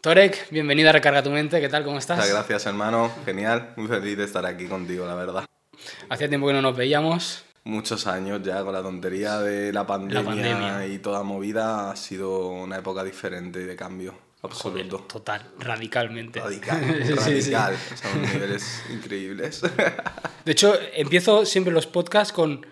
Torek, bienvenido a Recarga tu Mente, ¿qué tal? ¿Cómo estás? Muchas gracias, hermano. Genial. Muy feliz de estar aquí contigo, la verdad. Hacía tiempo que no nos veíamos. Muchos años ya con la tontería de la pandemia, pandemia. y toda movida. Ha sido una época diferente de cambio Joder, absoluto. total, radicalmente. Radical, Sí, sí. radical. O sea, unos niveles increíbles. De hecho, empiezo siempre los podcasts con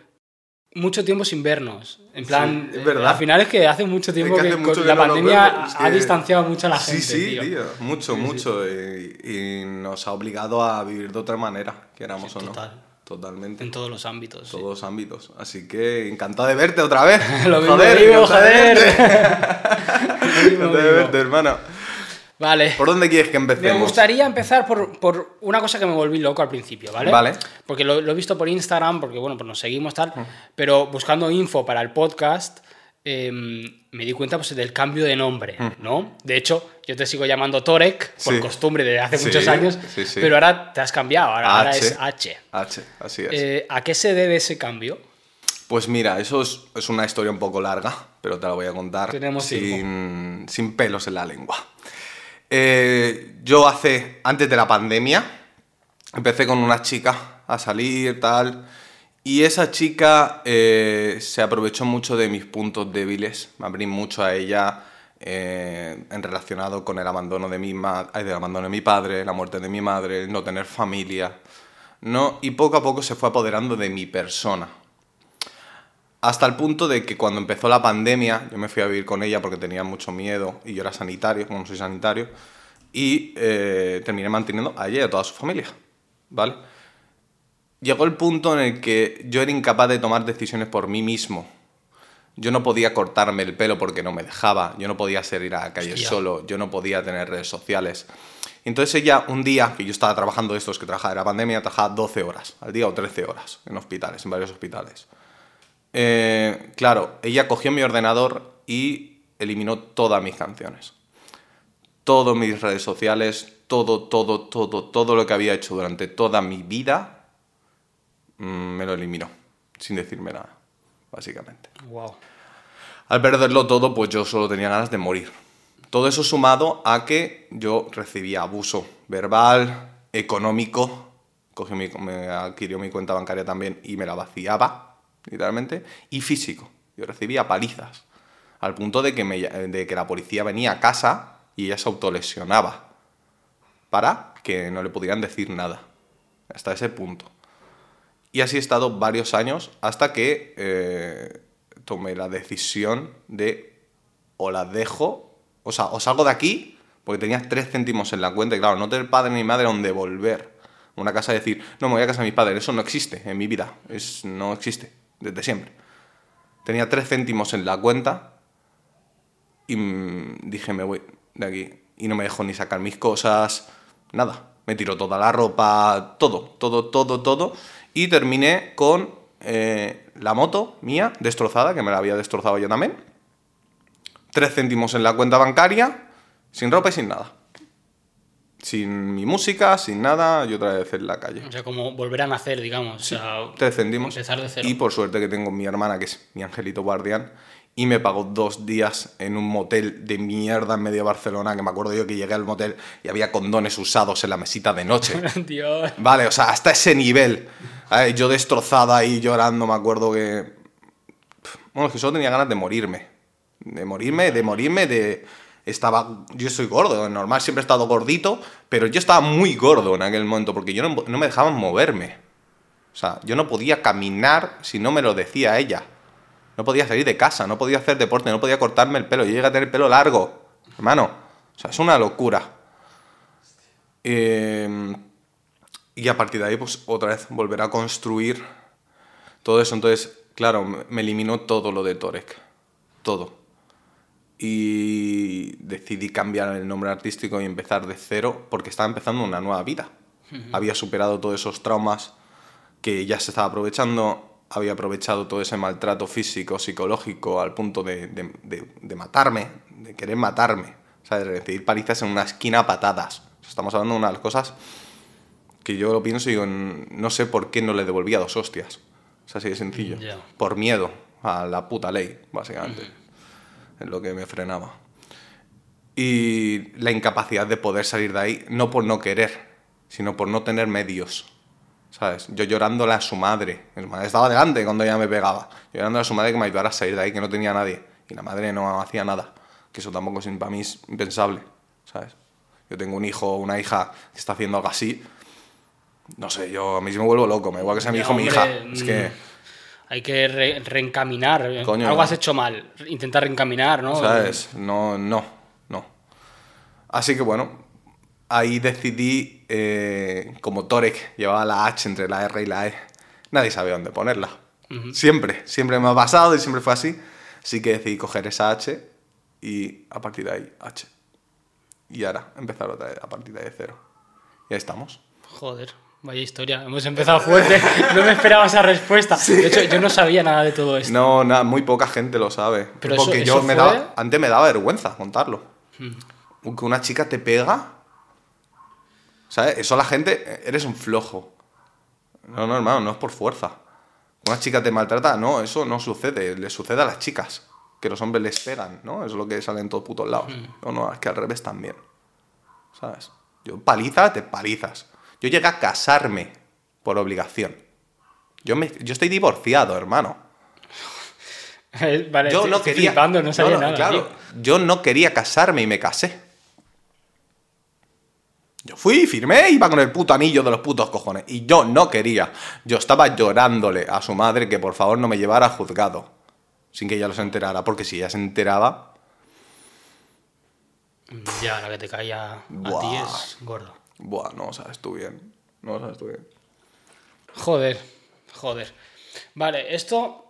mucho tiempo sin vernos. En plan, es verdad. al final es que hace mucho tiempo Es que que, hace mucho con que la no pandemia vemos, ha que- distanciado mucho a la sí, gente, sí, tío. Mucho, Sí, sí. mucho. Y, y nos ha obligado a vivir de otra manera, queramos Sí, o no. total. Totalmente. En todos los ámbitos. sí. todos los ámbitos. Así que encantado de verte otra vez. Lo mismo joder, digo, joder. verte. Lo mismo Encantado de verte, hermano. Vale. ¿Por dónde quieres que Me empecemos? gustaría empezar por, por una cosa que me volví loco al principio, ¿vale? Vale. Porque lo, lo he visto por Instagram, porque bueno, pues nos seguimos tal, pero buscando info para el podcast, eh, me di cuenta pues, del cambio de nombre, ¿no? De hecho, yo te sigo llamando Torek, por Sí. costumbre de hace Sí, muchos años, sí, pero ahora te has cambiado, ahora, ahora es H. H, así es. Eh, ¿A qué se debe ese cambio? Pues mira, eso es, es una historia un poco larga, pero te la voy a contar Tenemos sin, sin pelos en la lengua. Eh, yo hace, antes de la pandemia, empecé con una chica a salir, tal, y esa chica eh, se aprovechó mucho de mis puntos débiles, me abrí mucho a ella eh, en relacionado con el abandono de mi, ay, del abandono de mi padre, la muerte de mi madre, no tener familia, ¿no? Y poco a poco se fue apoderando de mi persona. Hasta el punto de que cuando empezó la pandemia, yo me fui a vivir con ella porque tenía mucho miedo y yo era sanitario, como no soy sanitario, y eh, terminé manteniendo a ella y a toda su familia, ¿vale? Llegó el punto en el que yo era incapaz de tomar decisiones por mí mismo. Yo no podía cortarme el pelo porque no me dejaba, yo no podía salir a la calle Hostia. solo, yo no podía tener redes sociales. Entonces ella, un día que yo estaba trabajando estos que trabajaba de la pandemia, trabajaba 12 horas al día o 13 horas en hospitales, en varios hospitales. Eh, claro, ella cogió mi ordenador y eliminó todas mis canciones. Todas mis redes sociales, todo, todo, todo, todo lo que había hecho durante toda mi vida, mm, me lo eliminó, sin decirme nada, básicamente. Wow. Al perderlo todo, pues yo solo tenía ganas de morir. Todo eso sumado a que yo recibía abuso verbal, económico, cogió mi- me adquirió mi cuenta bancaria también y me la vaciaba, literalmente, y físico. Yo recibía palizas, al punto de que, me- de que la policía venía a casa y ella se autolesionaba para que no le pudieran decir nada. Hasta ese punto. Y así he estado varios años hasta que eh, tomé la decisión de o la dejo, o sea, o salgo de aquí, porque tenía tres céntimos en la cuenta y claro, no tener padre ni madre donde volver. Una casa de decir, no, me voy a casa de mis padres, eso no existe en mi vida, es, no existe, desde siempre. Tenía tres céntimos en la cuenta y mm, dije, me voy de aquí. Y no me dejó ni sacar mis cosas, nada. Me tiró toda la ropa, todo, todo, todo, todo. Y terminé con eh, la moto mía destrozada, que me la había destrozado yo también. Tres céntimos en la cuenta bancaria, sin ropa y sin nada. Sin mi música, sin nada, y otra vez en la calle. O sea, como volver a nacer, digamos. O sea, Tres céntimos. Empezar de cero. Y por suerte que tengo mi hermana, que es mi angelito guardián, y me pagó dos días en un motel de mierda en medio de Barcelona, que me acuerdo yo que llegué al motel y había condones usados en la mesita de noche. Dios. Vale, o sea, hasta ese nivel. Yo destrozada ahí llorando, me acuerdo que... Bueno, es que solo tenía ganas de morirme. De morirme, de morirme, de... Estaba... Yo soy gordo, normal, siempre he estado gordito, pero yo estaba muy gordo en aquel momento porque yo no, me dejaban moverme. O sea, yo no podía caminar si no me lo decía ella. No podía salir de casa, no podía hacer deporte, no podía cortarme el pelo. Yo llegué a tener el pelo largo, hermano. O sea, es una locura. Eh, y a partir de ahí, pues otra vez volver a construir todo eso. Entonces, claro, me me eliminó todo lo de Torek. Todo. Y decidí cambiar el nombre artístico y empezar de cero porque estaba empezando una nueva vida. Había superado todos esos traumas que ya se estaba aprovechando, había aprovechado todo ese maltrato físico, psicológico, al punto de, de- de- de matarme, de querer matarme, ¿sabes? De recibir palizas en una esquina a patadas. Estamos hablando de unas cosas que yo lo pienso y digo, no sé por qué no le devolvía dos hostias. Es así de sencillo. Por miedo a la puta ley, básicamente. Es lo que me frenaba. y la incapacidad de poder salir de ahí, no por no querer, sino por no tener medios. ¿Sabes? Yo llorándole a su madre. Mi madre estaba delante cuando ella me pegaba. Llorándole a su madre que me ayudara a salir de ahí, que no tenía nadie. Y la madre no hacía nada. Que eso tampoco es para mí es impensable. ¿Sabes? Yo tengo un hijo o una hija que está haciendo algo así. No sé, yo a mí sí me vuelvo loco. Me igual que sea mi hijo o mi hija. Es que. Hay que re- reencaminar. Coño. Algo has hecho mal. Intentar reencaminar, ¿no? ¿Sabes? No, no, no. Así que bueno, ahí decidí, eh, como Torek llevaba la H entre la R y la E, nadie sabía dónde ponerla. Siempre, siempre me ha pasado y siempre fue así. Así que decidí coger esa H y a partir de ahí H. Y ahora empezar otra vez a partir de cero. Y ahí estamos. Joder, vaya historia. Hemos empezado fuerte. No me esperaba esa respuesta. De hecho, yo no sabía nada de todo esto. No, nada, muy poca gente lo sabe. Pero eso- porque eso yo me daba, antes me daba vergüenza contarlo. Que una chica te pega. ¿Sabes? Eso la gente. Eres un flojo. No, no, hermano, no es por fuerza. Una chica te maltrata, no, eso no sucede. Le sucede a las chicas. Que los hombres les pegan, ¿no? Eso es lo que sale en todos putos lados. No, no, es que al revés también. ¿Sabes? Yo paliza, te palizas. Yo llegué a casarme por obligación. Yo, me, yo estoy divorciado, hermano. Vale, yo estoy- no quería. flipando, no sabía no, no, nada. claro, tío. yo no quería casarme y me casé. Yo fui, firmé, iba con el puto anillo de los putos cojones. Y yo no quería. Yo estaba llorándole a su madre que por favor no me llevara a juzgado. Sin que ella lo se enterara. Porque si ella se enteraba. Ya, la que te caía a ti es gordo. Buah, no sabes tú bien. No sabes tú bien. Joder, joder. Vale, esto.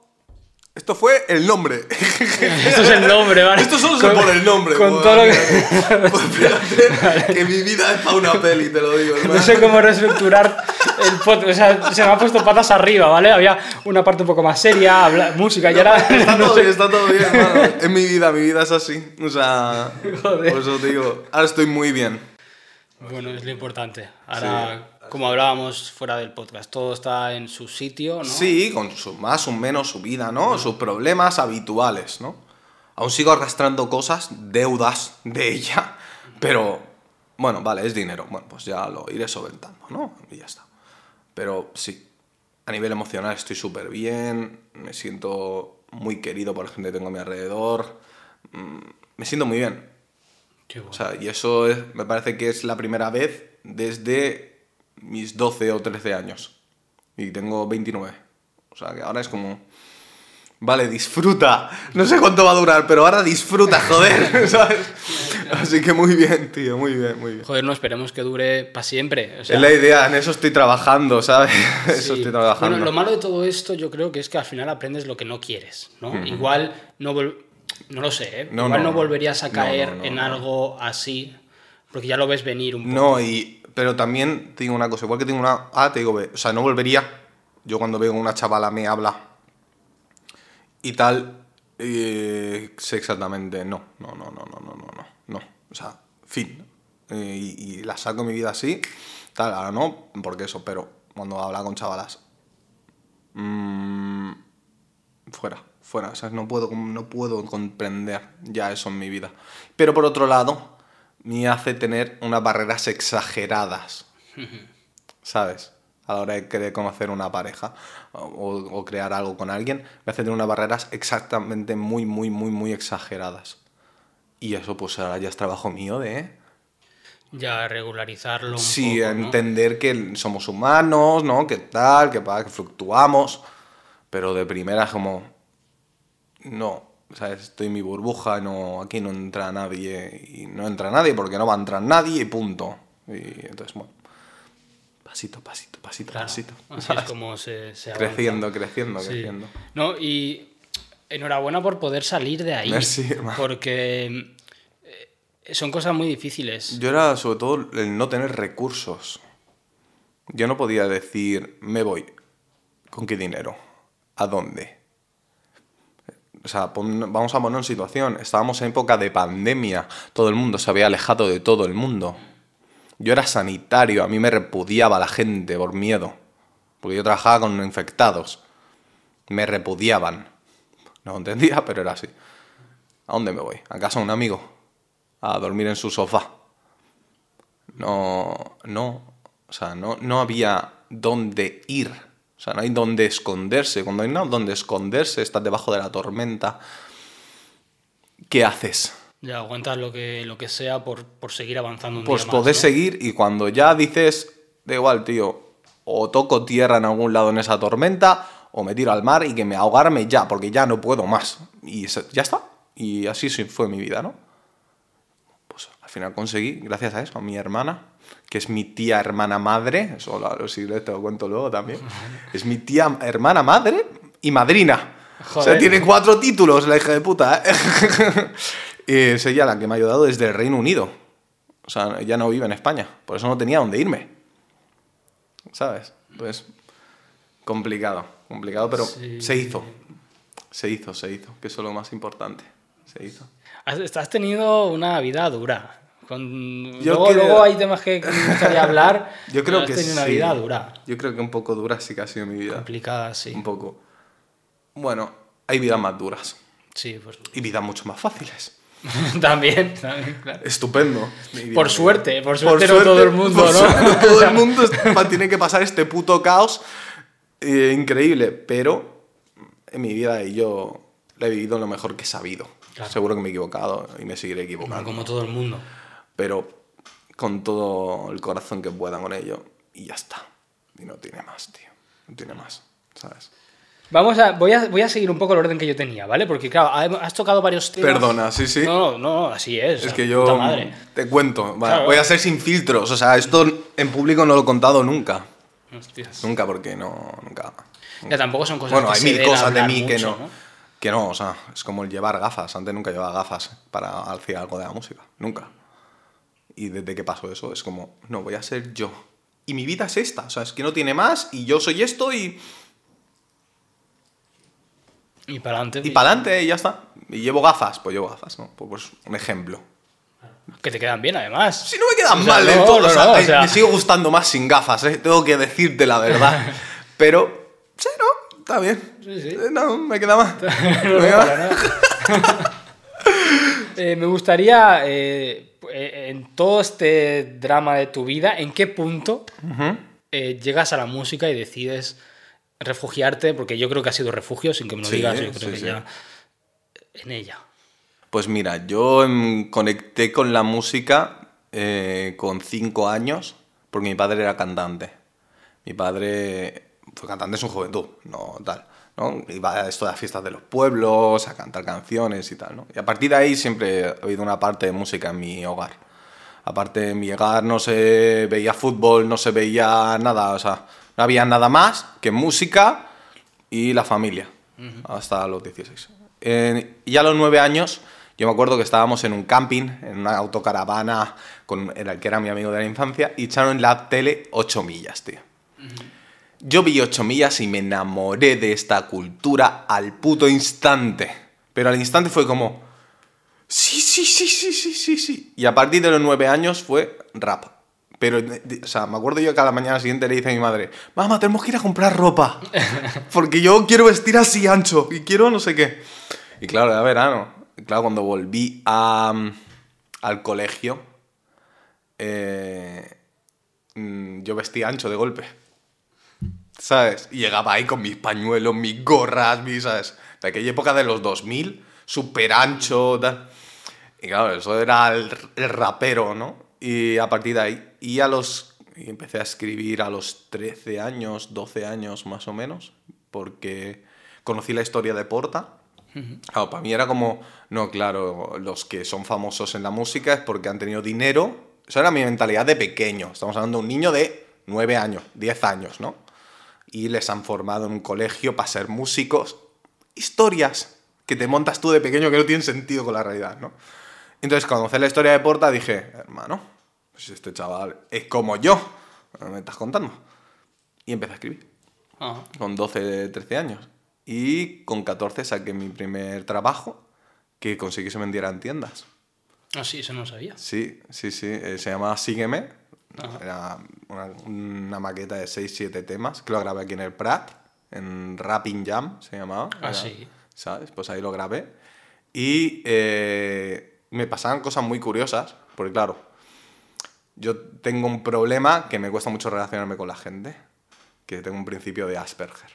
Esto fue el nombre. Esto es el nombre, ¿vale? Esto solo se pone el nombre. Con joder. todo lo que. Pues que mi vida es para una peli, te lo digo. No sé cómo reestructurar el podcast. O sea, se me ha puesto patas arriba, ¿vale? Había una parte un poco más seria, habla- música, y ahora. Está no todo sé. bien, está todo bien, hermano. Es mi vida, mi vida es así. O sea, Joder. por eso te digo, ahora estoy muy bien. Bueno, es lo importante. Ahora, como hablábamos fuera del podcast, todo está en su sitio, ¿no? Sí, con su más o menos su vida, ¿no? Sus problemas habituales, ¿no? Aún sigo arrastrando cosas, deudas de ella, pero bueno, vale, es dinero. Bueno, pues ya lo iré solventando, ¿no? Y ya está. Pero sí, a nivel emocional estoy súper bien, me siento muy querido por la gente que tengo a mi alrededor, mm, me siento muy bien. Bueno. O sea, y eso es- me parece que es la primera vez desde mis 12 o 13 años. Y tengo 29. O sea, que ahora es como... Vale, disfruta. No sé cuánto va a durar, pero ahora disfruta, joder. ¿Sabes? Así que muy bien, tío, muy bien, muy bien. Joder, no esperemos que dure para siempre. O sea, es la idea, en eso estoy trabajando, ¿sabes? Eso estoy trabajando. Bueno, lo malo de todo esto yo creo que es que al final aprendes lo que no quieres, ¿no? Igual no no lo sé, ¿eh? No, Igual no. no, volverías a caer no, en algo así, porque ya lo ves venir un poco. No, y, pero también te digo una cosa, igual que tengo una A, te digo B. O sea, no volvería. Yo cuando veo una chavala me habla y tal, eh, sé exactamente, no, no, no, no, no, no, no, no. O sea, fin. Eh, y, y la saco en mi vida así, tal, ahora no, porque eso, pero cuando habla con chavalas, mm, fuera, fuera, o sea, no puedo, no puedo comprender ya eso en mi vida. Pero por otro lado, me hace tener unas barreras exageradas, ¿sabes? A la hora de querer conocer una pareja o, o crear algo con alguien, me hace tener unas barreras exactamente muy, muy, muy, muy exageradas. Y eso pues ahora ya es trabajo mío de... Ya regularizarlo un Sí, poco, ¿no? entender que somos humanos, ¿no? Que tal, que, que fluctuamos, pero de primera es como, no, ¿sabes? Estoy en mi burbuja, no, aquí no entra nadie, y no entra nadie porque no va a entrar nadie y punto. Y entonces, bueno, pasito, pasito, pasito, Claro, pasito. así es como se, se avanza. creciendo, creciendo, Sí. creciendo. No, y enhorabuena por poder salir de ahí. Merci. Porque eh, son cosas muy difíciles. Yo era sobre todo el no tener recursos. Yo no podía decir, me voy. ¿Con qué dinero? ¿A dónde? O sea, vamos a poner en situación. Estábamos en época de pandemia. Todo el mundo se había alejado de todo el mundo. Yo era sanitario. A mí me repudiaba la gente por miedo. Porque yo trabajaba con infectados. Me repudiaban. No entendía, pero era así. ¿A dónde me voy? ¿A casa de un amigo? a dormir en su sofá. No, no, o sea, no, no había dónde ir. O sea, no hay dónde esconderse. Cuando hay no dónde esconderse, estás debajo de la tormenta. ¿Qué haces? Ya aguantas lo que, lo que sea por, por seguir avanzando un Pues día más, podés ¿no? seguir y cuando ya dices, da igual, tío, o toco tierra en algún lado en esa tormenta, o me tiro al mar y que me ahogarme ya, porque ya no puedo más. Y eso- ya está. Y así sí fue mi vida, ¿no? Pues al final conseguí, gracias a eso, a mi hermana, que es mi tía hermana madre, eso si te lo cuento luego también, es mi tía hermana madre y madrina. O sea, tiene cuatro títulos, la hija de puta, ¿eh? Y es ella la que me ha ayudado desde el Reino Unido. O sea, ella no vive en España, por eso no tenía dónde irme. ¿Sabes? Pues complicado, complicado, pero Sí. se hizo. Se hizo, se hizo, que eso es lo más importante. Se hizo. Has, has tenido una vida dura. Con... Yo luego, creo- luego hay temas que me gustaría hablar. Yo creo que tenido una sí. vida dura. Yo creo que un poco dura sí que ha sido mi vida. Complicada, sí. Un poco. Bueno, hay vidas más duras Sí, pues. y vidas mucho más fáciles. también, también, claro. Estupendo. Por suerte, por suerte no todo el mundo, por ¿no? suerte no todo el mundo tiene que pasar este puto caos eh, increíble, pero en mi vida yo la he vivido lo mejor que he sabido. Claro. Seguro que me he equivocado y me seguiré Bueno, equivocando, como todo el mundo. Pero con todo el corazón que pueda con ello y ya está. Y no tiene más, tío. No tiene más, ¿sabes? Vamos a voy, a. voy a seguir un poco el orden que yo tenía, ¿vale? Porque, claro, ha- has tocado varios temas. Perdona, sí, sí. No, no, no, así es. Es que yo madre. te cuento, va, Claro. voy a ser sin filtros, o sea, esto en público no lo he contado nunca, Hostias. nunca porque no, nunca. Ya tampoco son cosas Bueno, que hay mil cosas de mí que mucho, no, que no, o sea, es como el llevar gafas, antes nunca llevaba gafas para hacer algo de la música, nunca. Y desde que pasó eso es como, no, voy a ser yo. Y mi vida es esta, o sea, es que no tiene más y yo soy esto y, Y para adelante. y para adelante y ya está. Y llevo gafas, pues llevo gafas, ¿no? Pues, pues un ejemplo. Que te quedan bien, además. Si no me quedan O sea, mal no, todo, no, o sea, no, o sea- me sigo gustando más sin gafas, ¿eh? tengo que decirte la verdad. Pero, sí, no, está bien. Sí, sí. Eh, No, me queda más. Me queda. Eh, me gustaría, eh, en todo este drama de tu vida, ¿en qué punto eh, llegas a la música y decides refugiarte? Porque yo creo que ha sido refugio, sin que me lo Sí, digas, yo creo sí, que sí. ya en ella. Pues mira, yo em, conecté con la música eh, con cinco años porque mi padre era cantante. Mi padre fue cantante en su juventud, no tal. ¿No? Iba a esto de las fiestas de los pueblos, a cantar canciones y tal. ¿no? Y a partir de ahí siempre ha habido una parte de música en mi hogar. Aparte, en mi hogar no se veía fútbol, no se veía nada, o sea, no había nada más que música y la familia, hasta los 16. Eh, y a los nueve años, yo me acuerdo que estábamos en un camping, en una autocaravana, con el que era mi amigo de la infancia, y echaron la tele 8 millas, tío. Yo vi 8 millas y me enamoré de esta cultura al puto instante. Pero al instante fue como, sí, sí, sí, sí, sí, sí, sí. Y a partir de los 9 años fue rap. Pero, o sea, me acuerdo yo que a la mañana siguiente le dice a mi madre, mamá, tenemos que ir a comprar ropa. Porque yo quiero vestir así ancho y quiero no sé qué. Y claro, era verano. Y claro, cuando volví a, al colegio, eh, mm, yo vestía ancho de golpe. ¿Sabes? Y llegaba ahí con mis pañuelos, mis gorras, mis, ¿sabes? De aquella época de los 2000, súper ancho, tal. Y claro, eso era el, el rapero, ¿no? Y a partir de ahí, y a los... Y empecé a escribir a los 13 años, 12 años más o menos, porque conocí la historia de Porta. Claro, para mí era como, no, claro, los que son famosos en la música es porque han tenido dinero. Esa era mi mentalidad de pequeño. Estamos hablando de un niño de 9 años, 10 años, ¿no? Y les han formado en un colegio para ser músicos. Historias que te montas tú de pequeño que no tienen sentido con la realidad, ¿no? Entonces, cuando conocí la historia de Porta, dije, hermano, pues este chaval es como yo. ¿Me estás contando? Y empecé a escribir Ajá. con 12, 13 años. Y con 14 saqué mi primer trabajo que conseguí que se vendiera en tiendas. Ah, sí, eso no lo sabía. Sí, sí, sí. eh, se llamaba Sígueme. Ajá. Era una, una maqueta de 6-7 temas que lo grabé aquí en el Prat, en Rapping Jam se llamaba. Ah, Era- sí. ¿Sabes? Pues ahí lo grabé. Y eh, me pasaban cosas muy curiosas, porque claro, yo tengo un problema que me cuesta mucho relacionarme con la gente, que tengo un principio de Asperger.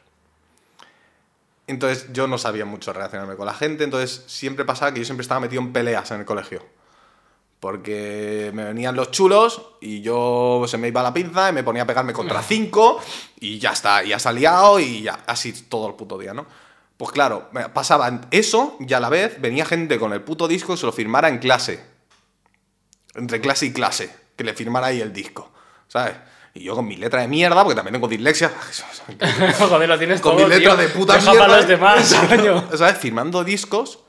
Entonces yo no sabía mucho relacionarme con la gente, entonces siempre pasaba que yo siempre estaba metido en peleas en el colegio. Porque me venían los chulos y yo se me iba la pinza y me ponía a pegarme contra cinco y ya está, ya ha liado y ya, así todo el puto día, ¿no? Pues claro, pasaba eso y a la vez venía gente con el puto disco y se lo firmara en clase. Entre clase y clase, que le firmara ahí el disco, ¿sabes? Y yo con mi letra de mierda, porque también tengo dislexia. Joder, lo tienes con todo, mi letra tío. de puta Deja mierda. para los demás, coño. ¿Sabes? Firmando discos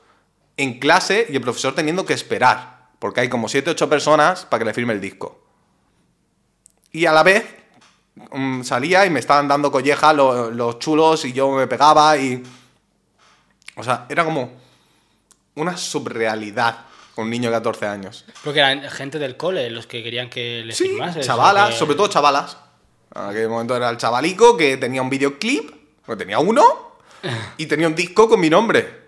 en clase y el profesor teniendo que esperar. Porque hay como 7 8 personas para que le firme el disco. Y a la vez mm, salía y me estaban dando colleja lo- los chulos y yo me pegaba y. O sea, era como una subrealidad con un niño de 14 años. Porque eran gente del cole los que querían que le Sí, firmases. chavalas, o que- sobre todo chavalas. En aquel momento era el chavalico que tenía un videoclip, que tenía uno, y tenía un disco con mi nombre.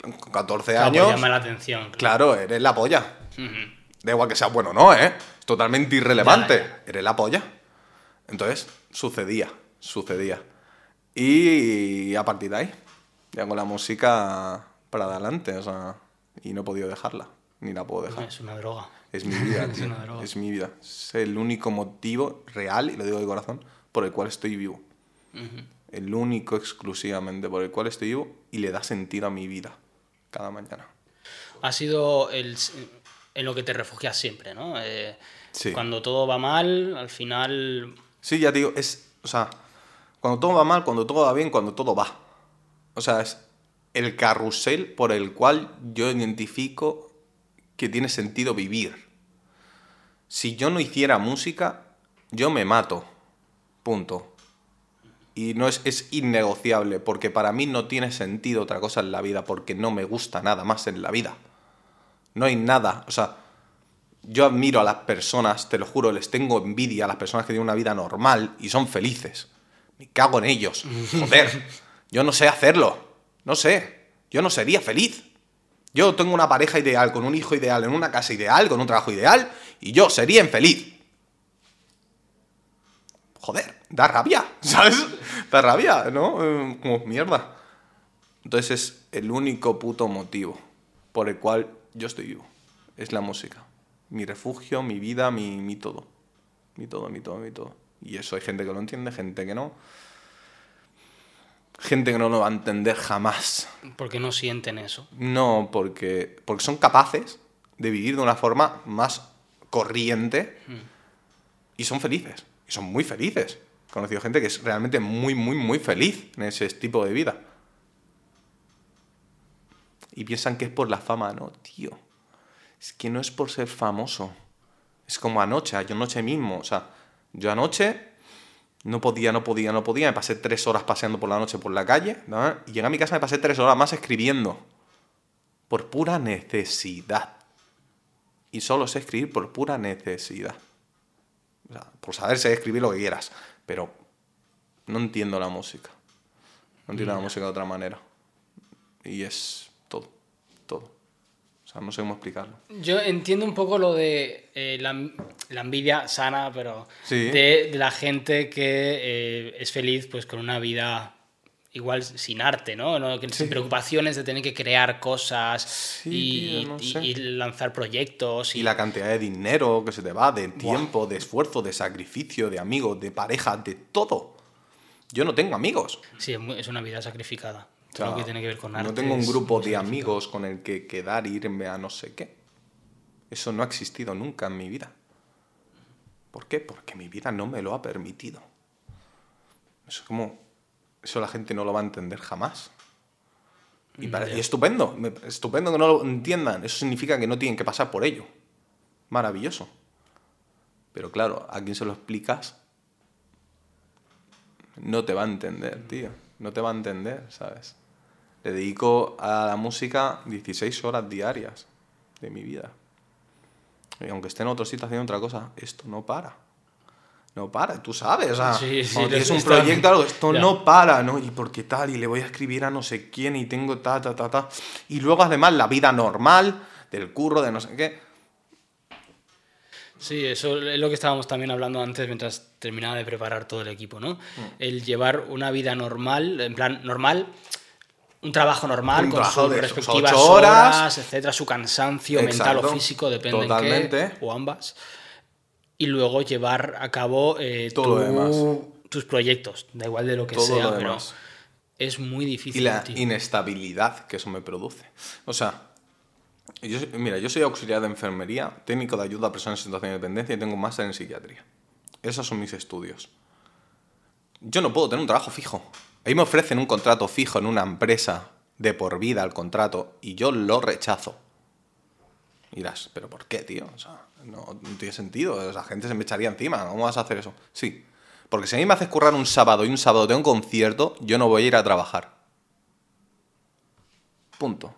Con 14 Claro, años. llama la atención. claro. Claro, eres la polla. Ujú. Da igual que sea bueno o no, ¿eh? Es totalmente irrelevante. Ya, Eres la polla. Entonces, sucedía, sucedía. Y a partir de ahí, ya con la música para adelante, o sea, y no he podido dejarla, ni la puedo dejar. Es una droga. Es mi vida, Es tío. una droga. Es mi vida. Es el único motivo real, y lo digo de corazón, por el cual estoy vivo. El único exclusivamente por el cual estoy vivo y le da sentido a mi vida cada mañana. Ha sido el, en lo que te refugias siempre, ¿no? Eh, Sí. Cuando todo va mal, al final. Sí, ya te digo, es, o sea, cuando todo va mal, cuando todo va bien, cuando todo va. O sea, es el carrusel por el cual yo identifico que tiene sentido vivir. Si yo no hiciera música, yo me mato. Punto. Y no es, es innegociable, porque para mí no tiene sentido otra cosa en la vida, porque no me gusta nada más en la vida. No hay nada, o sea, yo admiro a las personas, te lo juro, les tengo envidia a las personas que tienen una vida normal y son felices. Me cago en ellos. Joder, yo no sé hacerlo. No sé. Yo no sería feliz. Yo tengo una pareja ideal, con un hijo ideal, en una casa ideal, con un trabajo ideal, y yo sería infeliz. Joder, da rabia, ¿sabes? Da rabia, ¿no? Eh, Como mierda. Entonces es el único puto motivo por el cual yo estoy vivo. Es la música. Mi refugio, mi vida, mi, mi todo. Mi todo, mi todo, mi todo. Y eso hay gente que lo entiende, gente que no. Gente que no lo va a entender jamás. Porque no sienten eso. No, porque, porque son capaces de vivir de una forma más corriente y son felices. Y son muy felices. Conocido gente que es realmente muy, muy, muy feliz en ese tipo de vida. Y piensan que es por la fama, no, tío. Es que no es por ser famoso. Es como anoche, yo anoche mismo. O sea, yo anoche no podía, no podía, no podía. Me pasé tres horas paseando por la noche por la calle. ¿no? Y llegué a mi casa me pasé tres horas más escribiendo. Por pura necesidad. Y solo sé escribir por pura necesidad. O sea, por saber sé escribir lo que quieras. Pero no entiendo la música. No entiendo la música de otra manera. Y es todo. Todo. O sea, no sé cómo explicarlo. Yo entiendo un poco lo de eh, la, la envidia sana, pero Sí. de, de la gente que eh, es feliz pues con una vida igual sin arte, ¿no? Sin preocupaciones de tener que crear cosas y, tío, no y- sé. y lanzar proyectos. Y, Y la cantidad de dinero que se te va, de tiempo, de esfuerzo, de sacrificio, de amigos, de pareja, de todo. Yo no tengo amigos. Sí, es, una vida sacrificada. O sea, Todo lo que tiene que ver con arte. no tengo un grupo de amigos con el que quedar, irme a no sé qué. Eso no ha existido nunca en mi vida. ¿Por qué? Porque mi vida no me lo ha permitido. Es como... Eso la gente no lo va a entender jamás. Y, para- y estupendo, estupendo que no lo entiendan. Eso significa que no tienen que pasar por ello. Maravilloso. Pero claro, a quien se lo explicas, no te va a entender, tío. No te va a entender, ¿sabes? Le dedico a la música 16 horas diarias de mi vida. Y aunque esté en otro sitio haciendo otra cosa, esto no para. No para, tú sabes. O sea, Sí, sí, cuando lo tienes un proyecto, algo, esto Ya. no para, ¿no? ¿Y por qué tal? Y le voy a escribir a no sé quién y tengo ta, ta, ta, ta. Y luego además la vida normal del curro, de no sé qué. Sí, eso es lo que estábamos también hablando antes mientras terminaba de preparar todo el equipo, ¿no? Mm. El llevar una vida normal, en plan, normal, un trabajo normal, Un con trabajo sus de respectivas horas. horas, etcétera, su cansancio mental o físico, depende en Totalmente. qué, o ambas. Y luego llevar a cabo eh, Todo lo tu- demás. tus proyectos, da igual de lo que Todo sea, lo pero es muy Y difícil. la tío. inestabilidad que eso me produce. O sea, yo, mira, yo soy auxiliar de enfermería, técnico de ayuda a personas en situación de dependencia y tengo un máster en psiquiatría. Esos son mis estudios. Yo no puedo tener un trabajo fijo. Ahí me ofrecen un contrato fijo en una empresa de por vida al contrato y yo lo rechazo. Y dirás, ¿pero por qué, tío? O sea, no, no tiene sentido. La gente se me echaría encima. ¿Cómo vas a hacer eso? Sí. Porque si a mí me haces currar un sábado y un sábado tengo un concierto, yo no voy a ir a trabajar. Punto.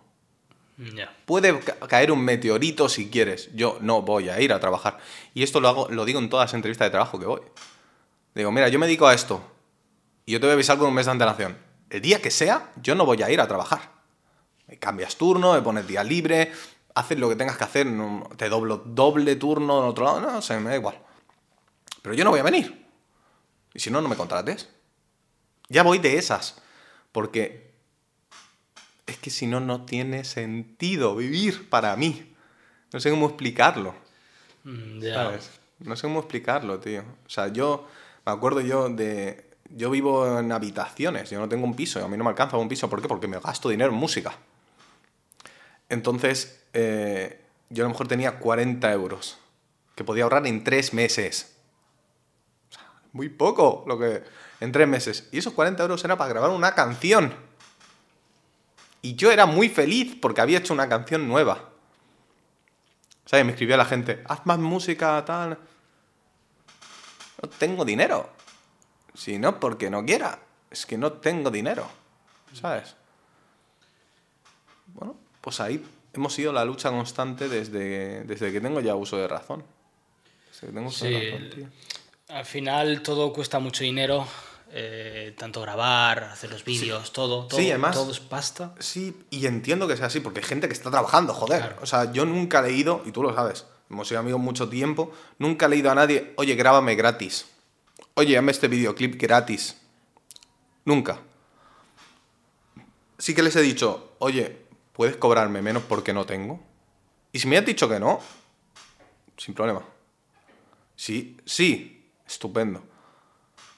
Puede ca- caer un meteorito si quieres. Yo no voy a ir a trabajar. Y esto lo hago, lo digo en todas las entrevistas de trabajo que voy. Digo, mira, yo me dedico a esto. Y yo te voy a avisar con un mes de antelación. El día que sea, yo no voy a ir a trabajar. Me cambias turno, me pones día libre, haces lo que tengas que hacer, no- te doblo doble turno en otro lado, no sé, me da igual. Pero yo no voy a venir. Y si no, no me contrates. Ya voy de esas. Porque es que si no, no tiene sentido vivir para mí. No sé cómo explicarlo. Mm. No sé cómo explicarlo, tío. O sea, yo me acuerdo yo de... Yo vivo en habitaciones, yo no tengo un piso, a mí no me alcanza un piso. ¿Por qué? Porque me gasto dinero en música. Entonces, eh, yo a lo mejor tenía 40 euros que podía ahorrar en tres meses. Muy poco lo que... En tres meses. Y esos 40 euros era para grabar una canción. Y yo era muy feliz porque había hecho una canción nueva. ¿Sabes? Me escribía la gente, haz más música, tal. No tengo dinero. Si no, porque no quiera. Es que no tengo dinero. ¿Sabes? Bueno, pues ahí hemos sido la lucha constante desde, desde que tengo ya uso de razón. Desde que tengo uso Sí, de razón, tío. Al final todo cuesta mucho dinero, eh, tanto grabar, hacer los vídeos, todo, todo, Sí, además- todo es pasta. Sí, y entiendo que sea así, porque hay gente que está trabajando, joder. Claro. O sea, yo nunca he leído, y tú lo sabes, hemos sido amigos mucho tiempo, nunca he leído a nadie, oye, grábame gratis. Oye, hazme este videoclip gratis. Nunca. Sí que les he dicho, oye, ¿puedes cobrarme menos porque no tengo? Y si me has dicho que no, sin problema. Sí, sí, estupendo.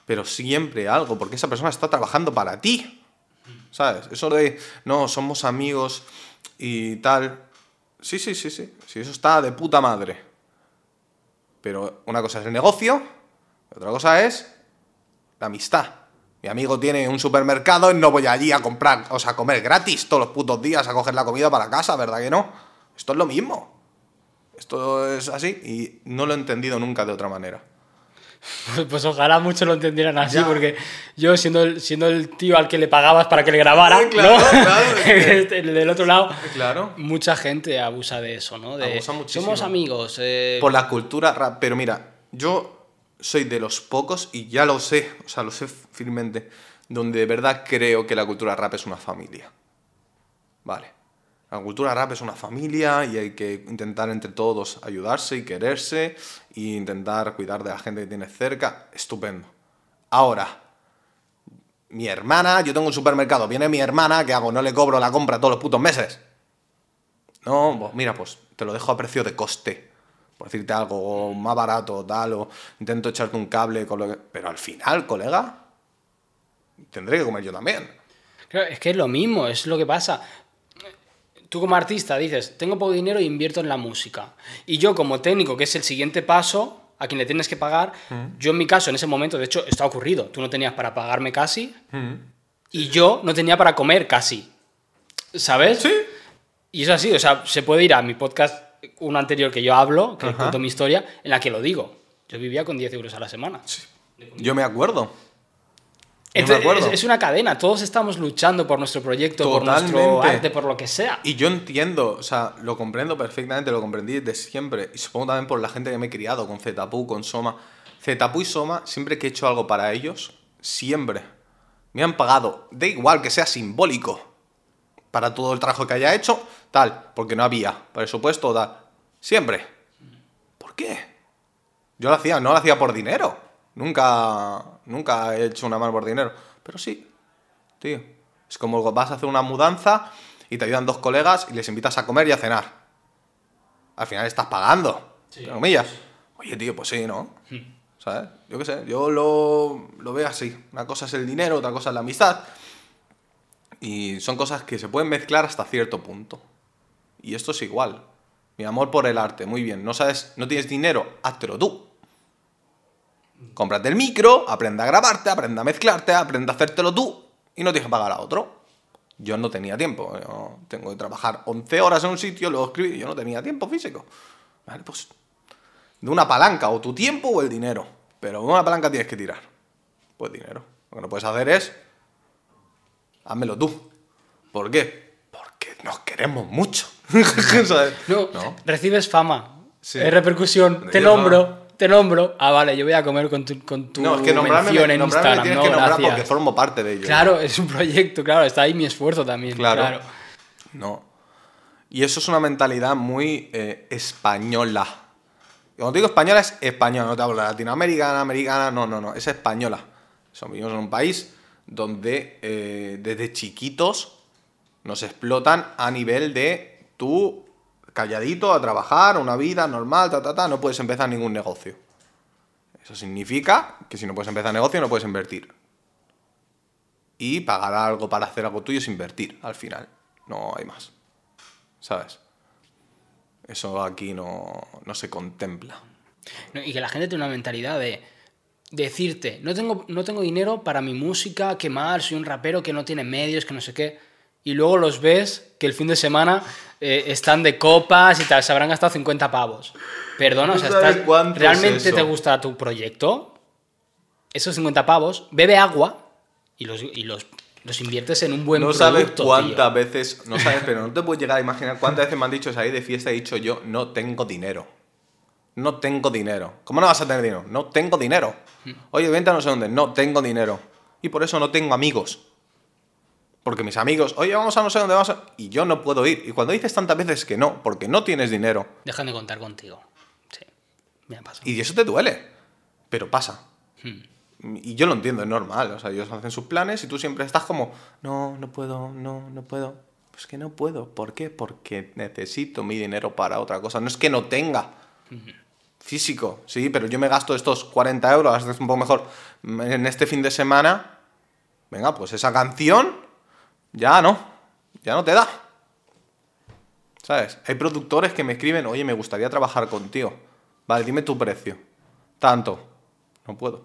Pero siempre algo, porque esa persona está trabajando para ti. ¿Sabes? Eso de, no, somos amigos y tal. Sí, sí, sí, sí. Sí, eso está de puta madre. Pero una cosa es el negocio, otra cosa es la amistad. Mi amigo tiene un supermercado y no voy allí a comprar, o sea, a comer gratis todos los putos días, a coger la comida para casa, ¿verdad que no? Esto es lo mismo. Esto es así y no lo he entendido nunca de otra manera. Pues, pues ojalá muchos lo entendieran así, Ya. porque yo siendo el, siendo el tío al que le pagabas para que le grabara, Eh, claro, ¿no? claro, es que- Este, el del otro lado, Claro. mucha gente abusa de eso, ¿no? De, Abusa muchísimo. Somos amigos. eh, Por la cultura rap. Pero mira, yo soy de los pocos, y ya lo sé, o sea, lo sé firmemente, donde de verdad creo que la cultura rap es una familia. Vale. La cultura rap es una familia y hay que intentar entre todos ayudarse y quererse e intentar cuidar de la gente que tienes cerca. Estupendo. Ahora, mi hermana, yo tengo un supermercado, viene mi hermana, ¿qué hago? No le cobro la compra todos los putos meses. No, pues mira, pues te lo dejo a precio de coste. Por decirte algo, o más barato, tal, o intento echarte un cable, con lo que- pero al final, colega, tendré que comer yo también. Claro, es que es lo mismo, es lo que pasa. Tú como artista dices, tengo poco dinero e invierto en la música. Y yo como técnico, que es el siguiente paso, a quien le tienes que pagar, yo en mi caso, en ese momento, de hecho, esto ha ocurrido. Tú no tenías para pagarme casi y yo no tenía para comer casi. ¿Sabes? Sí. Y es así, o sea, se puede ir a mi podcast, uno anterior que yo hablo, que Ajá. cuento mi historia, en la que lo digo. Yo vivía con 10 euros a la semana. Yo me acuerdo. Yo me acuerdo. es, es una cadena, todos estamos luchando por nuestro proyecto, por nuestro arte, por lo que sea. Y yo entiendo, o sea, lo comprendo perfectamente, lo comprendí desde siempre. Y supongo también por la gente que me he criado, con Zetapu, con Soma. Zetapu y Soma, siempre que he hecho algo para ellos, siempre me han pagado. Da igual que sea simbólico. para todo el trabajo que haya hecho, tal, porque no había presupuesto, tal. Siempre. ¿Por qué? Yo lo hacía, no lo hacía por dinero. Nunca, nunca he hecho una mano por dinero. Pero sí, tío. Es como vas a hacer una mudanza y te ayudan dos colegas y les invitas a comer y a cenar. Al final estás pagando. entre comillas. Oye, tío, pues sí, ¿no? ¿Sabes? Yo qué sé, yo lo, lo veo así. Una cosa es el dinero, otra cosa es la amistad. Y son cosas que se pueden mezclar hasta cierto punto. Y esto es igual. Mi amor por el arte, muy bien. No sabes, no tienes dinero, háztelo tú. Cómprate el micro, aprende a grabarte, aprende a mezclarte, aprende a hacértelo tú y no tienes que pagar a otro. Yo no tenía tiempo. Tengo que trabajar 11 horas en un sitio, luego escribir. Yo no tenía tiempo físico. Vale, pues de una palanca, o tu tiempo o el dinero. Pero de una palanca tienes que tirar. Pues dinero. Lo que no puedes hacer es. Házmelo tú. ¿Por qué? Porque nos queremos mucho. ¿Sabes? No, No. recibes fama. Sí. Es repercusión. Te nombro, te nombro. Ah, vale, yo voy a comer con tu, con tu No, es que nombrarme, mención me, en nombrarme Instagram. tienes no, que nombrar gracias. porque formo parte de ello. Claro, es un proyecto, claro, está ahí mi esfuerzo también. Claro. Claro. No. Y eso es una mentalidad muy eh, española. Cuando te digo española es española, no te hablo de latinoamericana, americana, no, no, no, es española. Somos vivimos en un país donde eh, desde chiquitos nos explotan a nivel de tú calladito a trabajar, una vida normal, ta, ta, ta, no puedes empezar ningún negocio. Eso significa que si no puedes empezar negocio no puedes invertir. Y pagar algo para hacer algo tuyo es invertir, al final. No hay más. ¿Sabes? Eso aquí no, no se contempla. Y que la gente tiene una mentalidad de decirte, no tengo, no tengo dinero para mi música, qué mal, soy un rapero que no tiene medios, que no sé qué. Y luego los ves que el fin de semana eh, están de copas y tal, se habrán gastado 50 pavos. Perdona, o sea, ¿Tú sabes estás- cuánto es ¿realmente te gusta tu proyecto? Esos 50 pavos, bebe agua y los, y los, los inviertes en un buen no producto. sabes tío. cuántas veces, no sabes, pero no te puedes llegar a imaginar cuántas veces me han dicho salir de fiesta y he dicho yo, no tengo dinero. No tengo dinero. ¿Cómo no vas a tener dinero? No tengo dinero. Oye, vente a no sé dónde. No tengo dinero. Y por eso no tengo amigos. Porque mis amigos, oye, vamos a no sé dónde vamos a... Y yo no puedo ir. Y cuando dices tantas veces que no, porque no tienes dinero, Dejan de contar contigo. Sí, me ha pasado. y eso te duele. Pero pasa. Hmm. Y yo lo entiendo, es normal. O sea, ellos hacen sus planes y tú siempre estás como, no, no puedo, no, no puedo. Pues que no puedo. ¿Por qué? Porque necesito mi dinero para otra cosa. No es que no tenga. Físico, sí, pero yo me gasto estos 40 euros, gasto un poco mejor en este fin de semana. Venga, pues esa canción ya no, ya no te da. ¿Sabes? Hay productores que me escriben, oye, me gustaría trabajar contigo. Vale, dime tu precio. Tanto. No puedo.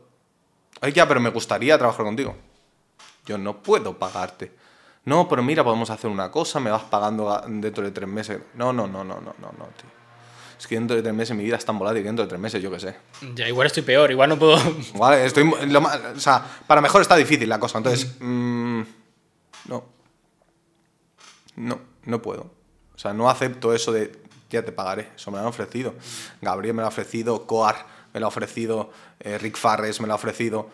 Ay, ya, pero me gustaría trabajar contigo. Yo no puedo pagarte. No, pero mira, podemos hacer una cosa, me vas pagando dentro de tres meses. No, no, no, no, no, no, no, tío. Es que dentro de tres meses mi vida es tan volátil que dentro de tres meses, yo qué sé. Ya, igual estoy peor, igual no puedo. Vale, estoy. lo ma- o sea, para mejor está difícil la cosa. Entonces, mm, no. No, no puedo. O sea, no acepto eso de ya te pagaré. Eso me lo han ofrecido. Gabriel me lo ha ofrecido, Coar me lo ha ofrecido, eh, Rick Farres me lo ha ofrecido.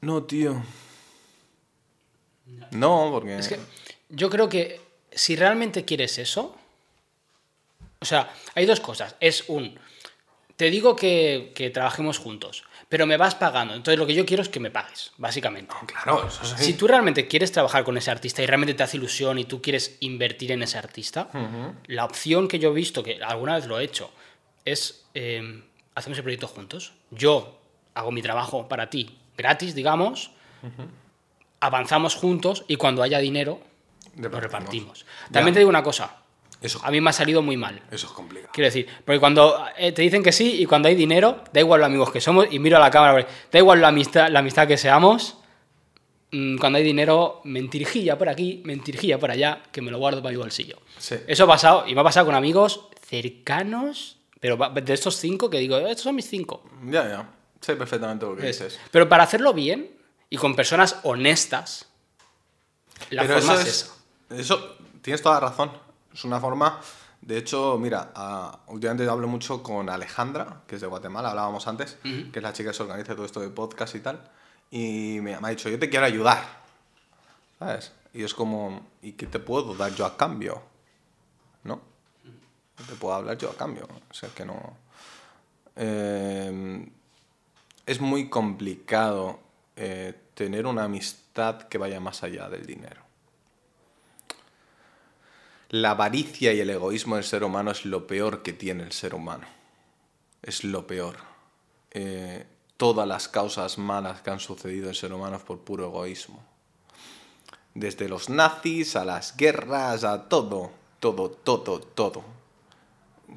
No, tío. No, porque. Es que yo creo que si realmente quieres eso, o sea, hay dos cosas. Es un, te digo que, que trabajemos juntos, pero me vas pagando. Entonces lo que yo quiero es que me pagues, básicamente. Claro, eso sí. Si tú realmente quieres trabajar con ese artista y realmente te hace ilusión y tú quieres invertir en ese artista, la opción que yo he visto, que alguna vez lo he hecho, es eh, hacemos el proyecto juntos. Yo hago mi trabajo para ti gratis, digamos, avanzamos juntos y cuando haya dinero, lo Repartimos. repartimos. También te digo una cosa, Eso, a mí me ha salido muy mal. eso es complicado. Quiero decir, porque cuando eh, te dicen que sí y cuando hay dinero, da igual los amigos que somos, y miro a la cámara, porque da igual la amistad, la amistad que seamos, mm, cuando hay dinero, mentirjilla por aquí, mentirjilla por allá, que me lo guardo para mi bolsillo. Sí. Eso ha pasado, y me ha pasado con amigos cercanos, pero de estos cinco que digo, estos son mis cinco. Ya, ya. Sé perfectamente lo que Es- dices. Pero para hacerlo bien y con personas honestas, la Pero forma eso es, es, esa. eso, tienes toda la razón. Es una forma. De hecho, mira, ah, últimamente hablo mucho con Alejandra, que es de Guatemala, hablábamos antes, que es la chica que se organiza todo esto de podcast y tal. Y me, me ha dicho, yo te quiero ayudar. ¿Sabes? Y es como, ¿y qué te puedo dar yo a cambio? ¿No? ¿Qué te puedo hablar yo a cambio? O sea, que no... Eh, es muy complicado eh, tener una amistad que vaya más allá del dinero. La avaricia y el egoísmo del ser humano es lo peor que tiene el ser humano. Es lo peor. Eh, todas las causas malas que han sucedido en ser humano es por puro egoísmo. Desde los nazis a las guerras, a todo, todo, todo, todo.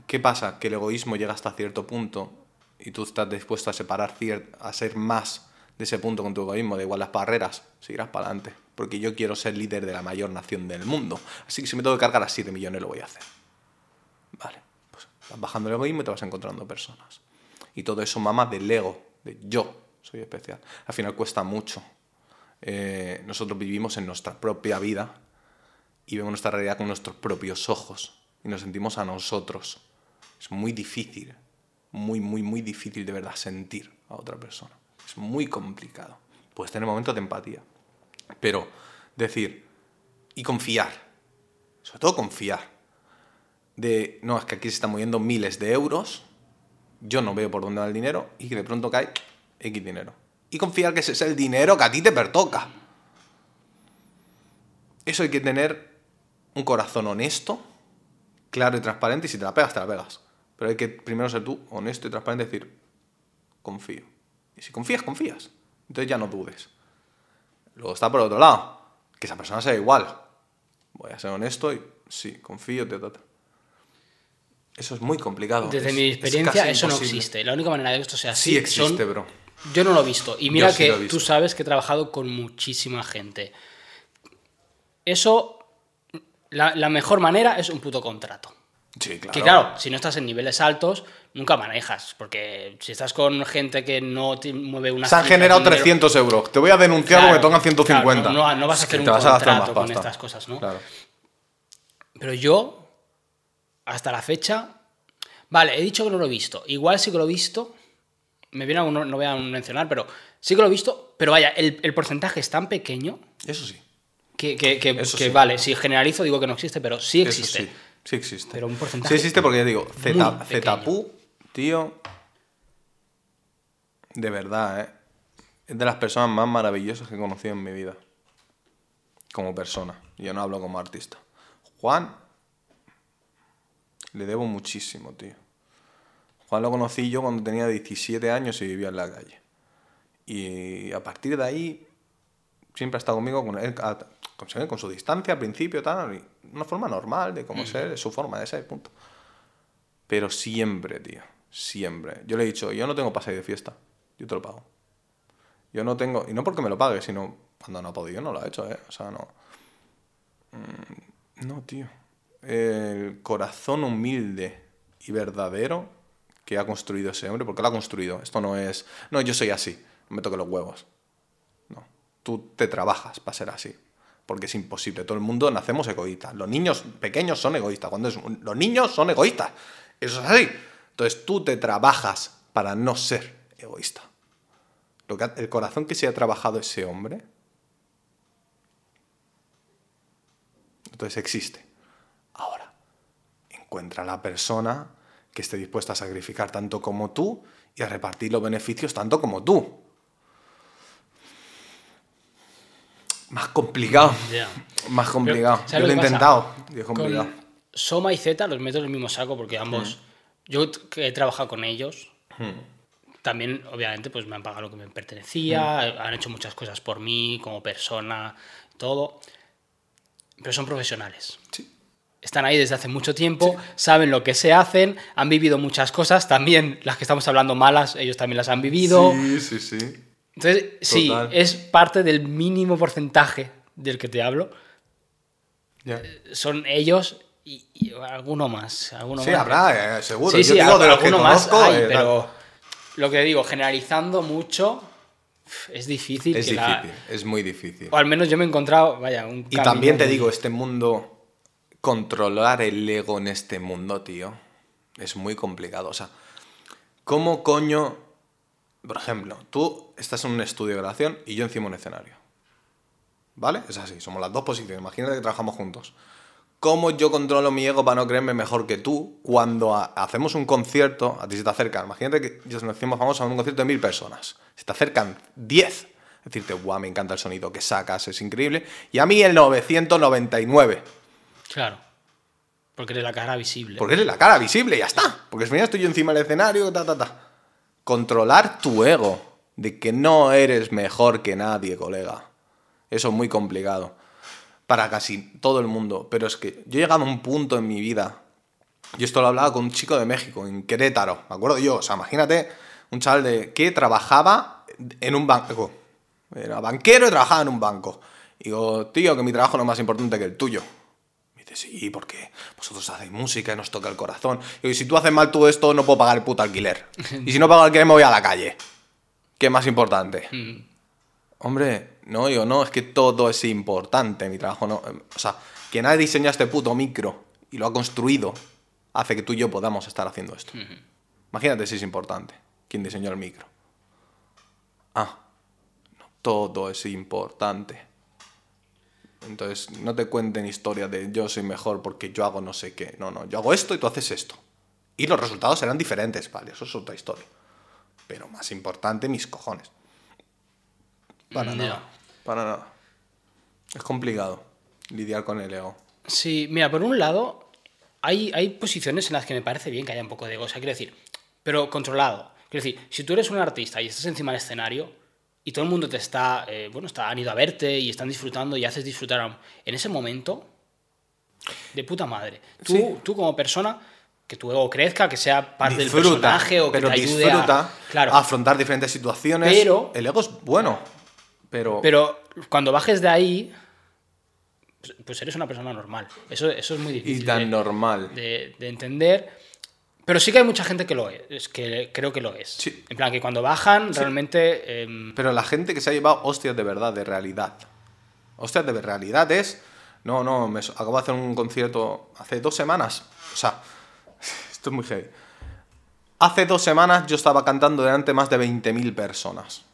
¿Qué pasa? Que el egoísmo llega hasta cierto punto y tú estás dispuesto a separar, a ser más de ese punto con tu egoísmo, da igual las barreras, seguirás para adelante porque yo quiero ser líder de la mayor nación del mundo. Así que si me tengo que cargar a 7 millones, lo voy a hacer. Vale, pues vas bajando el egoísmo y te vas encontrando personas. Y todo eso mama del ego, de yo soy especial. Al final cuesta mucho. Eh, nosotros vivimos en nuestra propia vida y vemos nuestra realidad con nuestros propios ojos y nos sentimos a nosotros. Es muy difícil, muy, muy, muy difícil de verdad sentir a otra persona. Muy complicado. Puedes tener momentos de empatía, pero decir, y confiar, sobre todo confiar, de, no, es que aquí se están moviendo miles de euros, yo no veo por dónde va el dinero y que de pronto cae X dinero. Y confiar que ese es el dinero que a ti te pertoca. Eso hay que tener un corazón honesto, claro y transparente, y si te la pegas, te la pegas. Pero hay que primero ser tú honesto y transparente y decir, confío. Y si confías, confías. Entonces ya no dudes. Luego está por otro lado, que esa persona sea igual. Voy a ser honesto y sí, confío, te, Eso es muy complicado. Desde mi experiencia, eso no existe. La única manera de que esto sea así. Sí existe, bro. Yo no lo he visto. Y mira que tú sabes que he trabajado con muchísima gente. Eso, la, la mejor manera es un puto contrato. Sí, claro. Que claro, si no estás en niveles altos, nunca manejas. Porque si estás con gente que no te mueve una. Se han generado 300 euros. Te voy a denunciar porque me tocan 150. no, vas a hacer un contrato con estas cosas, ¿no? Claro. Pero yo, hasta la fecha. Vale, he dicho que no lo he visto. Igual sí que lo he visto. Me viene no, no voy a mencionar, pero sí que lo he visto. Pero vaya, el, porcentaje es tan pequeño. Eso sí. Que, que, que, vale, si generalizo digo que no existe, pero sí existe. Sí existe. Pero un porcentaje. Sí existe porque ya digo, Zetapu, tío. De verdad, ¿eh? Es de las personas más maravillosas que he conocido en mi vida. Como persona. Yo no hablo como artista. Juan. Le debo muchísimo, tío. Juan lo conocí yo cuando tenía 17 años y vivía en la calle. Y a partir de ahí siempre ha estado conmigo con él, con su distancia al principio, tal, una forma normal de cómo ser, su forma de ser, punto. Pero siempre, tío, siempre. Yo le he dicho, yo no tengo pase de fiesta, yo te lo pago. Yo no tengo, y no porque me lo pague, sino cuando no ha podido, no lo ha hecho, ¿eh? O sea, no. Mm, no, tío. El corazón humilde y verdadero que ha construido ese hombre, porque lo ha construido. Esto no es, no, yo soy así, me toque los huevos. Tú te trabajas para ser así porque es imposible. Todo el mundo nacemos egoístas. Los niños pequeños son egoístas. Cuando es, los niños son egoístas. Eso es así. Entonces tú te trabajas para no ser egoísta. Lo que, el corazón que se ha trabajado ese hombre, entonces existe. Ahora, encuentra la persona que esté dispuesta a sacrificar tanto como tú y a repartir los beneficios tanto como tú. Más complicado. Más complicado. yo lo he intentado. Soma y Z los meto en el mismo saco porque ambos. Hmm. Yo he trabajado con ellos. Hmm. También, obviamente, pues me han pagado lo que me pertenecía. Hmm. Han hecho muchas cosas por mí, como persona, todo. Pero son profesionales. Están ahí desde hace mucho tiempo, saben lo que se hacen, han vivido muchas cosas, también las que estamos hablando malas, ellos también las han vivido. Sí, sí, sí. Entonces, sí, es parte del mínimo porcentaje del que te hablo. Eh, son ellos y, alguno más. Alguno sí, más. habrá, eh, seguro. Sí, sí, digo, de los que conozco, eh, pero lo que digo, generalizando mucho, es difícil. Es difícil, es muy difícil. O al menos yo me he encontrado, vaya, un Y también te digo, este mundo, controlar el ego en este mundo, tío, es muy complicado. O sea, ¿cómo coño por ejemplo, tú estás en un estudio de grabación y yo encima un escenario. ¿Vale? Es así, somos las dos posiciones. Imagínate que trabajamos juntos. ¿Cómo yo controlo mi ego para no creerme mejor que tú cuando ha- hacemos un concierto, a ti se te acercan, imagínate que nos hacemos famosos a un concierto de mil personas, se te acercan 10, decirte, guau, me encanta el sonido que sacas, es increíble, y a mí el 999, Claro. Porque eres la cara visible. porque eres la cara visible, y ya está, porque final estoy yo encima del escenario, ta, ta, ta. Controlar tu ego, de que no eres mejor que nadie, colega. Eso es muy complicado para casi todo el mundo. Pero es que yo he llegado a un punto en mi vida. Yo esto lo hablaba con un chico de México, en Querétaro. Me acuerdo yo. O sea, imagínate un chaval de, que trabajaba en un banco. Era banquero y trabajaba en un banco. Y digo, tío, que mi trabajo no es más importante que el tuyo. Me dice, sí, porque vosotros hacéis música y nos toca el corazón. Y si tú haces mal todo esto, no puedo pagar el puto alquiler. Y si no pago el alquiler, me voy a la calle. ¿Qué más importante? Mm. Hombre, no, yo no, es que todo es importante, mi trabajo no. O sea, quien ha diseñado este puto micro y lo ha construido hace que tú y yo podamos estar haciendo esto. Imagínate si es importante. ¿Quién diseñó el micro? Ah, no, todo es importante. Entonces, no te cuenten historias de yo soy mejor porque yo hago no sé qué. No, no, yo hago esto y tú haces esto. Y los resultados serán diferentes, vale, eso es otra historia. Pero más importante, mis cojones. Para Mm, nada. Para nada. Es complicado lidiar con el ego. Sí, mira, por un lado, hay, hay posiciones en las que me parece bien que haya un poco de ego. O sea, quiero decir, pero controlado. Quiero decir, si tú eres un artista y estás encima del escenario y todo el mundo te está, eh, bueno, está, han ido a verte y están disfrutando y haces disfrutar a- en ese momento, de puta madre. Tú, Sí. tú como persona, que tu ego crezca, que sea parte del personaje o que pero te ayude disfruta a... Claro, a afrontar diferentes situaciones. Pero- el ego es bueno, pero, pero cuando bajes de ahí, pues, pues eres una persona normal. Eso, eso es muy difícil. y tan de- normal. de, de entender. Pero sí que hay mucha gente que lo es, que creo que lo es. Sí. En plan, que cuando bajan, realmente. em, Pero la gente que se ha llevado hostias de verdad, de realidad. Hostias de realidad es. No, no, me acabo de hacer un concierto hace dos semanas. O sea, esto es muy heavy. Hace dos semanas yo estaba cantando delante de más de 20.000 personas.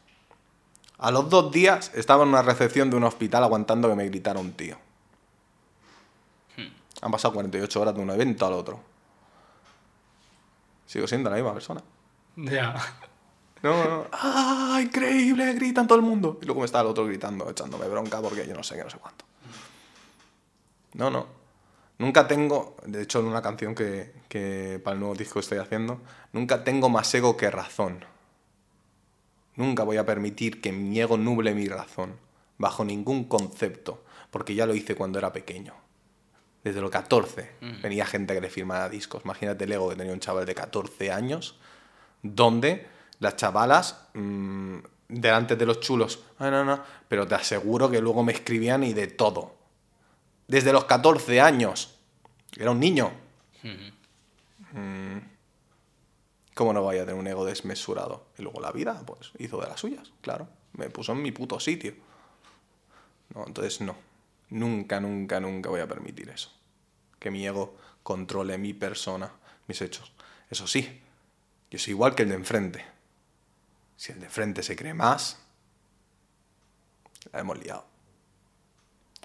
A los dos días estaba en una recepción de un hospital aguantando que me gritara un tío. Han pasado 48 horas de un evento al otro. Sigo siendo la misma persona. ya. No, no. ¡Ah, increíble! Gritan todo el mundo. Y luego me está el otro gritando, echándome bronca porque yo no sé qué, no sé cuánto. No, no. Nunca tengo, de hecho en una canción que, que para el nuevo disco estoy haciendo, nunca tengo más ego que razón. Nunca voy a permitir que mi ego nuble mi razón, bajo ningún concepto, porque ya lo hice cuando era pequeño. Desde los 14 venía gente que le firmaba discos. Imagínate el ego que tenía un chaval de 14 años, donde las chavalas, mm, delante de los chulos, "Ah, no, no, pero te aseguro que luego me escribían y de todo. Desde los 14 años. Era un niño. Mm. ¿Cómo no vaya a tener un ego desmesurado? Y luego la vida, pues, hizo de las suyas, claro. Me puso en mi puto sitio. No, entonces no. Nunca, nunca, nunca voy a permitir eso. Que mi ego controle mi persona, mis hechos. Eso sí, yo soy igual que el de enfrente. Si el de enfrente se cree más, la hemos liado.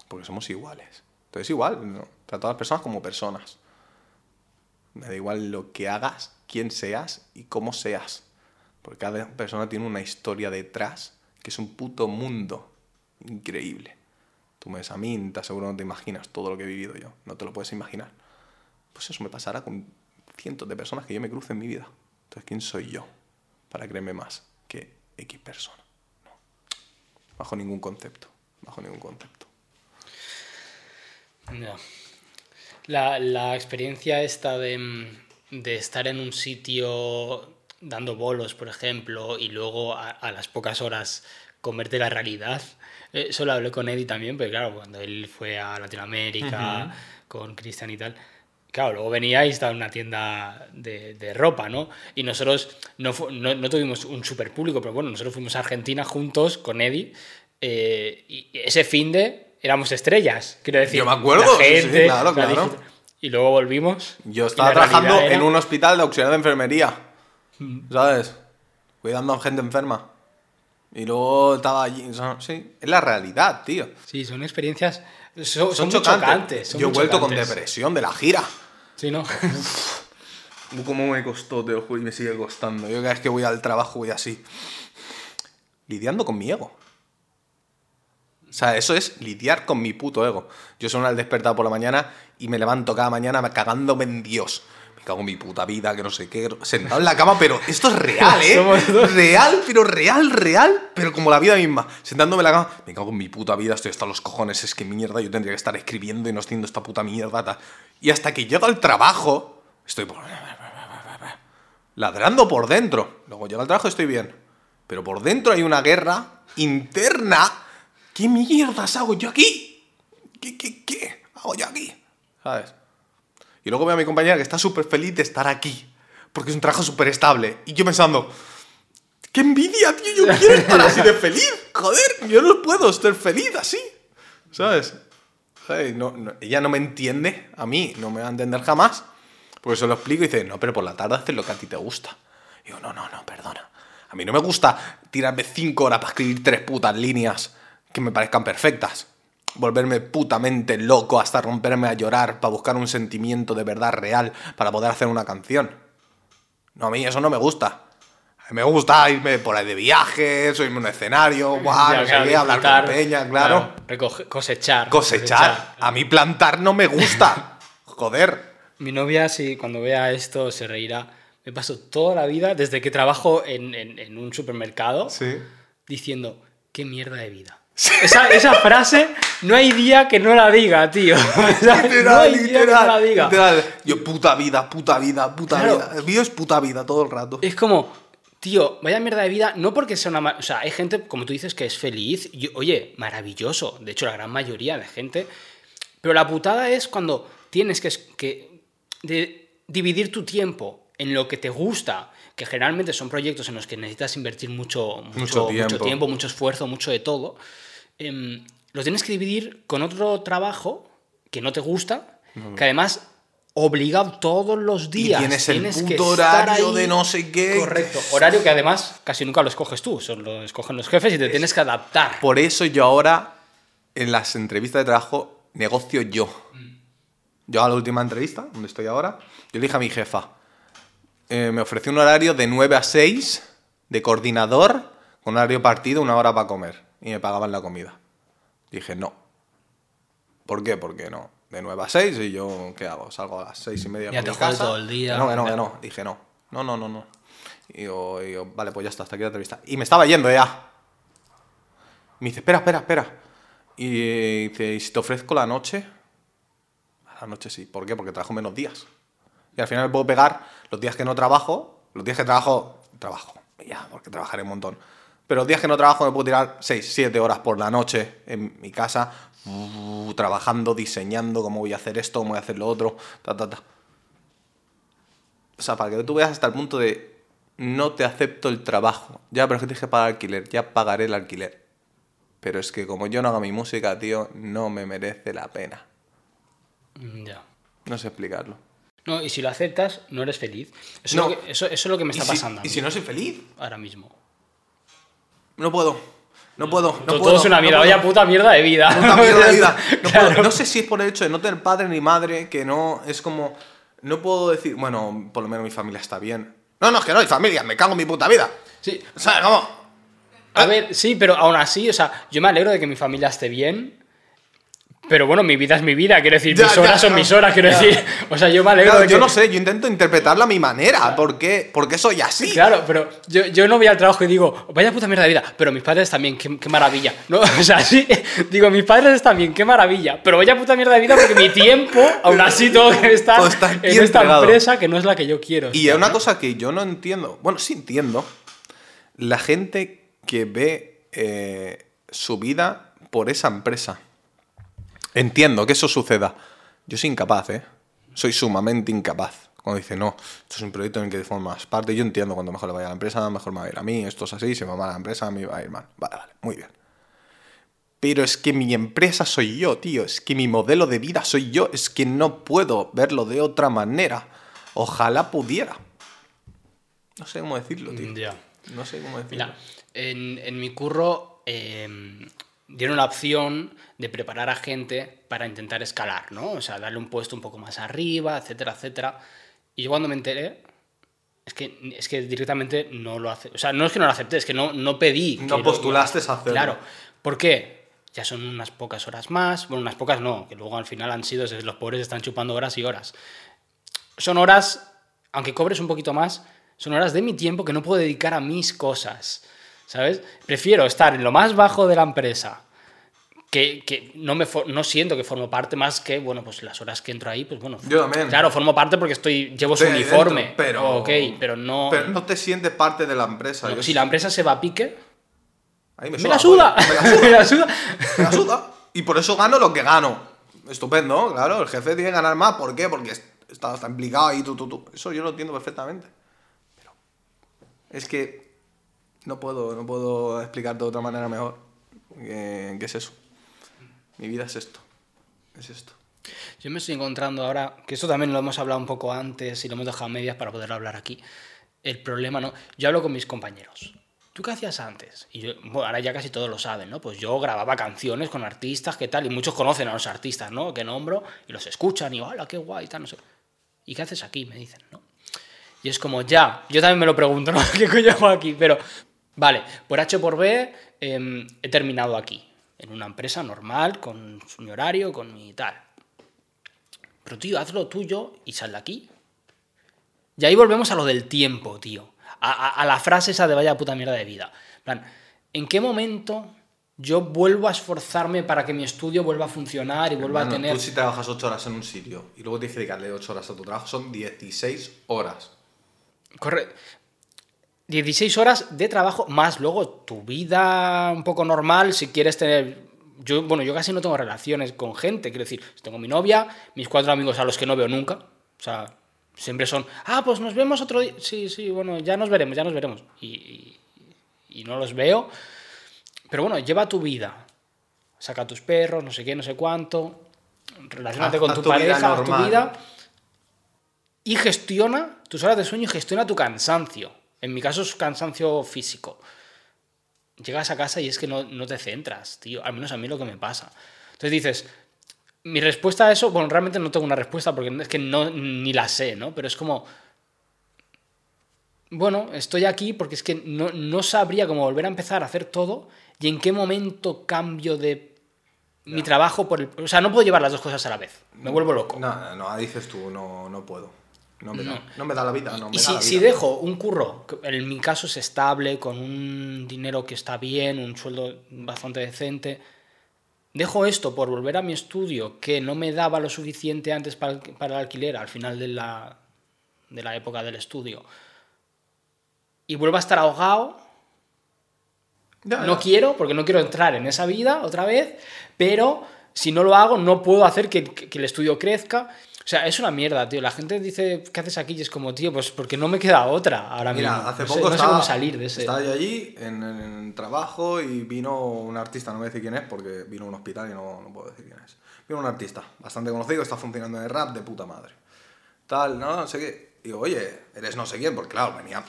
Porque somos iguales. Entonces igual, ¿no? a las personas como personas. Me da igual lo que hagas, quién seas y cómo seas. Porque cada persona tiene una historia detrás que es un puto mundo increíble. Tú me ves a mí, te no te imaginas todo lo que he vivido yo. No te lo puedes imaginar. Pues eso me pasará con cientos de personas que yo me cruce en mi vida. Entonces, ¿quién soy yo para creerme más que X persona? No. Bajo ningún concepto. Bajo ningún concepto. Ya. La, la experiencia esta de, mm, de estar en un sitio dando bolos, por ejemplo, y luego a, a las pocas horas converte la realidad. Eh, Eso lo hablé con Eddie también, porque claro, cuando él fue a Latinoamérica con Cristian y tal, claro, luego venía y estaba en una tienda de, de ropa, ¿no? Y nosotros no, no, no tuvimos un super público, pero bueno, nosotros fuimos a Argentina juntos con Eddie eh, y ese fin de éramos estrellas, quiero decir. Yo me acuerdo, la sí, claro, la claro. Y luego volvimos. Yo estaba trabajando era- en un hospital de auxiliar de enfermería. ¿Sabes? Cuidando a gente enferma. Y luego estaba allí. sí, es la realidad, tío. Sí, son experiencias. Son, Son, son chocantes. chocantes. son Yo he vuelto con depresión de la gira. Sí, ¿no? ¿Cómo me costó, te lo juro, y me sigue costando? Yo cada vez que voy al trabajo voy así. Lidiando con mi ego. O sea, eso es lidiar con mi puto ego. Yo soy al despertar por la mañana y me levanto cada mañana cagándome en Dios. Me cago en mi puta vida, que no sé qué. Sentado en la cama, pero esto es real, ¿eh? Real, pero real, real, pero como la vida misma. Sentándome en la cama, me cago en mi puta vida, estoy hasta los cojones. Es que mierda, yo tendría que estar escribiendo y no haciendo esta puta mierda. tal. Y hasta que llego al trabajo, estoy por ladrando por dentro. Luego llega al trabajo y estoy bien. Pero por dentro hay una guerra interna. ¿Qué mierdas hago yo aquí? ¿Qué, qué, qué hago yo aquí? ¿Sabes? Y luego veo a mi compañera que está súper feliz de estar aquí. Porque es un trabajo súper estable. Y yo pensando, ¡qué envidia, tío! Yo quiero estar así de feliz. Joder, yo no puedo estar feliz así. ¿Sabes? ¿Sabes? No- no- ella no me entiende a mí, no me va a entender jamás. Porque se lo explico y dice, no, pero por la tarde haces lo que a ti te gusta. Y digo, no, no, no, perdona. A mí no me gusta tirarme cinco horas para escribir tres putas líneas que me parezcan perfectas. Volverme putamente loco hasta romperme a llorar para buscar un sentimiento de verdad real para poder hacer una canción. No, a mí eso no me gusta. A mí me gusta irme por ahí de viaje, subirme a un escenario, guau, Ya, no sé claro, qué, hablar con peña, claro. cosechar, Cosechar. A mí plantar no me gusta. Joder. Mi novia, si cuando vea esto, se reirá. Me paso toda la vida, desde que trabajo en, en- en un supermercado, Sí. diciendo, qué mierda de vida. Esa, esa frase, no hay día que no la diga, tío. O sea, no hay día que no la diga. literal. Yo, puta vida, puta vida, puta Claro. vida. El vídeo es puta vida todo el rato. Es como, tío, vaya mierda de vida, no porque sea una... O sea, hay gente, como tú dices, que es feliz. y, oye, maravilloso. De hecho, la gran mayoría de gente. Pero la putada es cuando tienes que, que de- dividir tu tiempo en lo que te gusta, que generalmente son proyectos en los que necesitas invertir mucho, mucho, Mucho tiempo, mucho esfuerzo, mucho de todo. Em, lo tienes que dividir con otro trabajo que no te gusta, que además obligado todos los Y días tienes el que puto estar horario ahí. de no sé qué. Correcto. Horario que además casi nunca lo escoges tú, solo lo escogen los jefes y te tienes que adaptar. Por eso yo ahora, en las entrevistas de trabajo, negocio yo. Yo a la última entrevista, donde estoy ahora, yo le dije a mi jefa, eh, me ofreció un horario de 9 a 6 de coordinador, con horario partido, una hora para comer. Y me pagaban la comida. Dije, no. ¿Por qué? Porque no. De 9 a 6 y yo, ¿qué hago? Salgo a las 6 y media Ya te mi casa. todo el día. No, que no, que no. Dije, no. No, no, no, no. Y yo, y yo, vale, pues ya está, hasta aquí la entrevista. Y me estaba yendo ya. Me dice, espera, espera, espera. Y dice, ¿y si te ofrezco la noche? A la noche sí. ¿Por qué? Porque trabajo menos días. Y al final me puedo pegar los días que no trabajo, los días que trabajo, trabajo. Ya, porque trabajaré un montón. Pero los días que no trabajo me puedo tirar 6, 7 horas por la noche en mi casa, uh, trabajando, diseñando cómo voy a hacer esto, cómo voy a hacer lo otro, ta, ta, ta. O sea, para que tú veas hasta el punto de no te acepto el trabajo. Ya, pero es que tienes que pagar alquiler, ya pagaré el alquiler. Pero es que como yo no hago mi música, tío, no me merece la pena. Mm, Ya. No sé explicarlo. No, y si lo aceptas, no eres feliz. Eso, No. es, lo que, eso, eso es lo que me ¿Y está si- pasando. ¿Y si no soy feliz? Ahora mismo. No puedo. No puedo. No todo, puedo, todo es una no mierda, puedo. vaya puta mierda de vida. Puta mierda de vida. No, Claro. puedo. No sé si es por el hecho de no tener padre ni madre, que no es como. No puedo decir, bueno, por lo menos mi familia está bien. No, no, es que no hay familia, me cago en mi puta vida. Sí, O sea, como. A ver, sí, pero aún así, o sea, yo me alegro de que mi familia esté bien. Pero bueno, mi vida es mi vida, quiero decir, Ya, mis ya, horas son no, mis horas, quiero ya. decir. O sea, yo me alegro Claro, de yo que- no sé, yo intento interpretarlo a mi manera. ¿Por qué, por qué soy así? Claro, pero yo, yo no voy al trabajo y digo, vaya puta mierda de vida, pero mis padres también, qué, qué maravilla. No, o sea, sí, digo, mis padres bien, qué maravilla, pero vaya puta mierda de vida porque mi tiempo, aún así, tengo que estar aquí en esta entregado. empresa que no es la que yo quiero. Y estar, una cosa que yo no entiendo, bueno, sí entiendo, la gente que ve eh, su vida por esa empresa. Entiendo que eso suceda. Yo soy incapaz, ¿eh? Soy sumamente incapaz. Cuando dice, no, esto es un proyecto en el que formas parte, yo entiendo cuando mejor le vaya a la empresa, mejor me va a ir a mí, esto es así, si me va mal a la empresa, a mí me va a ir mal. Vale, vale, muy bien. Pero es que mi empresa soy yo, tío. Es que mi modelo de vida soy yo. Es que no puedo verlo de otra manera. Ojalá pudiera. No sé cómo decirlo, tío. Ya. No sé cómo decirlo. Mira, en, en mi curro eh, dieron la opción de preparar a gente para intentar escalar, ¿no? O sea, darle un puesto un poco más arriba, etcétera, etcétera. Y yo cuando me enteré, es que, es que directamente no lo hace. O sea, no es que no lo acepté, es que no, no pedí. No lo- postulaste a hacerlo. Claro. ¿Por qué? Ya son unas pocas horas más. Bueno, unas pocas no, que luego al final han sido, los pobres están chupando horas y horas. Son horas, aunque cobres un poquito más, son horas de mi tiempo que no puedo dedicar a mis cosas. ¿Sabes? Prefiero estar en lo más bajo de la empresa, que, que no, me no siento que formo parte más que, bueno, pues las horas que entro ahí, pues bueno. Yo también. Claro, formo parte porque estoy, llevo su Estoy ahí uniforme. dentro, pero- Ok, pero no. Pero no te sientes parte de la empresa. no, Yo si sí- la empresa se va a pique, Ahí me, me la suda Me la suda. Me la suda. Y por eso gano lo que gano. Estupendo, claro. El jefe tiene que ganar más. ¿Por qué? Porque está, está implicado ahí, tú, tú, tú. Eso yo lo entiendo perfectamente. Pero es que no puedo, no puedo explicarte de otra manera mejor. ¿Qué, es eso? Mi vida es esto. Es esto. Yo me estoy encontrando ahora, que esto también lo hemos hablado un poco antes y lo hemos dejado a medias para poder hablar aquí. El problema, ¿no? Yo hablo con mis compañeros. ¿Tú qué hacías antes? Y bueno, ahora ya casi todos lo saben, ¿no? Pues yo grababa canciones con artistas, ¿qué tal? Y muchos conocen a los artistas, ¿no? Que nombro y los escuchan y, ¡hola, qué guay! tal, no sé. ¿Y qué haces aquí? Me dicen, ¿no? Y es como, ya, yo también me lo pregunto, ¿no? ¿Qué coño hago aquí? Pero, vale, por H por B em, he terminado aquí, en una empresa normal, con mi horario, con mi tal. Pero, tío, haz lo tuyo y sal de aquí. Y ahí volvemos a lo del tiempo, tío. A, a- a la frase esa de vaya puta mierda de vida. En plan, ¿en qué momento yo vuelvo a esforzarme para que mi estudio vuelva a funcionar y vuelva a Hermano, tener... Tú si trabajas 8 horas en un sitio y luego tienes que dedicarle 8 horas a tu trabajo, son 16 horas. Corre. 16 horas de trabajo más luego tu vida un poco normal si quieres tener yo bueno yo casi no tengo relaciones con gente quiero decir tengo mi novia mis cuatro amigos a los que no veo nunca o sea siempre son ah pues nos vemos otro día sí sí bueno ya nos veremos ya nos veremos. Y, y- y no los veo. Pero bueno lleva tu vida. Saca a tus perros no sé qué no sé cuánto. Relacionate con tu, tu pareja haz tu vida. Y gestiona tus horas de sueño y gestiona tu cansancio. En mi caso es cansancio físico. Llegas a casa y es que no, no te centras, tío. Al menos a mí lo que me pasa. Entonces dices, mi respuesta a eso, bueno, realmente no tengo una respuesta porque es que no, ni la sé, ¿no? Pero es como, bueno, estoy aquí porque es que no, no sabría cómo volver a empezar a hacer todo y en qué momento cambio de mi trabajo por el... O sea, no puedo llevar las dos cosas a la vez. Me vuelvo loco. No, no, no, dices tú, no, no puedo. No me, Da, no me da la vida, no me Y da si, dejo un curro, en mi caso es estable, con un dinero que está bien, un sueldo bastante decente, dejo esto por volver a mi estudio, que no me daba lo suficiente antes para, el- para el alquiler al final de la, de la época del estudio, y vuelvo a estar ahogado, Ya, no quiero, porque no quiero entrar en esa vida otra vez, pero si no lo hago, no puedo hacer que, que- que el estudio crezca. O sea, es una mierda, tío. La gente dice, ¿qué haces aquí? Y es como, tío, pues porque no me queda otra ahora mismo. Mira, hace no sé- poco no sé cómo salir de ese. estaba yo allí en, en trabajo y vino un artista, no voy a decir quién es porque vino a un hospital y no, no puedo decir quién es. Vino un artista bastante conocido, está funcionando en el rap de puta madre. Tal, no, no sé qué. Digo, oye, eres no sé quién, porque claro, venía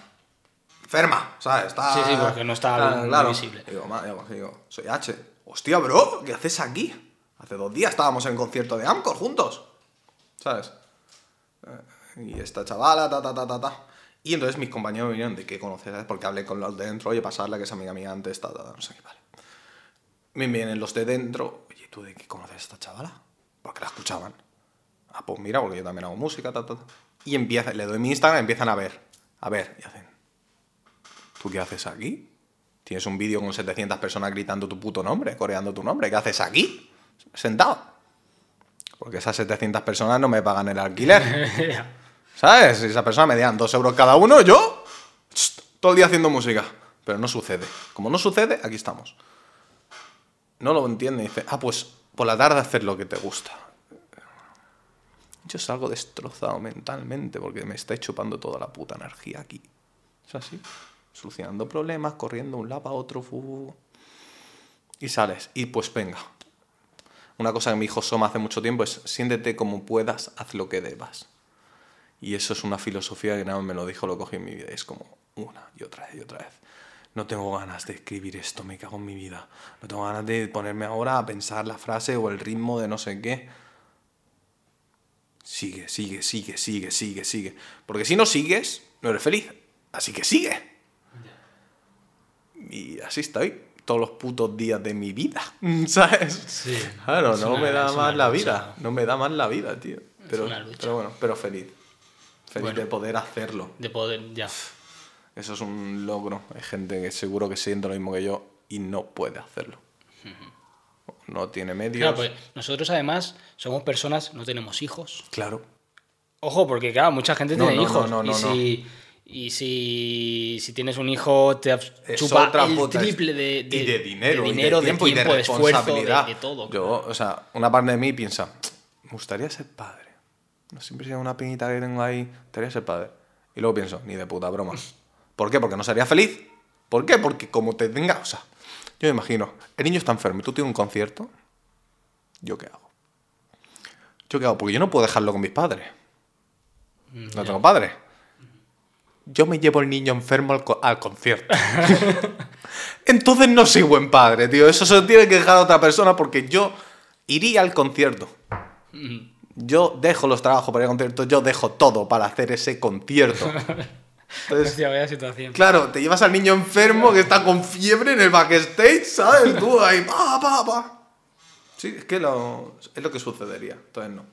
enferma, ¿sabes? Está, Sí, sí, porque no está Claro, muy claro. visible. Digo, ma- digo, digo, soy H. Hostia, bro, ¿qué haces aquí? Hace dos días estábamos en el concierto de Amcor juntos, ¿sabes? Y esta chavala, ta, ta, ta, ta, ta. Y entonces mis compañeros me vinieron de qué conoces, ¿sabes? Porque hablé con los de dentro, oye, pasarla, que es amiga mía antes, ta, ta, ta, no sé qué, vale. Me vienen los de dentro, oye, ¿tú de qué conoces a esta chavala? Porque la escuchaban. Ah, pues mira, porque yo también hago música, ta, ta, ta. Y empieza, le doy mi Instagram, empiezan a ver, a ver, y hacen, ¿tú qué haces aquí? Tienes un vídeo con 700 personas gritando tu puto nombre, coreando tu nombre, ¿qué haces aquí? Sentado. Porque esas 700 personas no me pagan el alquiler. ¿Sabes? Si esas personas me dieran dos euros cada uno, yo todo el día haciendo música. Pero no sucede. Como no sucede, aquí estamos. No lo entiende. Dice, ah, pues por la tarde hacer lo que te gusta. Yo salgo destrozado mentalmente porque me está chupando toda la puta energía aquí. Es así. Solucionando problemas, corriendo de un lado a otro. fu, fu, fu. Y sales. Y pues venga. Una cosa que me dijo Soma hace mucho tiempo es siéntete como puedas, haz lo que debas. Y eso es una filosofía que nada más me lo dijo, lo cogí en mi vida. Es como, una y otra vez y otra vez. No tengo ganas de escribir esto, me cago en mi vida. No tengo ganas de ponerme ahora a pensar la frase o el ritmo de no sé qué. Sigue, sigue, sigue, sigue, sigue, sigue. Porque si no sigues, no eres feliz. Así que sigue. Y así estoy todos los putos días de mi vida, ¿sabes? Sí. Claro, Es no una- me da es más la lucha. vida. No me da más la vida, tío. Pero, una lucha. pero bueno, pero feliz. Feliz Bueno. de poder hacerlo. De poder, ya. Eso es un logro. Hay gente que seguro que siente lo mismo que yo y no puede hacerlo. No tiene medios. Claro, pues nosotros además somos personas, no tenemos hijos. Claro. Ojo, porque claro, mucha gente No, tiene no, hijos. no, no, y no, si, y si, si tienes un hijo, te chupa el triple de, de- y de dinero, de, y dinero, de tiempo, y de esfuerzo, responsabilidad. de, de todo. Yo, o sea, una parte de mí piensa, me gustaría ser padre. No siempre sea una pinita que tengo ahí, me gustaría ser padre. Y luego pienso, ni de puta broma. ¿Por qué? Porque no sería feliz. ¿Por qué? Porque como te tenga, o sea, yo me imagino, el niño está enfermo y tú tienes un concierto, ¿yo qué hago? ¿Yo qué hago? Porque yo no puedo dejarlo con mis padres. Mm, No tengo padres. Yo me llevo el niño enfermo al, co- al concierto. Entonces no soy buen padre, tío. Eso se lo tiene que dejar a otra persona porque yo iría al concierto. Yo dejo los trabajos para ir al concierto, yo dejo todo para hacer ese concierto. Entonces, Hostia, vaya situación. claro, te llevas al niño enfermo que está con fiebre en el backstage, ¿sabes? Tú ahí, pa, pa, pa. Sí, es que lo, es lo que sucedería. Entonces no.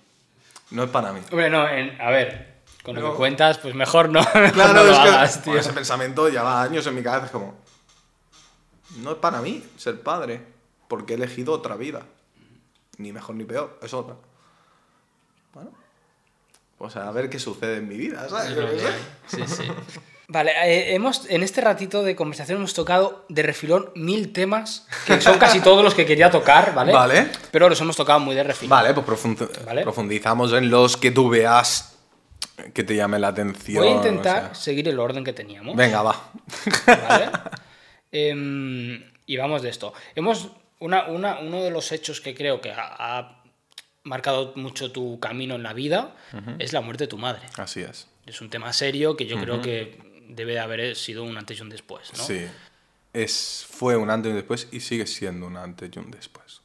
No es para mí. Hombre, no, en- a ver, con lo No. que cuentas, pues mejor no, mejor Claro, no lo es que hagas, tío. con ese pensamiento lleva años en mi cabeza. Es como, no es para mí ser padre, porque he elegido otra vida. Ni mejor ni peor, es otra. Bueno, pues a ver qué sucede en mi vida, ¿sabes? Sí, sí. Vale, eh, hemos, en este ratito de conversación hemos tocado de refilón mil temas, que son casi todos los que quería tocar, ¿vale? Vale. Pero los hemos tocado muy de refilón. Vale, pues profund- Vale. profundizamos en los que tú veas que te llame la atención. Voy a intentar o sea. seguir el orden que teníamos. Venga, va. ¿vale? Em, y vamos de esto. Hemos, una, una- uno de los hechos que creo que ha, ha marcado mucho tu camino en la vida es la muerte de tu madre. Así es. Es un tema serio que yo creo que debe de haber sido un antes y un después, ¿no? Sí. Es, fue un antes y un después y sigue siendo un antes y un después.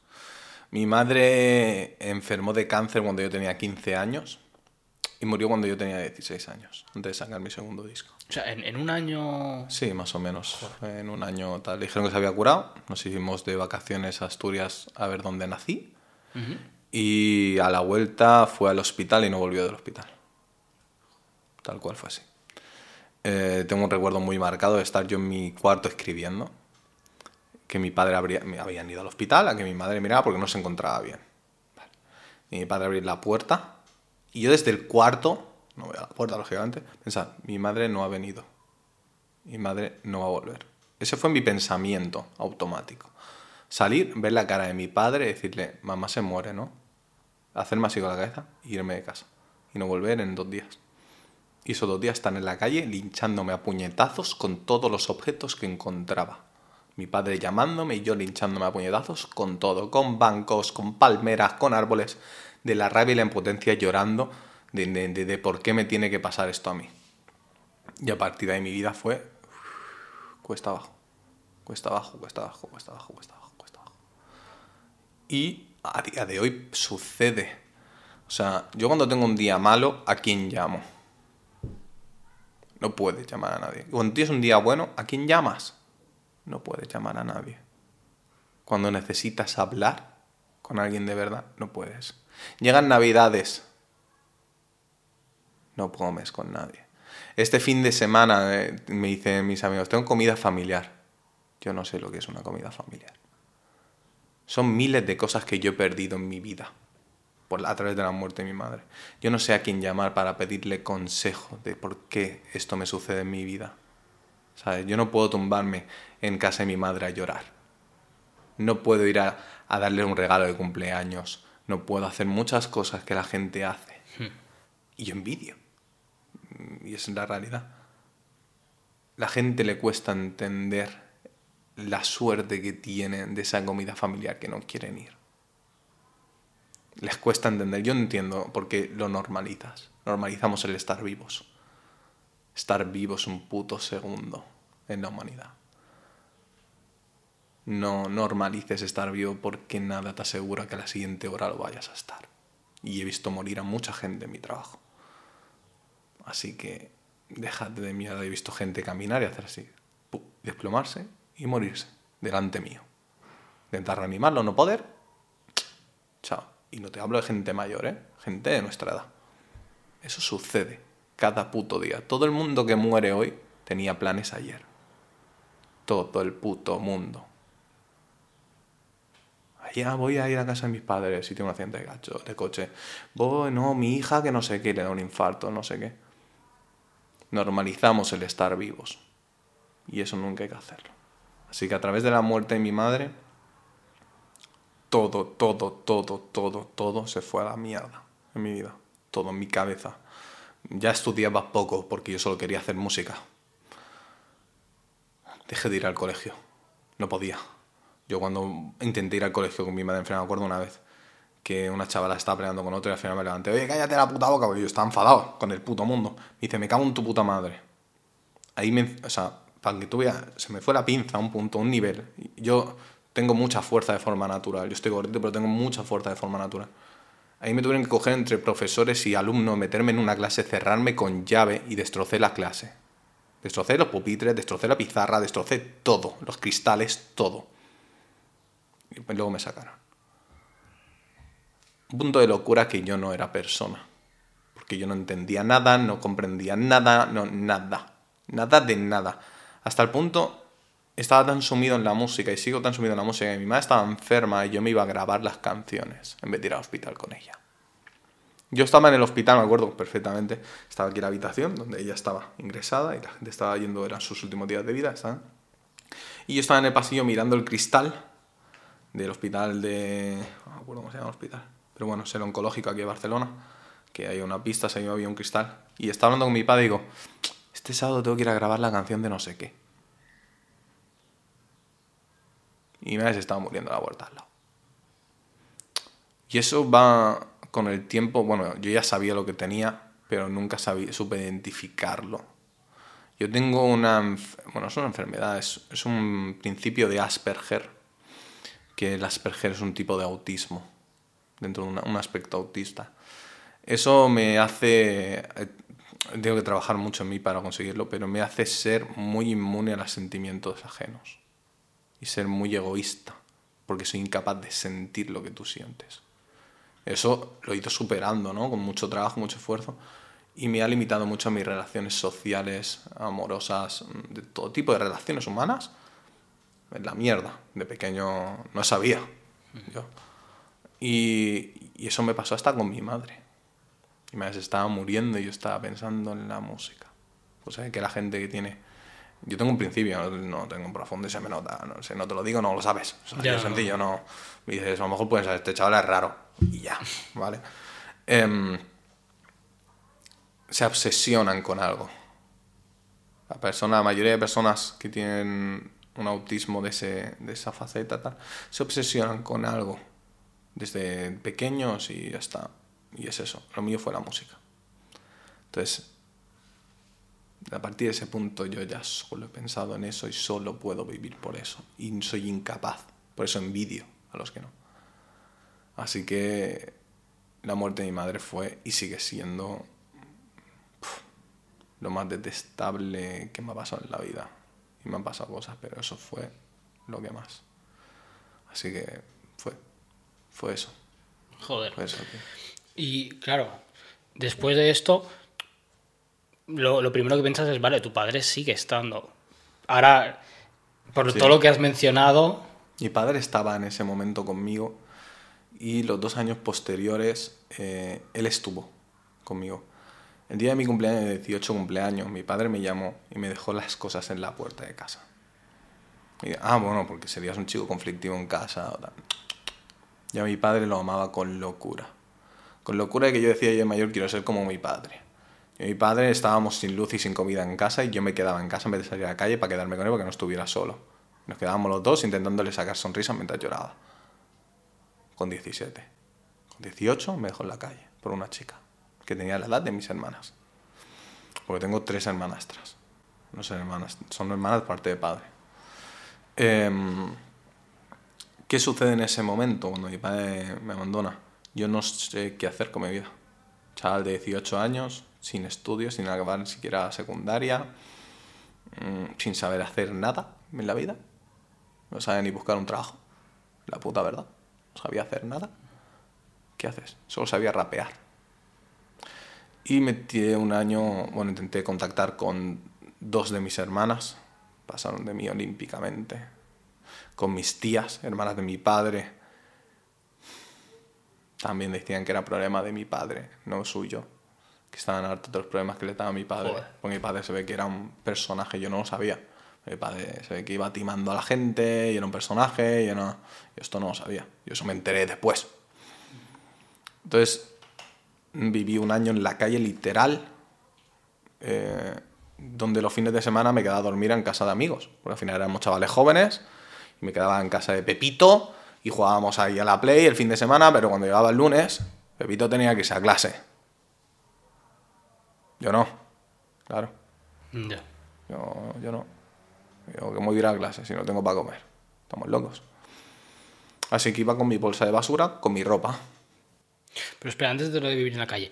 Mi madre enfermó de cáncer cuando yo tenía 15 años y murió cuando yo tenía 16 años, antes de sacar mi segundo disco. O sea, en, en un año... Sí, más o menos. Fue En un año tal. Dijeron que se había curado. Nos hicimos de vacaciones a Asturias a ver dónde nací. Y a la vuelta fue al hospital y no volvió del hospital. Tal cual fue así. Eh, tengo un recuerdo muy marcado de estar yo en mi cuarto escribiendo. Que mi padre habría, me habían ido al hospital, a que mi madre miraba porque no se encontraba bien. Vale. Y mi padre abrir la puerta. Y yo desde el cuarto, no voy a la puerta lógicamente, pensar, mi madre no ha venido. Mi madre no va a volver. Ese fue mi pensamiento automático. Salir, ver la cara de mi padre decirle, mamá se muere, ¿no? Hacerme así con la cabeza y irme de casa. Y no volver en dos días. Y esos dos días están en la calle linchándome a puñetazos con todos los objetos que encontraba. Mi padre llamándome y yo linchándome a puñetazos con todo, con bancos, con palmeras, con árboles, de la rabia y la impotencia llorando de, por qué me tiene que pasar esto a mí. Y a partir de ahí mi vida fue cuesta abajo, cuesta abajo, cuesta abajo, cuesta abajo, cuesta abajo, cuesta abajo. Y a día de hoy sucede. O sea, yo cuando tengo un día malo, ¿a quién llamo? No puedes llamar a nadie. Cuando tienes un día bueno, ¿a quién llamas? No puedes llamar a nadie. Cuando necesitas hablar con alguien de verdad, no puedes. Llegan navidades, no comes con nadie. Este fin de semana eh, me dicen mis amigos, tengo comida familiar. Yo no sé lo que es una comida familiar. Son miles de cosas que yo he perdido en mi vida por, a través de la muerte de mi madre. Yo no sé a quién llamar para pedirle consejo de por qué esto me sucede en mi vida. ¿Sabes? Yo no puedo tumbarme en casa de mi madre a llorar. No puedo ir a, a darle un regalo de cumpleaños. No puedo hacer muchas cosas que la gente hace. Y yo envidio. Y es la realidad. La gente le cuesta entender la suerte que tienen de esa comida familiar que no quieren ir. Les cuesta entender. Yo entiendo por qué lo normalizas. Normalizamos el estar vivos. estar vivos un puto segundo en la humanidad. No normalices estar vivo porque nada te asegura que a la siguiente hora lo vayas a estar. Y he visto morir a mucha gente en mi trabajo. Así que déjate de mierda. He visto gente caminar y hacer así, desplomarse y morirse delante mío. Intentar reanimarlo, no poder. Chao. Y no te hablo de gente mayor, ¿eh? Gente de nuestra edad. Eso sucede cada puto día. Todo el mundo que muere hoy tenía planes ayer. Todo el puto mundo. Allá voy a ir a casa de mis padres si tengo un accidente de, gacho, de coche. Voy, no, mi hija que no sé qué, le da un infarto, no sé qué. Normalizamos el estar vivos. Y eso nunca hay que hacerlo. Así que a través de la muerte de mi madre, todo, todo, todo, todo, todo se fue a la mierda en mi vida. Todo en mi cabeza. Ya estudiaba poco porque yo solo quería hacer música. Dejé de ir al colegio. No podía. Yo cuando intenté ir al colegio con mi madre, me acuerdo una vez que una chavala estaba peleando con otra y al final me levanté, oye, cállate la puta boca, porque yo estaba enfadado con el puto mundo. Me dice, me cago en tu puta madre. Ahí me, o sea, para que tú veas, se me fue la pinza a un punto, un nivel. Yo tengo mucha fuerza de forma natural. Yo estoy gordito, pero tengo mucha fuerza de forma natural. Ahí me tuvieron que coger entre profesores y alumnos, meterme en una clase, cerrarme con llave y destrocé la clase. Destrocé los pupitres, destrocé la pizarra, destrocé todo, los cristales, todo. Y luego me sacaron. Un punto de locura que yo no era persona. Porque yo no entendía nada, no comprendía nada, no, nada. Nada de nada. Hasta el punto estaba tan sumido en la música y sigo tan sumido en la música que mi madre estaba enferma y yo me iba a grabar las canciones en vez de ir al hospital con ella. Yo estaba en el hospital, me acuerdo perfectamente, estaba aquí en la habitación donde ella estaba ingresada y la gente estaba yendo, eran sus últimos días de vida, Y yo estaba en el pasillo mirando el cristal del hospital de... no me acuerdo cómo se llama el hospital, pero bueno, es el oncológico aquí en Barcelona, que hay una pista, se había un cristal. Y estaba hablando con mi padre y digo, este sábado tengo que ir a grabar la canción de no sé qué. Y me se estaba muriendo la vuelta al lado. Y eso va con el tiempo, bueno, yo ya sabía lo que tenía, pero nunca sabía, supe identificarlo. Yo tengo una, bueno, es una enfermedad, es, es un principio de Asperger, que el Asperger es un tipo de autismo, dentro de un aspecto autista. Eso me hace, eh, tengo que trabajar mucho en mí para conseguirlo, pero me hace ser muy inmune a los sentimientos ajenos y ser muy egoísta, porque soy incapaz de sentir lo que tú sientes. Eso lo he ido superando, ¿no? Con mucho trabajo, mucho esfuerzo, y me ha limitado mucho a mis relaciones sociales, amorosas, de todo tipo de relaciones humanas. Es la mierda. De pequeño no sabía. Yo. Y, y, eso me pasó hasta con mi madre. Mi madre se estaba muriendo y yo estaba pensando en la música. O sea, que la gente que tiene yo tengo un principio, no, tengo un profundo y se me nota. No, sé, no te lo digo, no lo sabes. es sencillo, no. Dices, a lo mejor puedes ser, este chaval es raro. Y ya, ¿vale? Em, se obsesionan con algo. La, persona, la mayoría de personas que tienen un autismo de, ese, de esa faceta, tal, se obsesionan con algo desde pequeños y ya está. Y es eso. Lo mío fue la música. Entonces, a partir de ese punto yo ya solo he pensado en eso y solo puedo vivir por eso. Y soy incapaz. Por eso envidio a los que no. Así que la muerte de mi madre fue y sigue siendo lo más detestable que me ha pasado en la vida. Y me han pasado cosas, pero eso fue lo que más. Así que fue, fue eso. Joder. Y claro, después de esto, lo, primero que piensas es, vale, tu padre sigue estando. Ahora, por todo lo que has mencionado... Mi padre estaba en ese momento conmigo y los dos años posteriores eh, él estuvo conmigo. El día de mi cumpleaños, de 18 cumpleaños, mi padre me llamó y me dejó las cosas en la puerta de casa. ah, bueno, porque serías un chico conflictivo en casa. O a mi padre lo amaba con locura. Con locura de que yo decía, yo de mayor quiero ser como mi padre mi padre estábamos sin luz y sin comida en casa y yo me quedaba en casa en vez de salir a la calle para quedarme con él porque no estuviera solo. Nos quedábamos los dos intentándole sacar sonrisas mientras lloraba. Con 17. Con 18 me dejó en la calle por una chica que tenía la edad de mis hermanas. porque tengo tres hermanastras. No son hermanas, son hermanas de parte de padre. Em, ¿Qué sucede en ese momento cuando mi padre me abandona? Yo no sé qué hacer con mi vida. Chaval de 18 años, sin estudios, sin acabar ni siquiera secundaria, mm, sin saber hacer nada en la vida. No sabía ni buscar un trabajo. La puta verdad. No sabía hacer nada. ¿Qué haces? Solo sabía rapear. Y metí un año, bueno, intenté contactar con dos de mis hermanas, pasaron de mí olímpicamente, con mis tías, hermanas de mi padre. También decían que era problema de mi padre, no suyo, que estaban hartos de los problemas que le daba a mi padre. Joder. Porque mi padre se ve que era un personaje, yo no lo sabía. Mi padre se ve que iba timando a la gente y era un personaje y yo, no, yo esto no lo sabía. Yo eso me enteré después. Entonces, viví un año en la calle literal, eh, donde los fines de semana me quedaba a dormir en casa de amigos. Porque al final éramos chavales jóvenes y me quedaba en casa de Pepito y jugábamos ahí a la Play el fin de semana, pero cuando llegaba el lunes, Pepito tenía que irse a clase. Yo no, claro. Yo, yo no. Yo que me voy a ir a clase si no tengo para comer. Estamos locos. Así que iba con mi bolsa de basura, con mi ropa. Pero espera, antes de lo de vivir en la calle,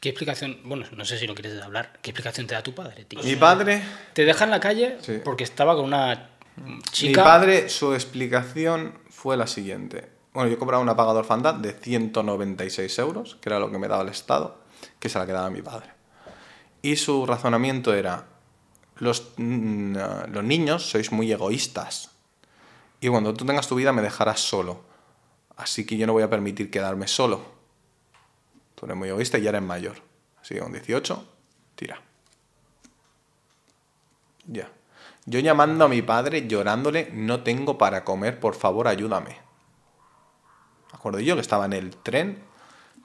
¿qué explicación, bueno, no sé si lo quieres hablar, ¿qué explicación te da tu padre, tío? Mi padre, Te deja en la calle Sí. porque estaba con una mi chica. padre, su explicación fue la siguiente. Bueno, yo cobraba un apagador Fanta de 196 euros, que era lo que me daba el Estado, que se la quedaba mi padre. Y su razonamiento era, los, mm, los niños sois muy egoístas. Y cuando tú tengas tu vida me dejarás solo. Así que yo no voy a permitir quedarme solo. Tú eres muy egoísta y ya eres mayor. Así que con 18, tira. Ya. Yo llamando a mi padre, llorándole, no tengo para comer, por favor, ayúdame. Me acuerdo yo que estaba en el tren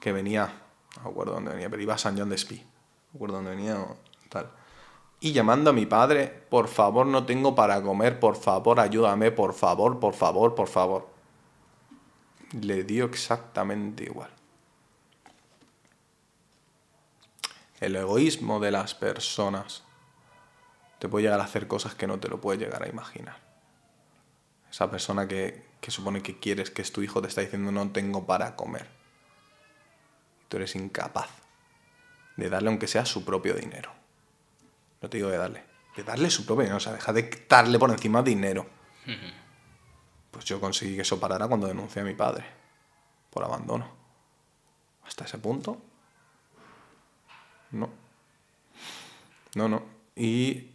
que venía, no me acuerdo dónde venía, pero iba a San John de Espí. No acuerdo dónde venía tal. Y llamando a mi padre, por favor, no tengo para comer, por favor, ayúdame, por favor, por favor, por favor. Le dio exactamente igual. El egoísmo de las personas te puede llegar a hacer cosas que no te lo puedes llegar a imaginar. Esa persona que, que supone que quieres, que es tu hijo, te está diciendo no tengo para comer. Tú eres incapaz de darle aunque sea su propio dinero. No te digo de darle, de darle su propio dinero, o sea, deja de darle por encima dinero. Pues yo conseguí que eso parara cuando denuncié a mi padre por abandono. Hasta ese punto, no. No, no. Y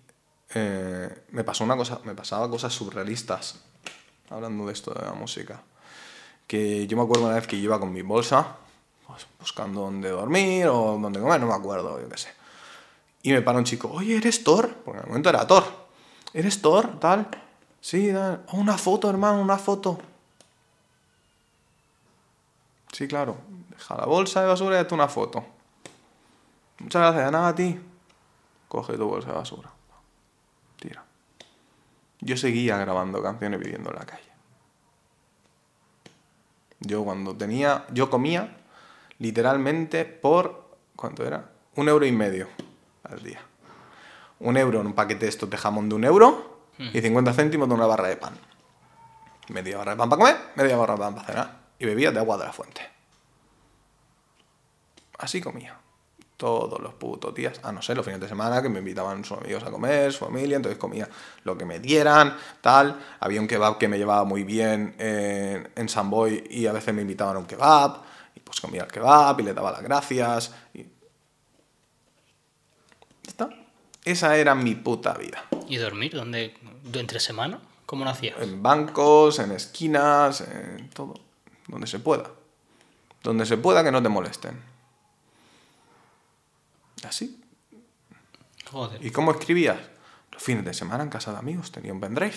eh, me pasó una cosa, me pasaba cosas surrealistas, hablando de esto de la música. Que yo me acuerdo una vez que iba con mi bolsa, pues, buscando dónde dormir o dónde comer, no me acuerdo, yo qué sé. Y me para un chico, oye, ¿eres Thor? Porque en el momento era Thor. ¿Eres Thor? Tal. Sí. "Oh, una foto, hermano, una foto. Sí, claro. Deja la bolsa de basura y hazte una foto. Muchas gracias, de nada a ti. Coge tu bolsa de basura. Tira. Yo seguía grabando canciones viviendo en la calle. Yo cuando tenía, yo comía literalmente por, ¿cuánto era? Un euro y medio al día. Un euro en un paquete de estos de jamón de un euro y 50 céntimos de una barra de pan. Media barra de pan para comer, media barra de pan para cenar. Y bebía de agua de la fuente. Así comía. Todos los putos días, a no ser los fines de semana que me invitaban sus amigos a comer, su familia, entonces comía lo que me dieran, tal. Había un kebab que me llevaba muy bien en, en San Boy y a veces me invitaban a un kebab, y pues comía el kebab y le daba las gracias. Ya está. Esa era mi puta vida. ¿Y dormir? ¿Dónde? ¿Entre semana? ¿Cómo lo hacías? En bancos, en esquinas, en todo. Donde se pueda. Donde se pueda que no te molesten. Así. Joder. ¿Y cómo escribías? Los fines de semana en casa de amigos tenía un pendrive.